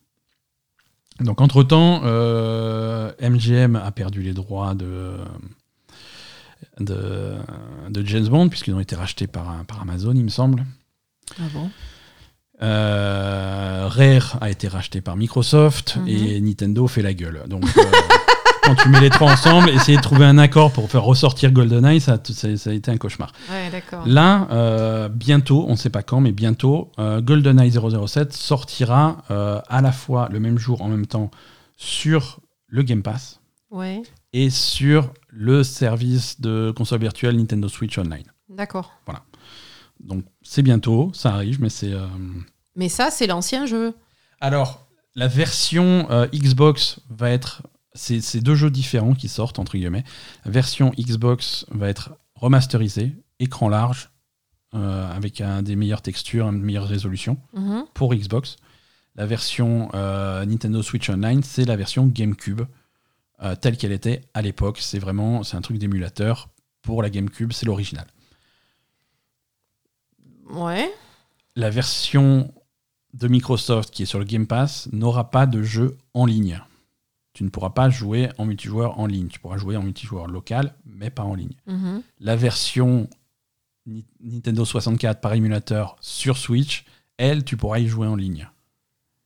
Donc entre-temps, MGM a perdu les droits de, de, de James Bond, puisqu'ils ont été rachetés par, par Amazon, il me semble. Ah bon? Euh, Rare a été racheté par Microsoft, Mhm. et Nintendo fait la gueule. Donc... euh, Quand tu mets les trois ensemble, essayer de trouver un accord pour faire ressortir GoldenEye, ça, ça, ça a été un cauchemar. Ouais. Là, euh, bientôt, on ne sait pas quand, mais bientôt, GoldenEye 007 sortira à la fois le même jour, en même temps, sur le Game Pass Ouais, et sur le service de console virtuelle Nintendo Switch Online. d'accord. Donc c'est bientôt, ça arrive, mais c'est... euh, Mais ça, c'est l'ancien jeu. Alors, la version euh, Xbox va être... C'est c'est deux jeux différents qui sortent, entre guillemets. La version Xbox va être remasterisée, écran large, euh, avec un des meilleures textures, une meilleure résolution. Mhm. pour Xbox. La version euh, Nintendo Switch Online, c'est la version GameCube euh, telle qu'elle était à l'époque. C'est vraiment c'est un truc d'émulateur pour la GameCube, c'est l'original. Ouais. La version de Microsoft qui est sur le Game Pass n'aura pas de jeu en ligne. Tu ne pourras pas jouer en multijoueur en ligne. Tu pourras jouer en multijoueur local, mais pas en ligne. Mhm. La version Ni- Nintendo 64 par émulateur sur Switch, elle, tu pourras y jouer en ligne.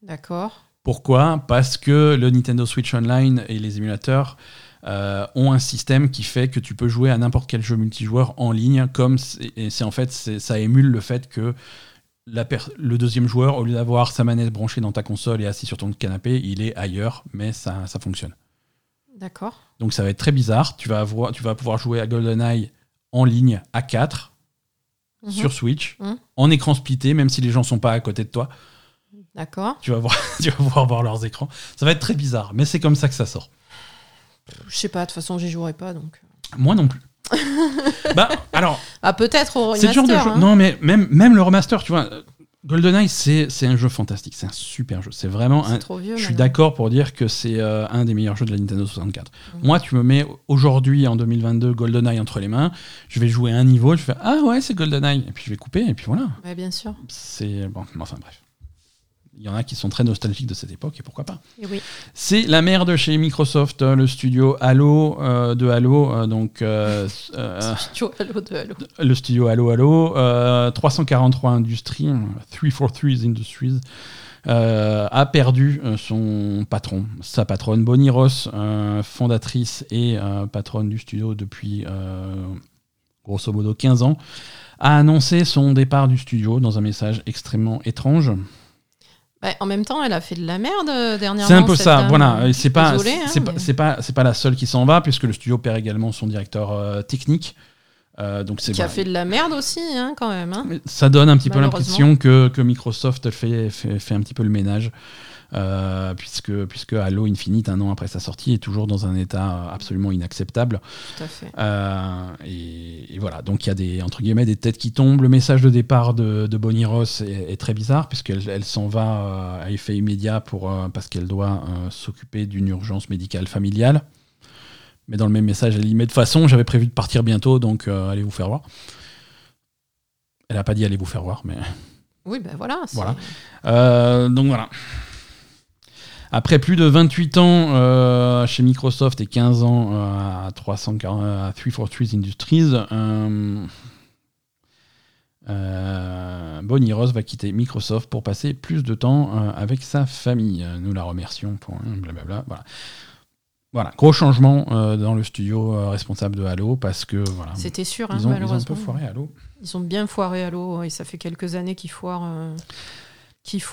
D'accord. Pourquoi? Parce que le Nintendo Switch Online et les émulateurs euh, ont un système qui fait que tu peux jouer à n'importe quel jeu multijoueur en ligne, comme c'est et c'est en fait ça émule le fait que la le deuxième joueur, au lieu d'avoir sa manette branchée dans ta console et assis sur ton canapé, il est ailleurs, mais ça, ça fonctionne. D'accord. Donc ça va être très bizarre. Tu vas, avoir, tu vas pouvoir jouer à GoldenEye en ligne à 4 Mhm. sur Switch, Mhm. en écran splitté, même si les gens sont pas à côté de toi. D'accord. Tu vas, voir, tu vas pouvoir voir leurs écrans. Ça va être très bizarre, mais c'est comme ça que ça sort. Je sais pas, de toute façon, j'y jouerai pas donc. Moi non plus. bah, alors, Ah, peut-être au c'est le genre de remaster. jeu. hein. Non, mais même, même le remaster, tu vois, GoldenEye, c'est c'est un jeu fantastique. C'est un super jeu. C'est vraiment un. C'est trop vieux. Je suis d'accord pour dire que c'est euh, un des meilleurs jeux de la Nintendo 64. Mhm. Moi, tu me mets aujourd'hui, en 2022, GoldenEye entre les mains, je vais jouer un niveau, je fais Ah ouais, c'est GoldenEye. Et puis je vais couper, et puis voilà. Ouais, bien sûr. C'est. Bon, enfin bref. Il y en a qui sont très nostalgiques de cette époque, et pourquoi pas. Oui. C'est la merde chez Microsoft, euh, le studio Halo euh, de Halo, euh, donc euh, Tu vois, Halo de Halo. le studio Halo Halo, euh, 343 Industries, 343 Industries, euh, a perdu son patron, sa patronne Bonnie Ross, fondatrice et patronne du studio depuis grosso modo 15 ans, a annoncé son départ du studio dans un message extrêmement étrange. Bah, en même temps, elle a fait de la merde euh, dernièrement. C'est un peu ça, voilà. C'est pas, hein, c'est pas, c'est pas, c'est pas la seule qui s'en va, puisque le studio perd également son directeur euh, technique. Euh, donc Qui a voilà. fait de la merde aussi, hein, quand même. hein. Ça donne un petit peu l'impression que, que Microsoft fait, fait, fait un petit peu le ménage, euh, puisque, puisque Halo Infinite, un an après sa sortie, est toujours dans un état absolument inacceptable. Tout à fait. Euh, et, et voilà, donc il y a des, entre guillemets, des têtes qui tombent. Le message de départ de, de Bonnie Ross est, est très bizarre, puisqu'elle elle s'en va euh, à effet immédiat pour, euh, parce qu'elle doit euh, s'occuper d'une urgence médicale familiale. Mais dans le même message, elle dit Mais de toute façon, j'avais prévu de partir bientôt, donc euh, allez vous faire voir. Elle n'a pas dit allez vous faire voir, mais. Oui, ben voilà. Voilà. Euh, donc voilà. Après plus de 28 ans euh, chez Microsoft et 15 ans euh, à, 340, à 343 Industries, euh, euh, Bonnie Ross va quitter Microsoft pour passer plus de temps avec sa famille. Nous la remercions pour hein, blablabla. Voilà. Voilà, gros changement euh, dans le studio euh, responsable de Halo parce que voilà, C'était sûr, hein, ils, ont, ils ont un malheureusement. peu foiré Halo. Ils ont bien foiré Halo et ça fait quelques années qu'ils foirent. euh,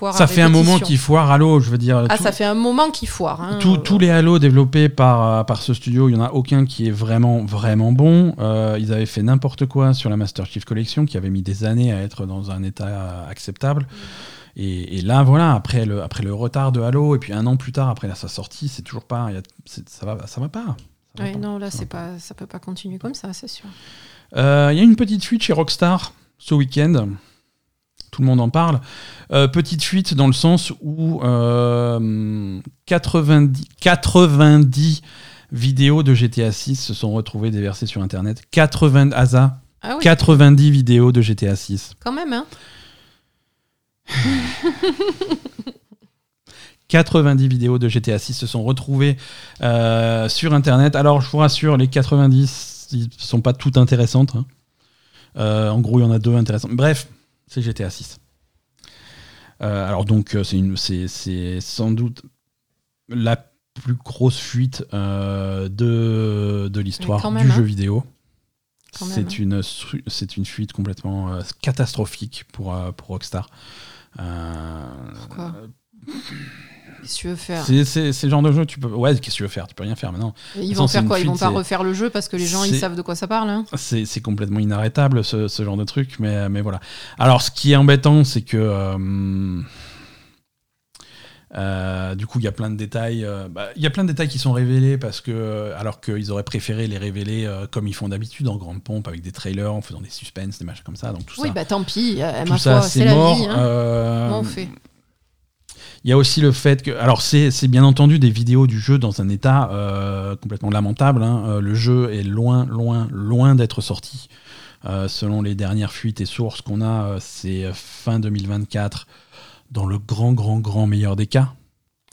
à Ça fait un moment qu'ils foirent Halo, je veux dire. Ah, tout- ça fait un moment qu'ils foirent. hein. Tous- tous les Halo développés par, euh, par ce studio, il n'y en a aucun qui est vraiment, vraiment bon. Euh, ils avaient fait n'importe quoi sur la Master Chief Collection, qui avait mis des années à être dans un état euh, acceptable. Et, et là, voilà, après le, après le retard de Halo, et puis un an plus tard, après sa sortie, c'est toujours pas. y a- ça, va, ça va pas. Ça va Ouais, pas. non, là, Ça pas, ça peut pas continuer comme ça, c'est sûr. Euh, Il y a une petite fuite chez Rockstar ce week-end. Tout le monde en parle. Euh, petite fuite dans le sens où euh, 90, 90 vidéos de GTA 6 se sont retrouvées déversées sur Internet. 80, Asa, Ah oui, 90 vidéos de GTA 6. quand même, hein. 90 vidéos de GTA 6 se sont retrouvées euh, sur Internet. Alors, je vous rassure, les 90 ne sont pas toutes intéressantes. hein. Euh, en gros, il y en a deux intéressantes. Bref, c'est GTA 6. Euh, alors, donc, euh, c'est une- sans doute la plus grosse fuite euh, de, de l'histoire du même, hein. jeu vidéo. C'est une, su- c'est une fuite complètement euh, catastrophique pour, pour Rockstar. Pourquoi? Qu'est-ce que tu veux faire c'est le genre de jeu, tu peux. Ouais, qu'est-ce que tu veux faire? Tu peux rien faire maintenant. Et Ils Attends, vont faire quoi? Ils vont pas refaire le jeu parce que les gens ils savent de quoi ça parle. hein? C'est complètement inarrêtable ce, ce genre de truc, mais, mais voilà. Alors, ce qui est embêtant, c'est que. euh, euh, du coup, il y a plein de détails. euh, bah, Il y a plein de détails qui sont révélés parce que, alors qu'ils auraient préféré les révéler euh, comme ils font d'habitude en grande pompe avec des trailers, en faisant des suspens, des machins comme ça. Donc tout Oui, ça, bah tant pis. tout ma ça, c'est mort. vie. Hein. On fait? Il y a aussi le fait que, alors c'est bien entendu des vidéos du jeu dans un état euh, complètement lamentable. hein. Euh, le jeu est loin, loin, loin d'être sorti. Euh, selon les dernières fuites et sources qu'on a, c'est fin 2024 dans le grand, grand, grand meilleur des cas.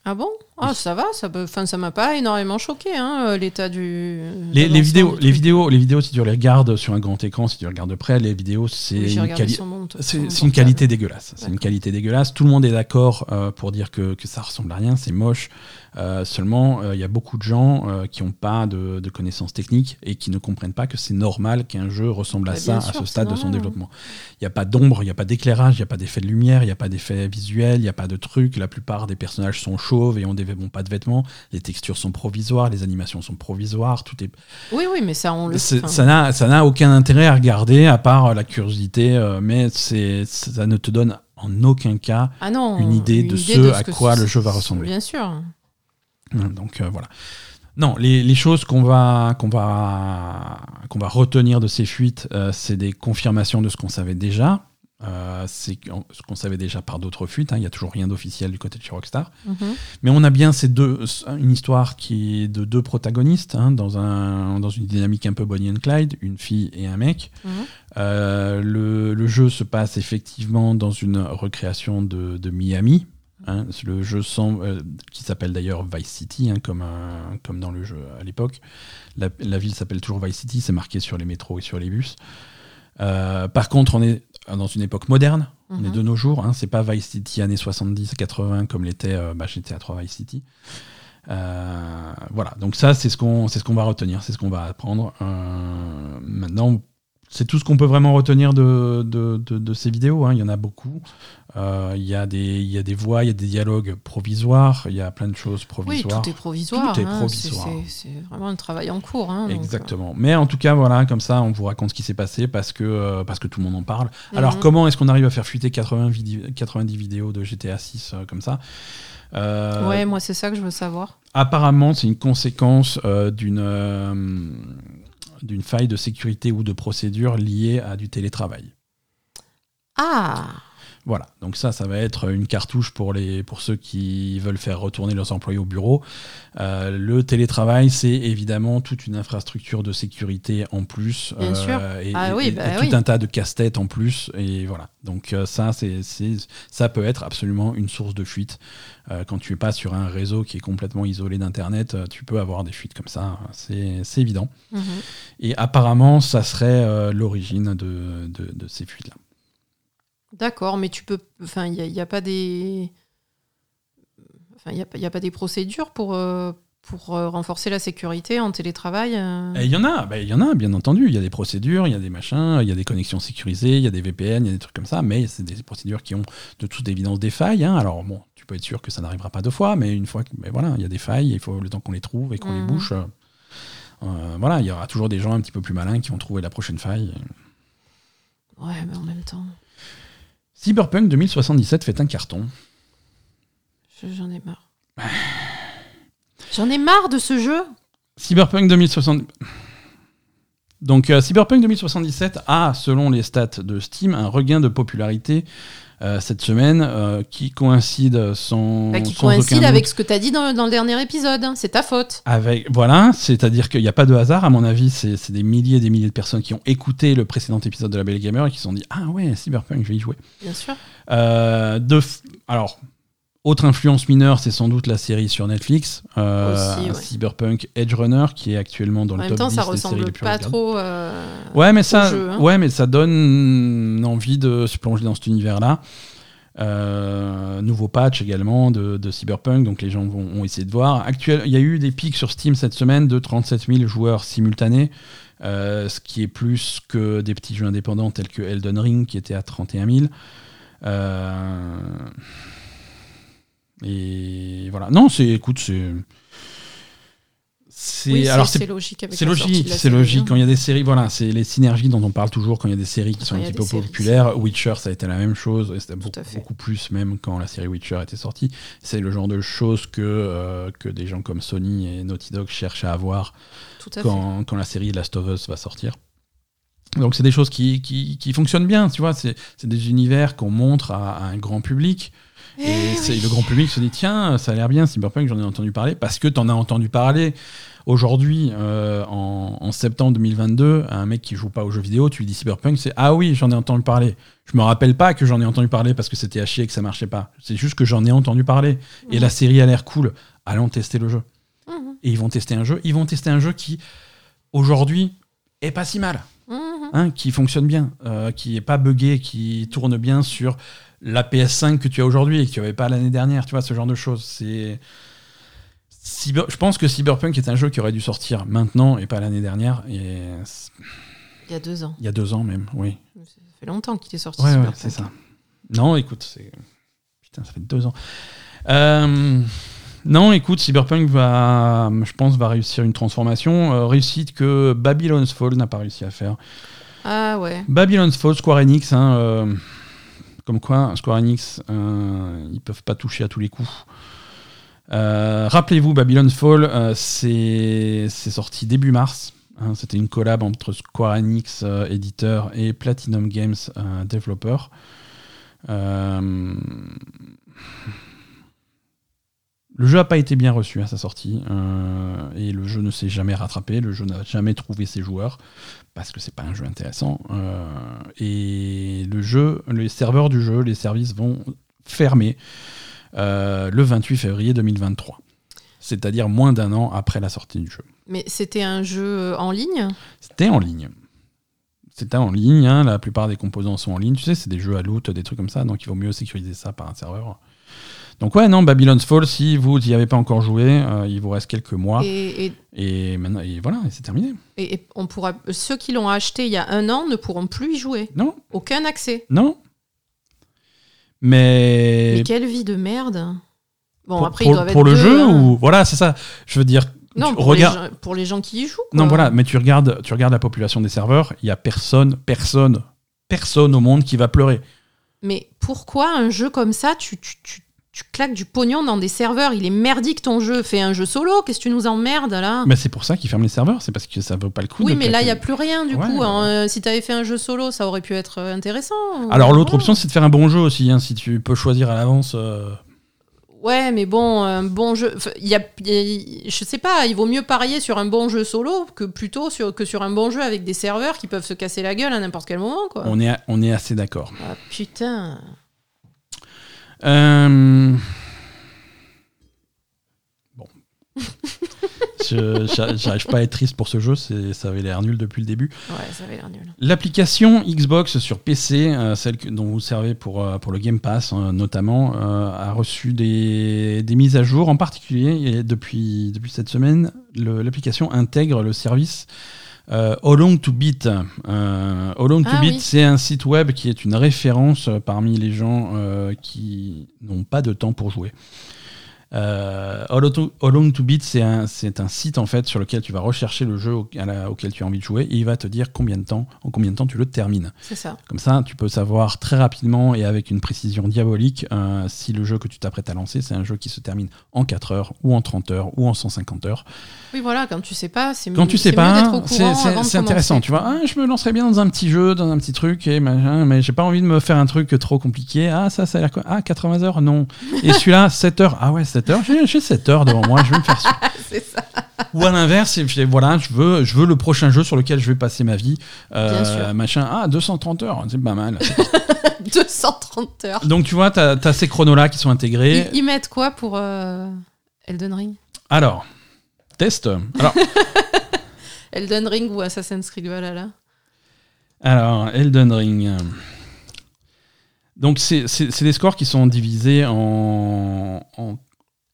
Ah bon? Ah ça va, ça peut. Enfin, ça m'a pas énormément choqué, hein, euh, l'état du. Les, vidéos, les vidéos, les vidéos, si tu les regardes sur un grand écran, si tu les regardes de près, les vidéos, c'est Oui, une, quali- qualité dégueulasse. C'est une qualité dégueulasse. Tout le monde est d'accord euh, pour dire que, que ça ressemble à rien, c'est moche. Euh, seulement, euh, il y a beaucoup de gens euh, qui n'ont pas de, de connaissances techniques et qui ne comprennent pas que c'est normal qu'un jeu ressemble à Bah, ça à ce stade de son hein. développement. Il n'y a pas d'ombre, il n'y a pas d'éclairage, il n'y a pas d'effet de lumière, il n'y a pas d'effet visuel, il n'y a pas de truc. La plupart des personnages sont chauves et ont des, bon, pas de vêtements. Les textures sont provisoires, les animations sont provisoires. Tout est Oui, oui, mais ça, on le enfin, ça n'a aucun intérêt à regarder à part la curiosité, euh, mais c'est ça ne te donne en aucun cas ah non, une idée de ce à quoi le jeu va ressembler. Bien sûr. Donc euh, voilà. Non, les, les choses qu'on va qu'on va qu'on va retenir de ces fuites, euh, c'est des confirmations de ce qu'on savait déjà. Euh, c'est ce qu'on savait déjà par d'autres fuites. hein. Il n'y a toujours rien d'officiel du côté de chez Rockstar. Mhm. Mais on a bien ces deux, une histoire qui est de deux protagonistes, hein, dans, un, dans une dynamique un peu Bonnie and Clyde, une fille et un mec. Mhm. Euh, le, le jeu se passe effectivement dans une recréation de, de Miami. Hein. le jeu euh, qui s'appelle d'ailleurs Vice City, hein, comme, un- comme dans le jeu à l'époque. La, la ville s'appelle toujours Vice City, c'est marqué sur les métros et sur les bus. Euh, par contre, on est dans une époque moderne, on est Mhm. de nos jours. Hein, c'est pas Vice City années 70-80 comme l'était euh, bah, GTA 3 Vice City. Euh, voilà, donc ça c'est ce qu'on ce qu'on va retenir, c'est ce qu'on va apprendre. Maintenant, c'est tout ce qu'on peut vraiment retenir de, de, de, ces vidéos. Hein. Il y en a beaucoup. Euh, il, y a des, il y a des voix, il y a des dialogues provisoires, il y a plein de choses provisoires. Oui, tout est provisoire. Tout est hein. provisoire. C'est vraiment un travail en cours. Hein, Exactement. Mais en tout cas, voilà, comme ça, on vous raconte ce qui s'est passé parce que, euh, parce que tout le monde en parle. Alors, mhm. comment est-ce qu'on arrive à faire fuiter 80 90 vidéos de GTA 6 euh, comme ça? Ouais, moi, c'est ça que je veux savoir. Apparemment, c'est une conséquence d'une d'une faille de sécurité ou de procédure liée à du télétravail. Ah voilà, donc ça, ça va être une cartouche pour, les, pour ceux qui veulent faire retourner leurs employés au bureau. Euh, le télétravail, c'est évidemment toute une infrastructure de sécurité en plus. Bien sûr. Euh, et, ah bah tout un tas de casse-tête en plus. Et voilà, donc euh, ça, c'est, ça peut être absolument une source de fuite. quand tu es pas sur un réseau qui est complètement isolé d'Internet, tu peux avoir des fuites comme ça, c'est, évident. Mhm. Et apparemment, ça serait l'origine de, de, de ces fuites-là. D'accord, mais tu peux. Enfin, il n'y a, pas des. Enfin, il n'y a, pas des procédures pour, euh, pour euh, renforcer la sécurité en télétravail euh Il y en a, bah, il y en a, bien entendu. Il y a des procédures, il y a des machins, il y a des connexions sécurisées, il y a des VPN, il y a des trucs comme ça, mais c'est des procédures qui ont de toute évidence des failles. Hein. Alors, bon, tu peux être sûr que ça n'arrivera pas deux fois, mais une fois que. Mais voilà, il y a des failles, il faut le temps qu'on les trouve et qu'on les mmh. bouche. voilà, il y aura toujours des gens un petit peu plus malins qui vont trouver la prochaine faille. Ouais, mais en même temps. Cyberpunk 2077 fait un carton. J'en ai marre. J'en ai marre de ce jeu. Cyberpunk 2077. Donc euh, Cyberpunk 2077 a, selon les stats de Steam, un regain de popularité euh, cette semaine euh, qui coïncide sans. Bah, qui coïncide avec ce que tu as dit dans, le dernier épisode. Hein. C'est ta faute. Avec, voilà, c'est-à-dire qu'il n'y a pas de hasard, à mon avis. C'est des milliers et des milliers de personnes qui ont écouté le précédent épisode de la Belle Gamer et qui se sont dit Ah ouais, Cyberpunk, je vais y jouer. Bien sûr. Euh, de alors, autre influence mineure, c'est sans doute la série sur Netflix, euh, Cyberpunk Edge Runner, qui est actuellement dans le top 10 En même temps, ça ressemble pas trop. Euh, ouais, mais ça, hein. ouais, mais ça donne envie de se plonger dans cet univers-là. Euh, nouveau patch également de, Cyberpunk, donc les gens vont, essayer de voir. Actuel, il y a eu des pics sur Steam cette semaine de 37 000 joueurs simultanés, ce qui est plus que des petits jeux indépendants tels que Elden Ring qui était à 31 000. Euh, et voilà. Non, c'est, écoute, c'est. C'est alors c'est logique c'est logique c'est logique. hein. quand il y a des séries voilà c'est les synergies dont on parle toujours quand il y a des séries qui sont un petit peu populaires. Witcher ça a été la même chose et c'était beaucoup, plus même quand la série Witcher était sortie. C'est le genre de choses que euh, que des gens comme Sony et Naughty Dog cherchent à avoir quand, quand la série Last of Us va sortir. Donc c'est des choses qui, qui, qui, fonctionnent bien tu vois. C'est des univers qu'on montre à, à, un grand public et eh le grand public se dit tiens, ça a l'air bien, Cyberpunk, j'en ai entendu parler, parce que tu en as entendu parler. Aujourd'hui, euh, en, septembre 2022, un mec qui joue pas aux jeux vidéo, tu lui dis Cyberpunk, c'est ah oui, j'en ai entendu parler. Je me rappelle pas que j'en ai entendu parler parce que c'était à chier et que ça marchait pas. C'est juste que j'en ai entendu parler. Et la série a l'air cool. Allons tester le jeu. Mhm. Et ils vont tester un jeu. Ils vont tester un jeu qui, aujourd'hui, est pas si mal. Mhm. Hein, qui fonctionne bien, euh, qui est pas buggé, qui tourne bien sur la PS5 que tu as aujourd'hui et que tu n'avais pas l'année dernière, tu vois, ce genre de choses. C'est. Je pense que Cyberpunk est un jeu qui aurait dû sortir maintenant et pas l'année dernière. Et... Il y a deux ans. Il y a deux ans même, oui. Ça fait longtemps qu'il est sorti. Ouais, ouais c'est ça. Non, écoute, c'est. Putain, ça fait deux ans. Euh, non, écoute, Cyberpunk va, je pense, va réussir une transformation. Euh, réussite que Babylon's Fall n'a pas réussi à faire. Ah ouais. Babylon's Fall, Square Enix, hein, euh, comme quoi, Square Enix, euh, ils peuvent pas toucher à tous les coups. Euh, rappelez-vous, Babylon Fall, euh, c'est sorti début mars. Hein, c'était une collab entre Square Enix, éditeur, et Platinum Games, développeur. Le jeu n'a pas été bien reçu à sa sortie euh, et le jeu ne s'est jamais rattrapé, le jeu n'a jamais trouvé ses joueurs parce que c'est pas un jeu intéressant. Euh, et le jeu, les serveurs du jeu, les services vont fermer euh, le 28 février 2023, c'est-à-dire moins d'un an après la sortie du jeu. Mais c'était un jeu en ligne? C'était en ligne. C'était en ligne, hein, la plupart des composants sont en ligne. Tu sais, c'est des jeux à loot, des trucs comme ça, donc il vaut mieux sécuriser ça par un serveur. Donc ouais, non, Babylon's Fall, si vous n'y avez pas encore joué, euh, il vous reste quelques mois. Et, et- Et, maintenant, et voilà, c'est terminé. et- on pourra, ceux qui l'ont acheté il y a un an ne pourront plus y jouer. Non, Aucun accès. non. Mais, Mais quelle vie de merde. Bon, pour, après, pour- ils doivent pour être le deux, jeu hein. ou voilà, c'est ça. Je veux dire, Non, pour, regardes. les gens, pour les gens qui y jouent. Non, voilà, mais tu regardes, tu regardes la population des serveurs, il y a personne, personne, personne au monde qui va pleurer. Mais pourquoi un jeu comme ça, tu, tu, tu, tu claques du pognon dans des serveurs Il est merdique ton jeu. Fais un jeu solo. Qu'est-ce que tu nous emmerdes là? Mais c'est pour ça qu'ils ferment les serveurs, c'est parce que ça vaut pas le coup. Oui, de mais là, il n'y a plus rien du Ouais, coup. ouais. hein. Euh, Si tu avais fait un jeu solo, ça aurait pu être euh, intéressant. Alors l'autre Voilà. option, c'est de faire un bon jeu aussi, hein, si tu peux choisir à l'avance. euh, Ouais, mais bon, un bon jeu. Il y a, il y a- je sais pas, il vaut mieux parier sur un bon jeu solo que plutôt sur, que sur un bon jeu avec des serveurs qui peuvent se casser la gueule à n'importe quel moment, quoi. on, est, on est assez d'accord. Ah, putain. Euh, Bon. J'arrive pas à être triste pour ce jeu, ça avait l'air nul depuis le début. Ouais, ça avait l'air nul. L'application Xbox sur PC, euh, celle que- dont vous servez pour, euh, pour le Game Pass euh, notamment, a reçu des, des mises à jour. En particulier, et depuis, depuis cette semaine, l'application intègre le service euh, How Long to Beat. Euh, How Long to Ah Beat, oui. c'est un site web qui est une référence euh, parmi les gens euh, qui n'ont pas de temps pour jouer. Euh, All, to, to Beat, c'est un, un, site en fait sur lequel tu vas rechercher le jeu auquel tu as envie de jouer et il va te dire combien de temps, en combien de temps tu le termines. C'est ça. Comme ça, tu peux savoir très rapidement et avec une précision diabolique euh, si le jeu que tu t'apprêtes à lancer, c'est un jeu qui se termine en 4 heures ou en 30 heures ou en 150 heures. Oui, voilà, quand tu sais pas, c'est mieux. Quand tu sais pas, c'est intéressant. Tu vois, ah, je me lancerais bien dans un petit jeu, dans un petit truc, et machin, mais j'ai pas envie de me faire un truc trop compliqué. Ah, ça, ça a l'air quoi? Ah, 80 heures? Non. et celui-là, 7 heures? Ah ouais, 7h. J'ai 7 heures devant moi, je vais me faire suivre. ça. Ou à l'inverse, voilà, je veux, je veux le prochain jeu sur lequel je vais passer ma vie. Euh, machin, ah, 230 heures, c'est pas mal. 230 heures. Donc tu vois, tu as, ces chronos-là qui sont intégrés. Ils, mettent quoi pour euh, Elden Ring? Alors, test. Alors. Elden Ring ou Assassin's Creed Valhalla Alors, Elden Ring. Donc, c'est des scores qui sont divisés en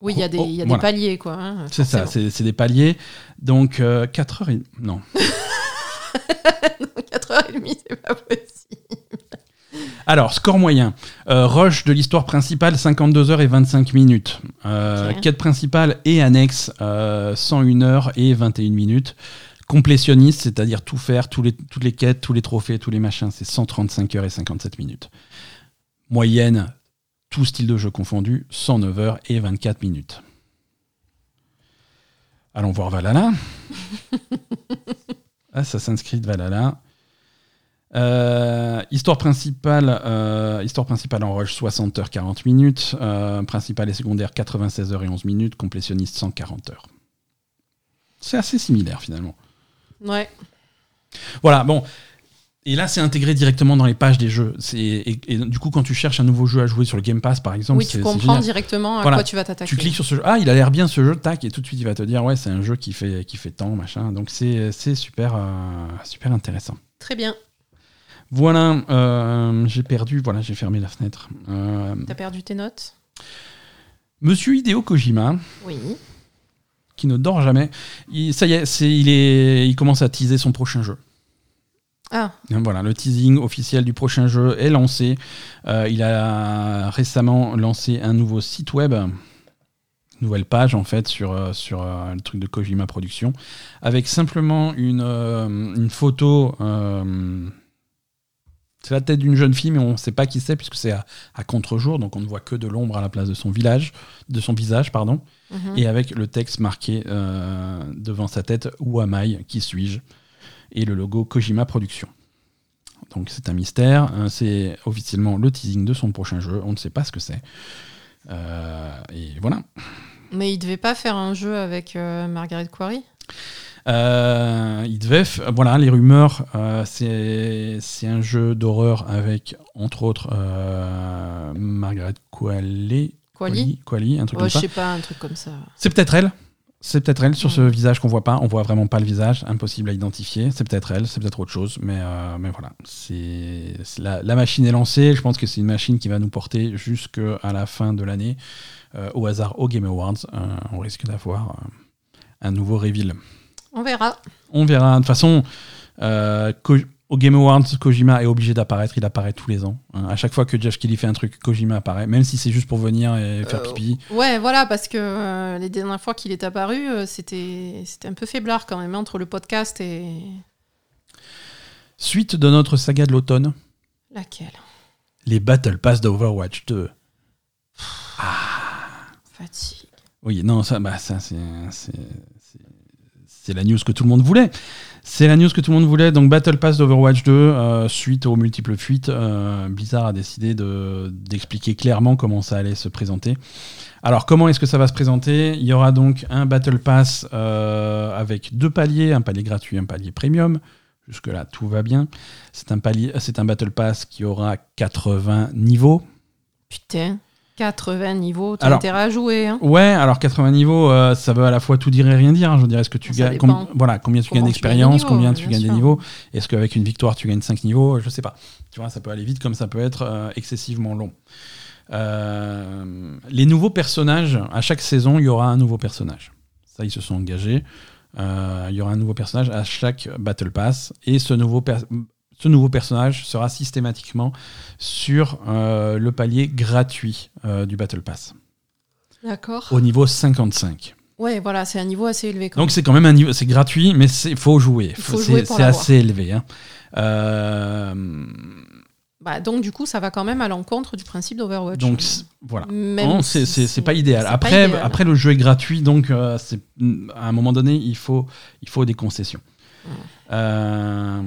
oui, il y a des, Oh, y a voilà. paliers, quoi. hein, c'est ça, c'est des paliers. Donc 4 heures et... Non. 4h30, c'est pas possible. Alors, score moyen. Euh, rush de l'histoire principale, 52 heures et 25 minutes. Euh. Quête principale et annexe, euh, 101 heures et 21 minutes. Complétionniste, c'est-à-dire tout faire, tous les, toutes les quêtes, tous les trophées, tous les machins, c'est 135 heures et 57 minutes. Moyenne, tout style de jeu confondu, 109 heures et 24 minutes. Allons voir Valhalla. Assassin's Creed Valhalla. Euh, histoire principale, euh, histoire principale en rush 60 heures 40 minutes, euh, principale et secondaire 96 heures et 11 minutes, complétionniste 140 heures. C'est assez similaire finalement. Ouais. Voilà, bon. Et là, c'est intégré directement dans les pages des jeux. Et, et du coup, quand tu cherches un nouveau jeu à jouer sur le Game Pass, par exemple, Oui, tu comprends directement à Voilà. quoi tu vas t'attaquer. Tu cliques sur ce jeu. Ah, il a l'air bien ce jeu, tac, et tout de suite, il va te dire, ouais, c'est un jeu qui fait, qui fait tant, machin. Donc, c'est super, euh, super intéressant. Très bien. Voilà, euh, j'ai perdu, voilà, j'ai fermé la fenêtre. Euh, T'as perdu tes notes? Monsieur Hideo Kojima, Oui. qui ne dort jamais, il, ça y est, il, est, il commence à teaser son prochain jeu. Ah, Voilà, le teasing officiel du prochain jeu est lancé. Euh, il a récemment lancé un nouveau site web, nouvelle page en fait sur, euh, sur euh, le truc de Kojima Productions, avec simplement une, euh, une photo. c'est la tête d'une jeune fille, mais on ne sait pas qui c'est puisque c'est à, à contre-jour, donc on ne voit que de l'ombre à la place de son village, de son visage, pardon, mhm. et avec le texte marqué devant sa tête Où am I? Qui suis-je? Et le logo Kojima Productions. Donc c'est un mystère, hein, c'est officiellement le teasing de son prochain jeu, on ne sait pas ce que c'est. Euh, et voilà. mais il devait pas faire un jeu avec euh, Margaret Quarry Euh, il devait, voilà, les rumeurs, euh, c'est c'est un jeu d'horreur avec, entre autres, euh, Margaret Qualley. Quali Qualley, un truc Ouais, comme je ça. sais pas, un truc comme ça. C'est peut-être elle. C'est peut-être elle sur ce Mhm. visage qu'on voit pas. On voit vraiment pas le visage, impossible à identifier. C'est peut-être elle, c'est peut-être autre chose, mais, euh, mais voilà. C'est la, la machine est lancée. Je pense que c'est une machine qui va nous porter jusqu'à la fin de l'année. Euh, au hasard, au Game Awards, euh, on risque d'avoir un nouveau reveal. On verra. On verra. De toute façon, au Game Awards, Kojima est obligé d'apparaître. Il apparaît tous les ans. hein. À chaque fois que Jeff Kelly fait un truc, Kojima apparaît, même si c'est juste pour venir et faire Euh, pipi. Ouais, voilà, parce que euh, les dernières fois qu'il est apparu, euh, c'était c'était un peu faiblard quand même, hein, entre le podcast et. Suite de notre saga de l'automne, Laquelle? Les Battle Pass d'Overwatch 2. Fatigue. Oui, non, ça, bah, ça c'est, c'est, c'est- c'est la news que tout le monde voulait. C'est la news que tout le monde voulait. Donc, Battle Pass d'Overwatch 2, euh, suite aux multiples fuites, euh, Blizzard a décidé de, d'expliquer clairement comment ça allait se présenter. Alors, comment est-ce que ça va se présenter? Il y aura donc un Battle Pass euh, avec deux paliers, un palier gratuit, un palier premium. Jusque-là, tout va bien. C'est un, un Battle Pass qui aura 80 niveaux. Putain, 80 niveaux, t'as intérêt à jouer. Hein. Ouais, alors 80 niveaux, euh, ça veut à la fois tout dire et rien dire. hein. Je dirais, est-ce que tu gagnes, com- voilà, combien tu Comment gagnes d'expérience, combien tu gagnes des niveaux. Est-ce qu'avec une victoire tu gagnes 5 niveaux Je sais pas. Tu vois, ça peut aller vite comme ça peut être euh, excessivement long. Euh, les nouveaux personnages, à chaque saison, il y aura un nouveau personnage. Ça, ils se sont engagés. Il y aura un nouveau personnage à chaque Battle Pass. Et ce nouveau, per- ce nouveau personnage sera systématiquement sur euh, le palier gratuit euh, du Battle Pass, D'accord. au niveau 55. Ouais, voilà, c'est un niveau assez élevé. Quand Donc c'est quand même un niveau, c'est gratuit, mais faut jouer. Il faut jouer pour C'est assez élevé. hein. Euh. Bah, donc, du coup, ça va quand même à l'encontre du principe d'Overwatch. donc voilà. Si c'est c'est pas idéal. c'est pas Après, idéal. après le jeu est gratuit, donc euh, à un moment donné, il faut, il faut des concessions. Ouais. Euh,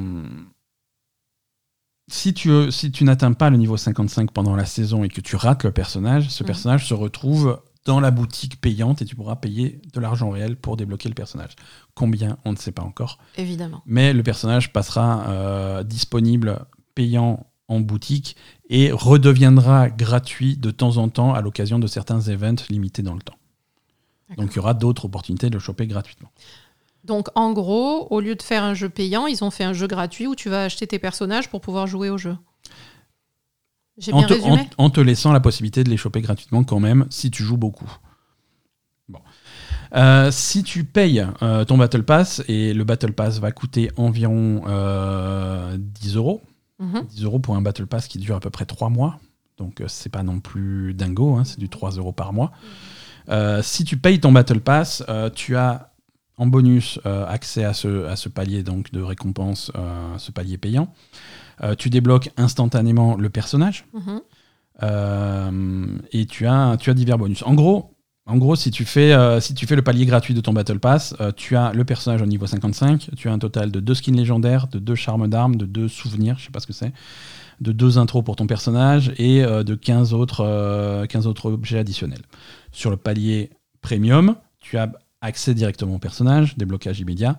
si tu, si tu n'atteins pas le niveau 55 pendant la saison et que tu rates le personnage, ce Mhm. personnage se retrouve dans la boutique payante et tu pourras payer de l'argent réel pour débloquer le personnage. Combien, on ne sait pas encore. Évidemment. mais le personnage passera euh, disponible payant en boutique et redeviendra gratuit de temps en temps à l'occasion de certains events limités dans le temps. Donc il y aura d'autres opportunités de le choper gratuitement. Donc, en gros, au lieu de faire un jeu payant, ils ont fait un jeu gratuit où tu vas acheter tes personnages pour pouvoir jouer au jeu. J'ai En bien te, résumé en- en te laissant la possibilité de les choper gratuitement quand même si tu joues beaucoup. Bon. Euh, si tu payes euh, ton Battle Pass, et le Battle Pass va coûter environ euh, 10 euros, Mhm. 10 euros pour un Battle Pass qui dure à peu près 3 mois. Donc euh, c'est pas non plus dingo, hein, c'est du 3 euros par mois. Euh, si tu payes ton Battle Pass, tu as en bonus euh, accès à ce, à ce palier donc, de récompense, euh, ce palier payant. Euh, tu débloques instantanément le personnage Mhm. et tu as, tu as divers bonus. En gros, en gros si, tu fais, si tu fais le palier gratuit de ton Battle Pass, tu as le personnage au niveau 55, tu as un total de deux skins légendaires, de deux charmes d'armes, de deux souvenirs, je sais pas ce que c'est, de deux intros pour ton personnage et de 15 autres, euh, 15 autres objets additionnels. Sur le palier premium, tu as accès directement au personnage, déblocage immédiat,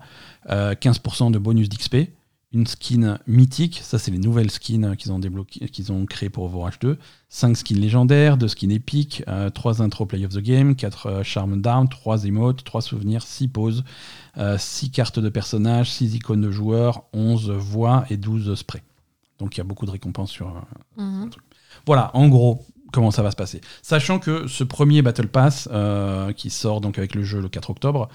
euh, 15% de bonus d'XP, une skin mythique, ça c'est les nouvelles skins qu'ils ont, débloqué- qu'ils ont créées pour Overwatch 2, 5 skins légendaires, 2 skins épiques, 3 intros play of the game, 4 charmes d'armes, 3 emotes, 3 souvenirs, 6 poses, 6 cartes de personnages, 6 icônes de joueurs, 11 voix et 12 sprays. Donc il y a beaucoup de récompenses sur, euh, Mhm. voilà, en gros, comment ça va se passer. Sachant que ce premier Battle Pass, euh, qui sort donc avec le jeu le 4 octobre,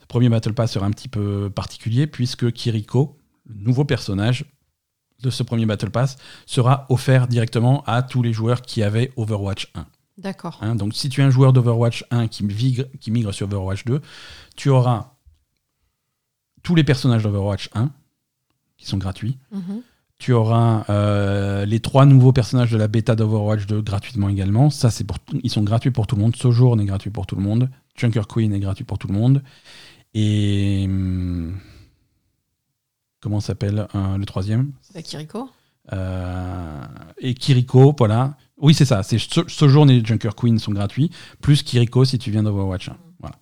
ce premier Battle Pass sera un petit peu particulier, puisque Kiriko, le nouveau personnage de ce premier Battle Pass, sera offert directement à tous les joueurs qui avaient Overwatch 1. D'accord. hein. donc si tu es un joueur d'Overwatch 1 qui migre, qui migre sur Overwatch 2, tu auras tous les personnages d'Overwatch 1, qui sont gratuits, Mhm. Tu auras euh, les trois nouveaux personnages de la bêta d'Overwatch 2 gratuitement également. Ça, c'est pour ils sont gratuits pour tout le monde. Sojourn est gratuit pour tout le monde. Junker Queen est gratuit pour tout le monde. Et hum, comment s'appelle euh, le troisième? Kiriko Euh, Et Kiriko, voilà. Oui, c'est ça. C'est So- Sojourn et Junker Queen sont gratuits, plus Kiriko si tu viens d'Overwatch 1. Voilà.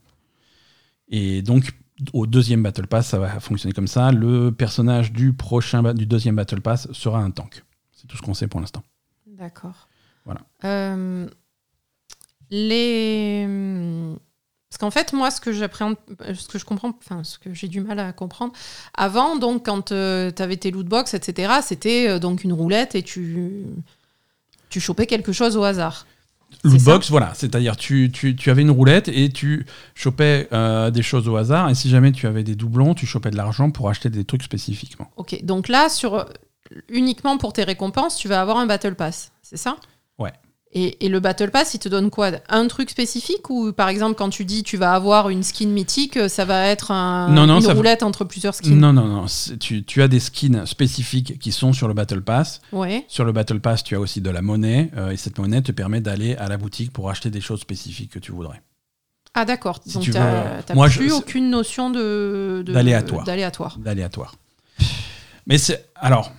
Et donc au deuxième Battle Pass, ça va fonctionner comme ça. Le personnage du prochain, du deuxième Battle Pass sera un tank. C'est tout ce qu'on sait pour l'instant. D'accord. Voilà. Euh, les... Parce qu'en fait, moi, ce que j'appréhende, euh, ce que je comprends, enfin, ce que j'ai du mal à comprendre, avant, donc, quand tu avais tes lootbox, etc., c'était donc une roulette et tu, tu chopais quelque chose au hasard. Lootbox, voilà, c'est-à-dire tu, tu, tu, avais une roulette et tu chopais des choses au hasard, et si jamais tu avais des doublons, tu chopais de l'argent pour acheter des trucs spécifiquement. Ok, donc là, sur uniquement pour tes récompenses, tu vas avoir un Battle Pass, c'est ça? Ouais. Et, le Battle Pass, il te donne quoi? Un truc spécifique Ou par exemple, quand tu dis tu vas avoir une skin mythique, ça va être un, une roulette entre plusieurs skins? Non, non, non. Tu, tu, as des skins spécifiques qui sont sur le Battle Pass. Ouais. Sur le Battle Pass, tu as aussi de la monnaie. Euh, et cette monnaie te permet d'aller à la boutique pour acheter des choses spécifiques que tu voudrais. Ah d'accord. Donc tu n'as plus aucune notion de, d'aléatoire. D'aléatoire. Mais c'est alors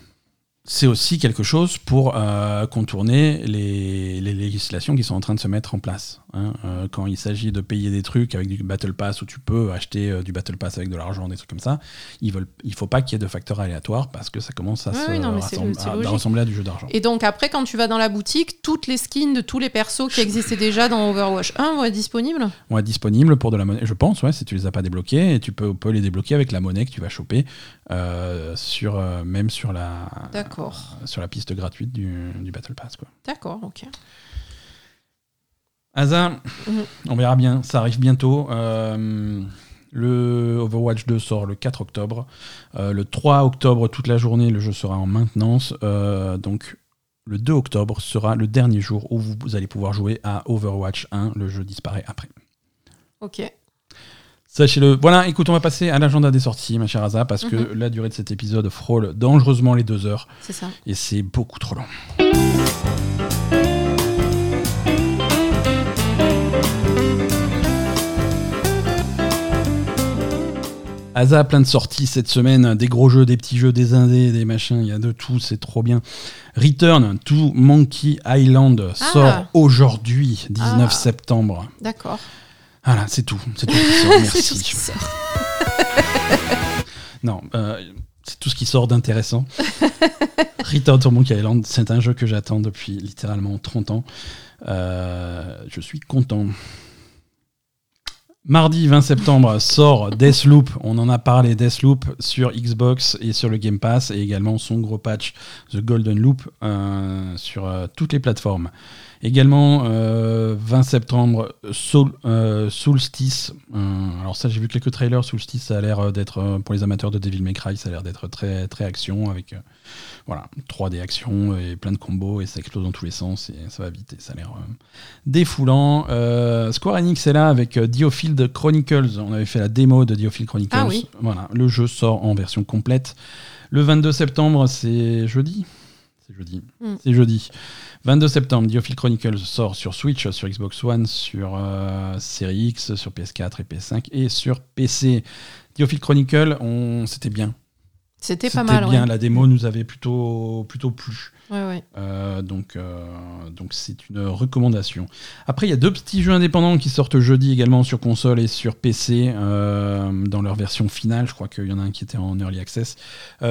c'est aussi quelque chose pour euh, contourner les, législations qui sont en train de se mettre en place. Hein. Euh, quand il s'agit de payer des trucs avec du Battle Pass où tu peux acheter euh, du Battle Pass avec de l'argent, des trucs comme ça, ils veulent, il faut pas qu'il y ait de facteurs aléatoires parce que ça commence à, se, ressembler à du jeu d'argent. Et donc après, quand tu vas dans la boutique, toutes les skins de tous les persos qui existaient déjà dans Overwatch 1 vont être disponibles? Vont être disponibles pour de la monnaie, je pense, ouais, si tu les as pas débloqués, et tu peux, peux les débloquer avec la monnaie que tu vas choper sur, même sur la... Sur la piste gratuite du, du Battle Pass. D'accord, ok. Asa, mhm. on verra bien, ça arrive bientôt. Euh, le Overwatch 2 sort le 4 octobre. Euh, le 3 octobre, toute la journée, le jeu sera en maintenance. Euh, donc le 2 octobre sera le dernier jour où vous allez pouvoir jouer à Overwatch 1. Le jeu disparaît après. Ok. Sachez-le. Voilà, écoute, on va passer à l'agenda des sorties, ma chère Asa, parce que mhm. la durée de cet épisode frôle dangereusement les deux heures. C'est ça. Et c'est beaucoup trop long. Asa a plein de sorties cette semaine, des gros jeux, des petits jeux, des indés, des machins, il y a de tout, c'est trop bien. Return to Monkey Island ah. sort aujourd'hui, 19 ah. septembre. D'accord. Voilà, c'est tout. C'est tout ce qui sort. Merci. Tout qui sort. non, euh, c'est tout ce qui sort d'intéressant. Return to Monkey Island, c'est un jeu que j'attends depuis littéralement 30 ans. Euh, je suis content. Mardi 20 septembre sort Deathloop. On en a parlé Deathloop sur Xbox et sur le Game Pass et également son gros patch The Golden Loop euh, sur toutes les plateformes. Également, 20 euh, septembre, Soul, euh, Soulstice. Euh, alors ça, j'ai vu quelques trailers. Soulstice, ça a l'air d'être, pour les amateurs de Devil May Cry, ça a l'air d'être très, très action, avec voilà, 3D action et plein de combos, et ça explose dans tous les sens, et ça va vite, et ça a l'air défoulant. Square Enix est là avec Diofield Chronicles. On avait fait la démo de Diofield Chronicles. Ah oui. Voilà, le jeu sort en version complète. Le 22 septembre, c'est jeudi? C'est jeudi. Hmm. C'est jeudi. 22 septembre, Diophile Chronicles sort sur Switch, sur Xbox One, sur euh, Series X, sur PS4 et PS5 et sur PC. Diophile Chronicle, on... c'était bien. C'était pas mal. bien, la démo nous avait plutôt, plutôt plu. Ouais, ouais. Euh, donc, euh, donc c'est une recommandation. Après, il y a deux petits jeux indépendants qui sortent jeudi également sur console et sur PC dans leur version finale. Je crois qu'il y en a un qui était en early access.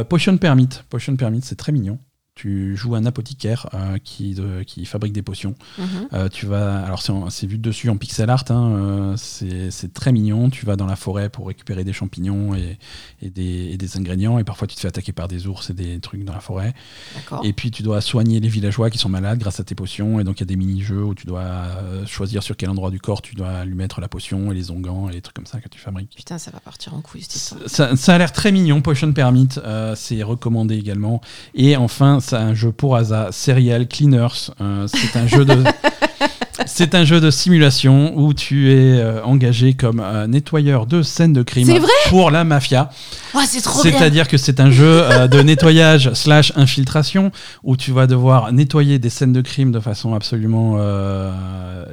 Potion Permit. Potion Permit, c'est très mignon tu joues un apothicaire euh, qui, qui fabrique des potions. Mhm. Euh, tu vas, alors c'est vu dessus en pixel art, hein, euh, c'est très mignon. Tu vas dans la forêt pour récupérer des champignons et, et, des, et, des, ingrédients, et parfois tu te fais attaquer par des ours et des trucs dans la forêt. Et puis tu dois soigner les villageois qui sont malades grâce à tes potions, et donc il y a des mini-jeux où tu dois choisir sur quel endroit du corps tu dois lui mettre la potion et les onguents et les trucs comme ça que tu fabriques. Putain, ça va partir en couille ça, ça, a l'air très mignon, Potion Permit, c'est recommandé également. Et enfin, c'est un jeu pour Asa, Serial Cleaners. Euh, c'est un jeu de. C'est un jeu de simulation où tu es euh, engagé comme nettoyeur de scènes de crime pour la mafia. Oh, C'est-à-dire que c'est un jeu euh, de nettoyage slash infiltration où tu vas devoir nettoyer des scènes de crime de façon absolument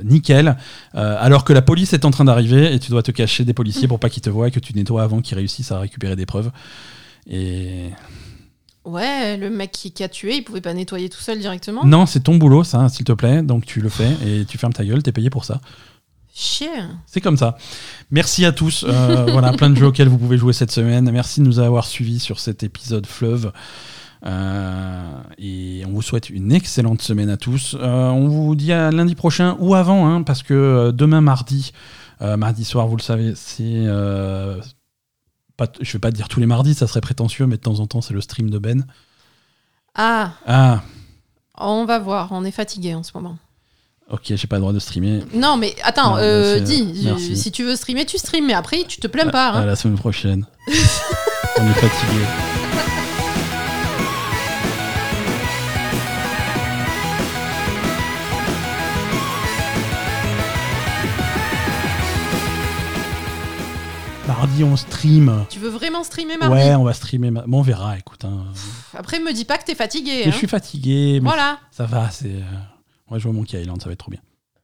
nickel, alors que la police est en train d'arriver et tu dois te cacher des policiers pour pas qu'ils te voient et que tu nettoies avant qu'ils réussissent à récupérer des preuves. Et Ouais, le mec qui, a tué, il pouvait pas nettoyer tout seul directement Non, c'est ton boulot, ça, s'il te plaît. Donc tu le fais et tu fermes ta gueule, t'es payé pour ça. Chien. C'est comme ça. Merci à tous. Euh, voilà, plein de jeux auxquels vous pouvez jouer cette semaine. Merci de nous avoir suivis sur cet épisode fleuve. Euh, et on vous souhaite une excellente semaine à tous. Euh, on vous dit à lundi prochain ou avant, hein, parce que demain mardi, mardi soir, vous le savez, c'est. Pas, je vais pas dire tous les mardis, ça serait prétentieux, mais de temps en temps, c'est le stream de Ben. Ah, Ah, on va voir, on est fatigué en ce moment. ok, j'ai pas le droit de streamer. Non, mais attends, Non, euh, bah, dis, merci. si tu veux streamer, tu streames, mais après, tu te plains pas. À hein. la semaine prochaine. On est fatigué. Mardi, on stream. Tu veux vraiment streamer mardi Ouais, on va streamer. ma- Bon, on verra, écoute. hein. Après, me dis pas que t'es fatigué. Mais hein. je suis fatigué, mais Voilà. ça va. C'est. euh, On va jouer à Monkey Island, ça va être trop bien.